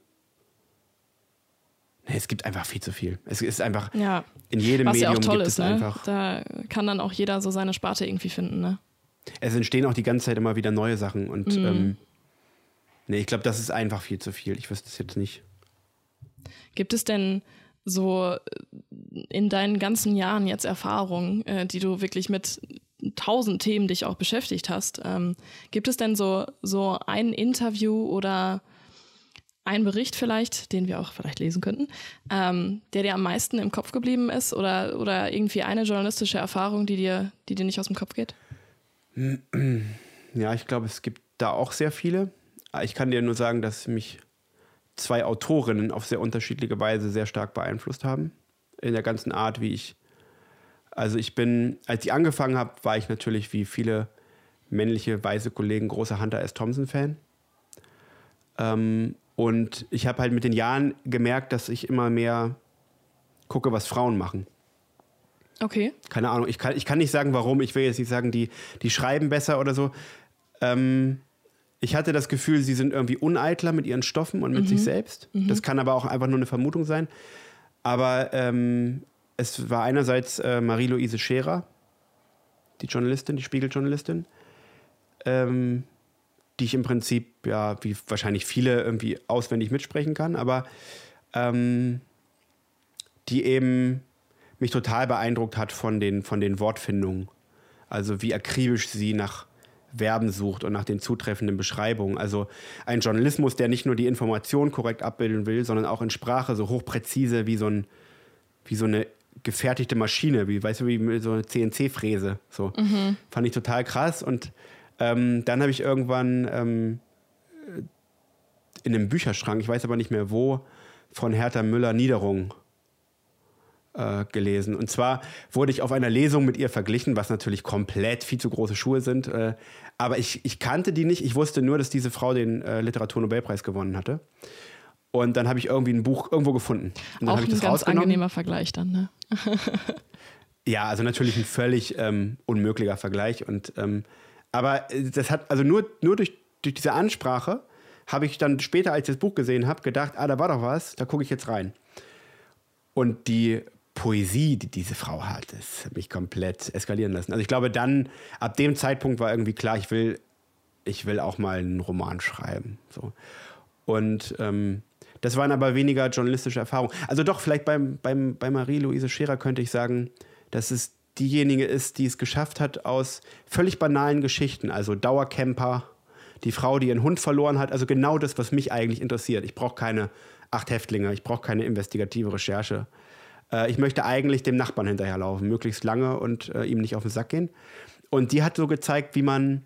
es gibt einfach viel zu viel. Es ist einfach ja. in jedem Was Medium ja auch toll gibt ist, es ne? einfach. Da kann dann auch jeder so seine Sparte irgendwie finden, ne? Es entstehen auch die ganze Zeit immer wieder neue Sachen und mhm. ähm, nee, ich glaube, das ist einfach viel zu viel. Ich wüsste es jetzt nicht. Gibt es denn so in deinen ganzen Jahren jetzt Erfahrungen, äh, die du wirklich mit tausend Themen dich auch beschäftigt hast, ähm, gibt es denn so, so ein Interview oder ein Bericht vielleicht, den wir auch vielleicht lesen könnten, ähm, der dir am meisten im Kopf geblieben ist oder, oder irgendwie eine journalistische Erfahrung, die dir, die dir nicht aus dem Kopf geht? Ja, ich glaube, es gibt da auch sehr viele. Ich kann dir nur sagen, dass mich zwei Autorinnen auf sehr unterschiedliche Weise sehr stark beeinflusst haben. In der ganzen Art, wie ich. Also ich bin, als ich angefangen habe, war ich natürlich wie viele männliche weiße Kollegen großer Hunter S. Thompson-Fan. Ähm, und ich habe halt mit den Jahren gemerkt, dass ich immer mehr gucke, was Frauen machen. Okay. Keine Ahnung, ich kann, ich kann nicht sagen, warum. Ich will jetzt nicht sagen, die, die schreiben besser oder so. Ähm, ich hatte das Gefühl, sie sind irgendwie uneitler mit ihren Stoffen und mit mhm. sich selbst. Mhm. Das kann aber auch einfach nur eine Vermutung sein. Aber ähm, es war einerseits äh, Marie-Louise Scherer, die Journalistin, die Spiegeljournalistin. Ähm, die ich im Prinzip, ja, wie wahrscheinlich viele irgendwie auswendig mitsprechen kann, aber ähm, die eben mich total beeindruckt hat von den, von den Wortfindungen. Also wie akribisch sie nach Verben sucht und nach den zutreffenden Beschreibungen. Also ein Journalismus, der nicht nur die Information korrekt abbilden will, sondern auch in Sprache so hochpräzise wie so, ein, wie so eine gefertigte Maschine, wie, weißt du, wie so eine CNC-Fräse. So. Mhm. Fand ich total krass und ähm, dann habe ich irgendwann ähm, in einem Bücherschrank, ich weiß aber nicht mehr wo, von Hertha Müller Niederung äh, gelesen. Und zwar wurde ich auf einer Lesung mit ihr verglichen, was natürlich komplett viel zu große Schuhe sind. Äh, aber ich, ich kannte die nicht. Ich wusste nur, dass diese Frau den äh, Literaturnobelpreis gewonnen hatte. Und dann habe ich irgendwie ein Buch irgendwo gefunden. Und dann Auch ich ein ganz angenehmer Vergleich dann, ne? [LAUGHS] ja, also natürlich ein völlig ähm, unmöglicher Vergleich. Und ähm, aber äh, das hat, also nur, nur durch, durch diese Ansprache habe ich dann später, als ich das Buch gesehen habe, gedacht, ah, da war doch was, da gucke ich jetzt rein. Und die Poesie, die diese Frau hat, das hat mich komplett eskalieren lassen. Also ich glaube, dann, ab dem Zeitpunkt war irgendwie klar, ich will, ich will auch mal einen Roman schreiben. So. Und ähm, das waren aber weniger journalistische Erfahrungen. Also doch, vielleicht beim, beim, bei Marie-Louise Scherer könnte ich sagen, dass es diejenige ist, die es geschafft hat, aus völlig banalen Geschichten, also Dauercamper, die Frau, die ihren Hund verloren hat, also genau das, was mich eigentlich interessiert. Ich brauche keine acht Häftlinge, ich brauche keine investigative Recherche. Äh, ich möchte eigentlich dem Nachbarn hinterherlaufen, möglichst lange und äh, ihm nicht auf den Sack gehen. Und die hat so gezeigt, wie man,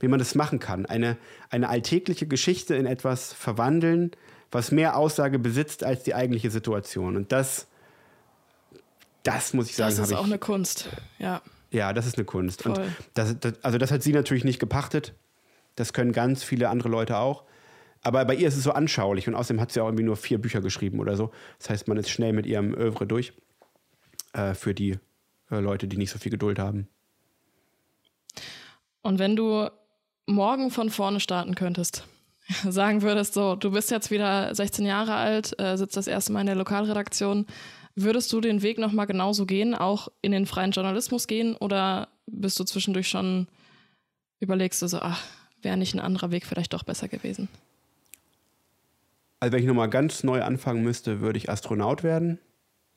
wie man das machen kann. Eine, eine alltägliche Geschichte in etwas verwandeln, was mehr Aussage besitzt als die eigentliche Situation. Und das, das muss ich sagen. Das ist auch ich, eine Kunst, ja. Ja, das ist eine Kunst. Voll. Und das, das, also das hat sie natürlich nicht gepachtet. Das können ganz viele andere Leute auch. Aber bei ihr ist es so anschaulich und außerdem hat sie auch irgendwie nur vier Bücher geschrieben oder so. Das heißt, man ist schnell mit ihrem Övre durch äh, für die äh, Leute, die nicht so viel Geduld haben. Und wenn du morgen von vorne starten könntest, [LAUGHS] sagen würdest, so, du bist jetzt wieder 16 Jahre alt, äh, sitzt das erste Mal in der Lokalredaktion, würdest du den Weg nochmal genauso gehen, auch in den freien Journalismus gehen oder bist du zwischendurch schon, überlegst du so, ach, wäre nicht ein anderer Weg vielleicht doch besser gewesen? Also wenn ich nochmal ganz neu anfangen müsste, würde ich Astronaut werden.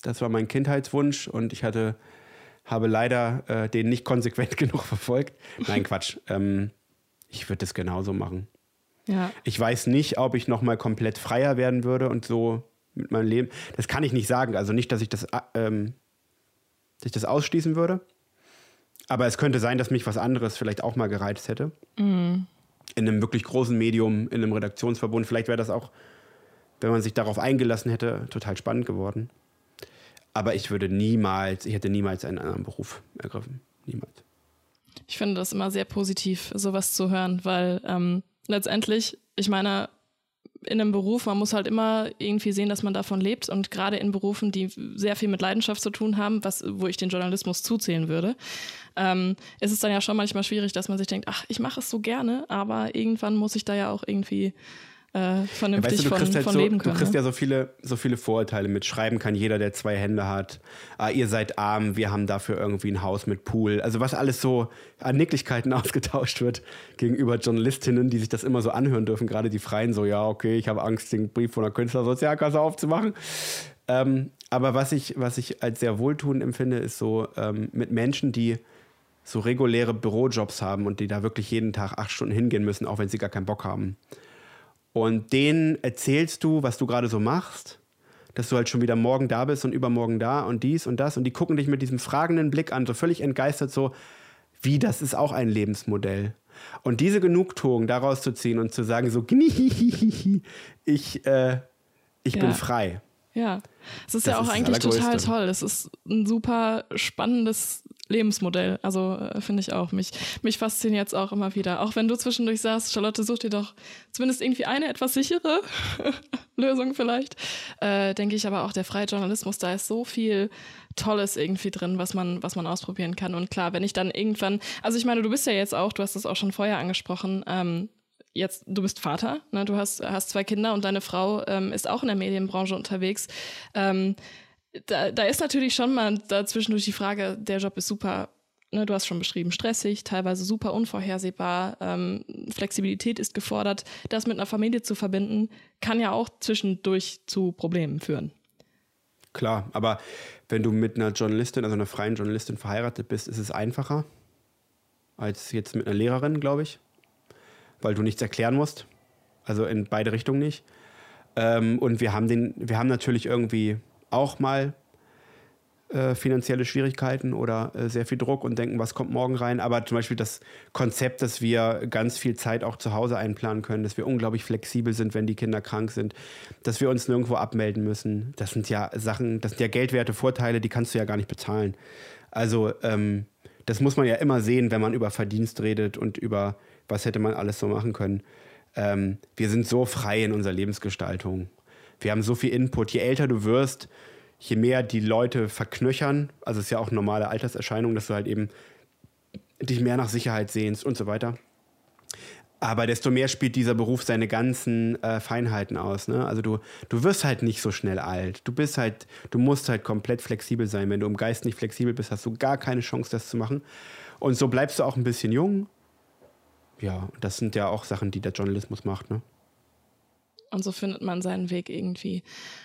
Das war mein Kindheitswunsch und ich hatte, habe leider äh, den nicht konsequent [LAUGHS] genug verfolgt. Nein, Quatsch. Ähm, ich würde das genauso machen. Ja. Ich weiß nicht, ob ich nochmal komplett freier werden würde und so mit meinem Leben. Das kann ich nicht sagen. Also nicht, dass ich das, äh, ähm, dass ich das ausschließen würde. Aber es könnte sein, dass mich was anderes vielleicht auch mal gereizt hätte. Mhm. In einem wirklich großen Medium, in einem Redaktionsverbund. Vielleicht wäre das auch wenn man sich darauf eingelassen hätte, total spannend geworden. Aber ich würde niemals, ich hätte niemals einen anderen Beruf ergriffen. Niemals. Ich finde das immer sehr positiv, sowas zu hören, weil ähm, letztendlich, ich meine, in einem Beruf, man muss halt immer irgendwie sehen, dass man davon lebt und gerade in Berufen, die sehr viel mit Leidenschaft zu tun haben, was, wo ich den Journalismus zuzählen würde, ähm, ist es dann ja schon manchmal schwierig, dass man sich denkt, ach, ich mache es so gerne, aber irgendwann muss ich da ja auch irgendwie äh, vernünftig ja, weißt du, von, halt von so, leben können. Du kriegst ne? ja so viele, so viele Vorurteile mit. Schreiben kann jeder, der zwei Hände hat. Ah, ihr seid arm, wir haben dafür irgendwie ein Haus mit Pool. Also was alles so an Nicklichkeiten [LAUGHS] ausgetauscht wird gegenüber Journalistinnen, die sich das immer so anhören dürfen. Gerade die Freien so, ja, okay, ich habe Angst, den Brief von der Künstlersozialkasse aufzumachen. Ähm, aber was ich, was ich als sehr wohltuend empfinde, ist so ähm, mit Menschen, die so reguläre Bürojobs haben und die da wirklich jeden Tag acht Stunden hingehen müssen, auch wenn sie gar keinen Bock haben. Und denen erzählst du, was du gerade so machst, dass du halt schon wieder morgen da bist und übermorgen da und dies und das. Und die gucken dich mit diesem fragenden Blick an, so völlig entgeistert, so, wie, das ist auch ein Lebensmodell. Und diese Genugtuung daraus zu ziehen und zu sagen, so, ich, äh, ich ja. bin frei. Ja, es ist das ja auch ist eigentlich total toll. Es ist ein super spannendes Lebensmodell. Also äh, finde ich auch. Mich, mich fasziniert es auch immer wieder. Auch wenn du zwischendurch sagst, Charlotte, such dir doch zumindest irgendwie eine etwas sichere [LAUGHS] Lösung vielleicht. Äh, denke ich aber auch, der freie Journalismus, da ist so viel Tolles irgendwie drin, was man, was man ausprobieren kann. Und klar, wenn ich dann irgendwann, also ich meine, du bist ja jetzt auch, du hast das auch schon vorher angesprochen, ähm, jetzt, du bist Vater, ne? du hast, hast zwei Kinder und deine Frau ähm, ist auch in der Medienbranche unterwegs. Ähm, da, da ist natürlich schon mal dazwischendurch die Frage, der Job ist super, ne, du hast schon beschrieben, stressig, teilweise super unvorhersehbar, ähm, Flexibilität ist gefordert. Das mit einer Familie zu verbinden, kann ja auch zwischendurch zu Problemen führen. Klar, aber wenn du mit einer Journalistin, also einer freien Journalistin verheiratet bist, ist es einfacher als jetzt mit einer Lehrerin, glaube ich, weil du nichts erklären musst. Also in beide Richtungen nicht. Ähm, und wir haben den, wir haben natürlich irgendwie auch mal äh, finanzielle Schwierigkeiten oder äh, sehr viel Druck und denken, was kommt morgen rein. Aber zum Beispiel das Konzept, dass wir ganz viel Zeit auch zu Hause einplanen können, dass wir unglaublich flexibel sind, wenn die Kinder krank sind, dass wir uns nirgendwo abmelden müssen. Das sind ja Sachen, das sind ja geldwerte Vorteile, die kannst du ja gar nicht bezahlen. Also ähm, das muss man ja immer sehen, wenn man über Verdienst redet und über was hätte man alles so machen können. Ähm, wir sind so frei in unserer Lebensgestaltung wir haben so viel Input. Je älter du wirst, je mehr die Leute verknöchern, also es ist ja auch normale Alterserscheinung, dass du halt eben dich mehr nach Sicherheit sehnst und so weiter. Aber desto mehr spielt dieser Beruf seine ganzen äh, Feinheiten aus. Ne? Also du, du wirst halt nicht so schnell alt. Du bist halt, du musst halt komplett flexibel sein. Wenn du im Geist nicht flexibel bist, hast du gar keine Chance, das zu machen. Und so bleibst du auch ein bisschen jung. Ja, das sind ja auch Sachen, die der Journalismus macht. Ne? Und so findet man seinen Weg irgendwie.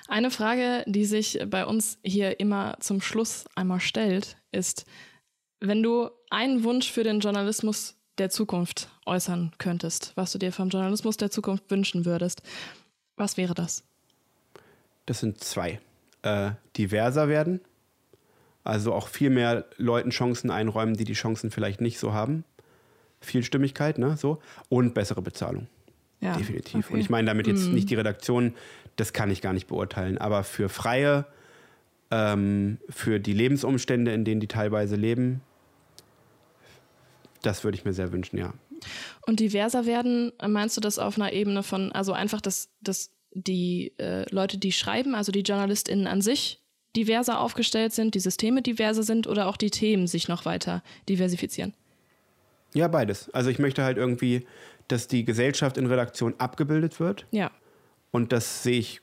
Eine Frage, die sich bei uns hier immer zum Schluss einmal stellt, ist, wenn du einen Wunsch für den Journalismus der Zukunft äußern könntest, was du dir vom Journalismus der Zukunft wünschen würdest, was wäre das? Das sind zwei. Äh, diverser werden, also auch viel mehr Leuten Chancen einräumen, die die Chancen vielleicht nicht so haben. Vielstimmigkeit, ne, so. Und bessere Bezahlung. Ja, Definitiv. Okay. Und ich meine damit jetzt mm. nicht die Redaktion, das kann ich gar nicht beurteilen, aber für Freie, ähm, für die Lebensumstände, in denen die teilweise leben, das würde ich mir sehr wünschen, ja. Und diverser werden, meinst du das auf einer Ebene von, also einfach, dass, dass die äh, Leute, die schreiben, also die JournalistInnen an sich, diverser aufgestellt sind, die Systeme diverser sind oder auch die Themen sich noch weiter diversifizieren? Ja, beides. Also ich möchte halt irgendwie, dass die Gesellschaft in Redaktion abgebildet wird. Ja. Und das sehe ich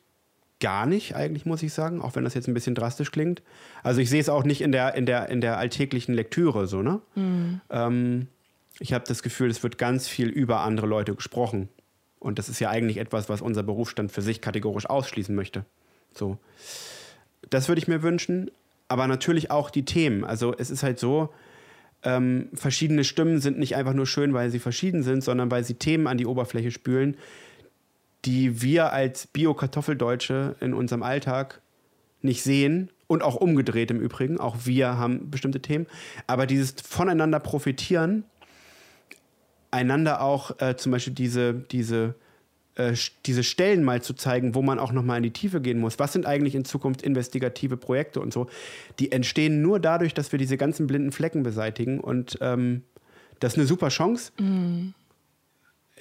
gar nicht, eigentlich, muss ich sagen, auch wenn das jetzt ein bisschen drastisch klingt. Also ich sehe es auch nicht in der, in der, in der alltäglichen Lektüre so, ne? Mhm. Ähm, ich habe das Gefühl, es wird ganz viel über andere Leute gesprochen. Und das ist ja eigentlich etwas, was unser Berufsstand für sich kategorisch ausschließen möchte. So. Das würde ich mir wünschen. Aber natürlich auch die Themen. Also es ist halt so, ähm, verschiedene Stimmen sind nicht einfach nur schön, weil sie verschieden sind, sondern weil sie Themen an die Oberfläche spülen, die wir als Bio-Kartoffeldeutsche in unserem Alltag nicht sehen und auch umgedreht im Übrigen. Auch wir haben bestimmte Themen. Aber dieses voneinander profitieren, einander auch äh, zum Beispiel diese, diese, äh, diese Stellen mal zu zeigen, wo man auch nochmal in die Tiefe gehen muss. Was sind eigentlich in Zukunft investigative Projekte und so? Die entstehen nur dadurch, dass wir diese ganzen blinden Flecken beseitigen. Und ähm, das ist eine super Chance. Mhm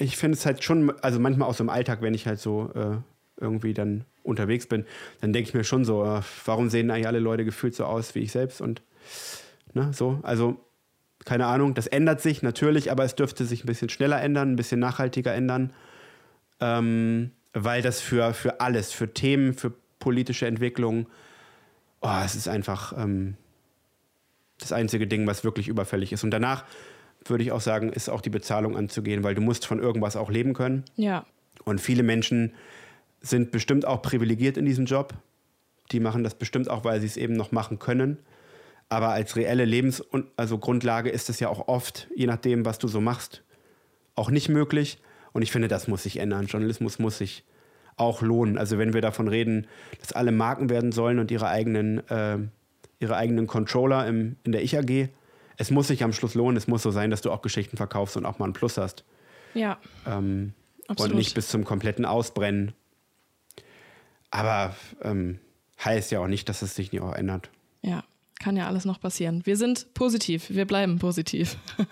ich finde es halt schon, also manchmal auch so im Alltag, wenn ich halt so äh, irgendwie dann unterwegs bin, dann denke ich mir schon so, äh, warum sehen eigentlich alle Leute gefühlt so aus wie ich selbst und ne, so. Also keine Ahnung, das ändert sich natürlich, aber es dürfte sich ein bisschen schneller ändern, ein bisschen nachhaltiger ändern, ähm, weil das für, für alles, für Themen, für politische Entwicklung, oh, es ist einfach ähm, das einzige Ding, was wirklich überfällig ist. Und danach würde ich auch sagen, ist auch die Bezahlung anzugehen, weil du musst von irgendwas auch leben können. Ja. Und viele Menschen sind bestimmt auch privilegiert in diesem Job. Die machen das bestimmt auch, weil sie es eben noch machen können. Aber als reelle Lebens- also Grundlage ist es ja auch oft, je nachdem, was du so machst, auch nicht möglich. Und ich finde, das muss sich ändern. Journalismus muss sich auch lohnen. Also wenn wir davon reden, dass alle Marken werden sollen und ihre eigenen, äh, ihre eigenen Controller im, in der Ich-AG, es muss sich am Schluss lohnen. Es muss so sein, dass du auch Geschichten verkaufst und auch mal einen Plus hast. Ja. Ähm, und nicht bis zum kompletten Ausbrennen. Aber ähm, heißt ja auch nicht, dass es sich nicht auch ändert. Ja, kann ja alles noch passieren. Wir sind positiv, wir bleiben positiv. [LAUGHS]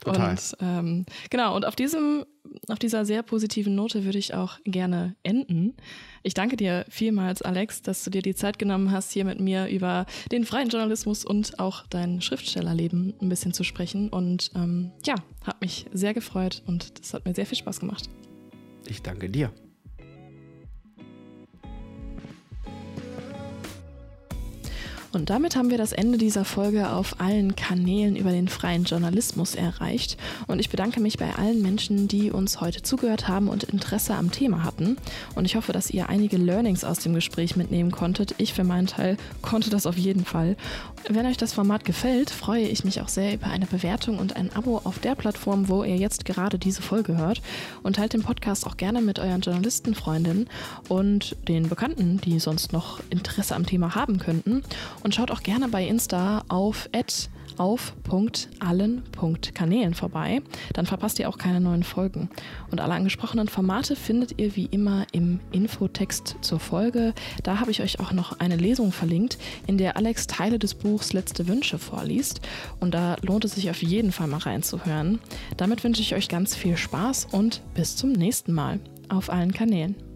Total. Und ähm, genau, und auf diesem, auf dieser sehr positiven Note würde ich auch gerne enden. Ich danke dir vielmals, Alex, dass du dir die Zeit genommen hast, hier mit mir über den freien Journalismus und auch dein Schriftstellerleben ein bisschen zu sprechen. Und ähm, ja, hat mich sehr gefreut und das hat mir sehr viel Spaß gemacht. Ich danke dir. Und damit haben wir das Ende dieser Folge auf allen Kanälen über den freien Journalismus erreicht. Und ich bedanke mich bei allen Menschen, die uns heute zugehört haben und Interesse am Thema hatten. Und ich hoffe, dass ihr einige Learnings aus dem Gespräch mitnehmen konntet. Ich für meinen Teil konnte das auf jeden Fall. Wenn euch das Format gefällt, freue ich mich auch sehr über eine Bewertung und ein Abo auf der Plattform, wo ihr jetzt gerade diese Folge hört. Und teilt den Podcast auch gerne mit euren Journalistenfreundinnen und den Bekannten, die sonst noch Interesse am Thema haben könnten. Und schaut auch gerne bei Insta auf auf.allen.kanälen vorbei. Dann verpasst ihr auch keine neuen Folgen. Und alle angesprochenen Formate findet ihr wie immer im Infotext zur Folge. Da habe ich euch auch noch eine Lesung verlinkt, in der Alex Teile des Buchs Letzte Wünsche vorliest. Und da lohnt es sich auf jeden Fall mal reinzuhören. Damit wünsche ich euch ganz viel Spaß und bis zum nächsten Mal auf allen Kanälen.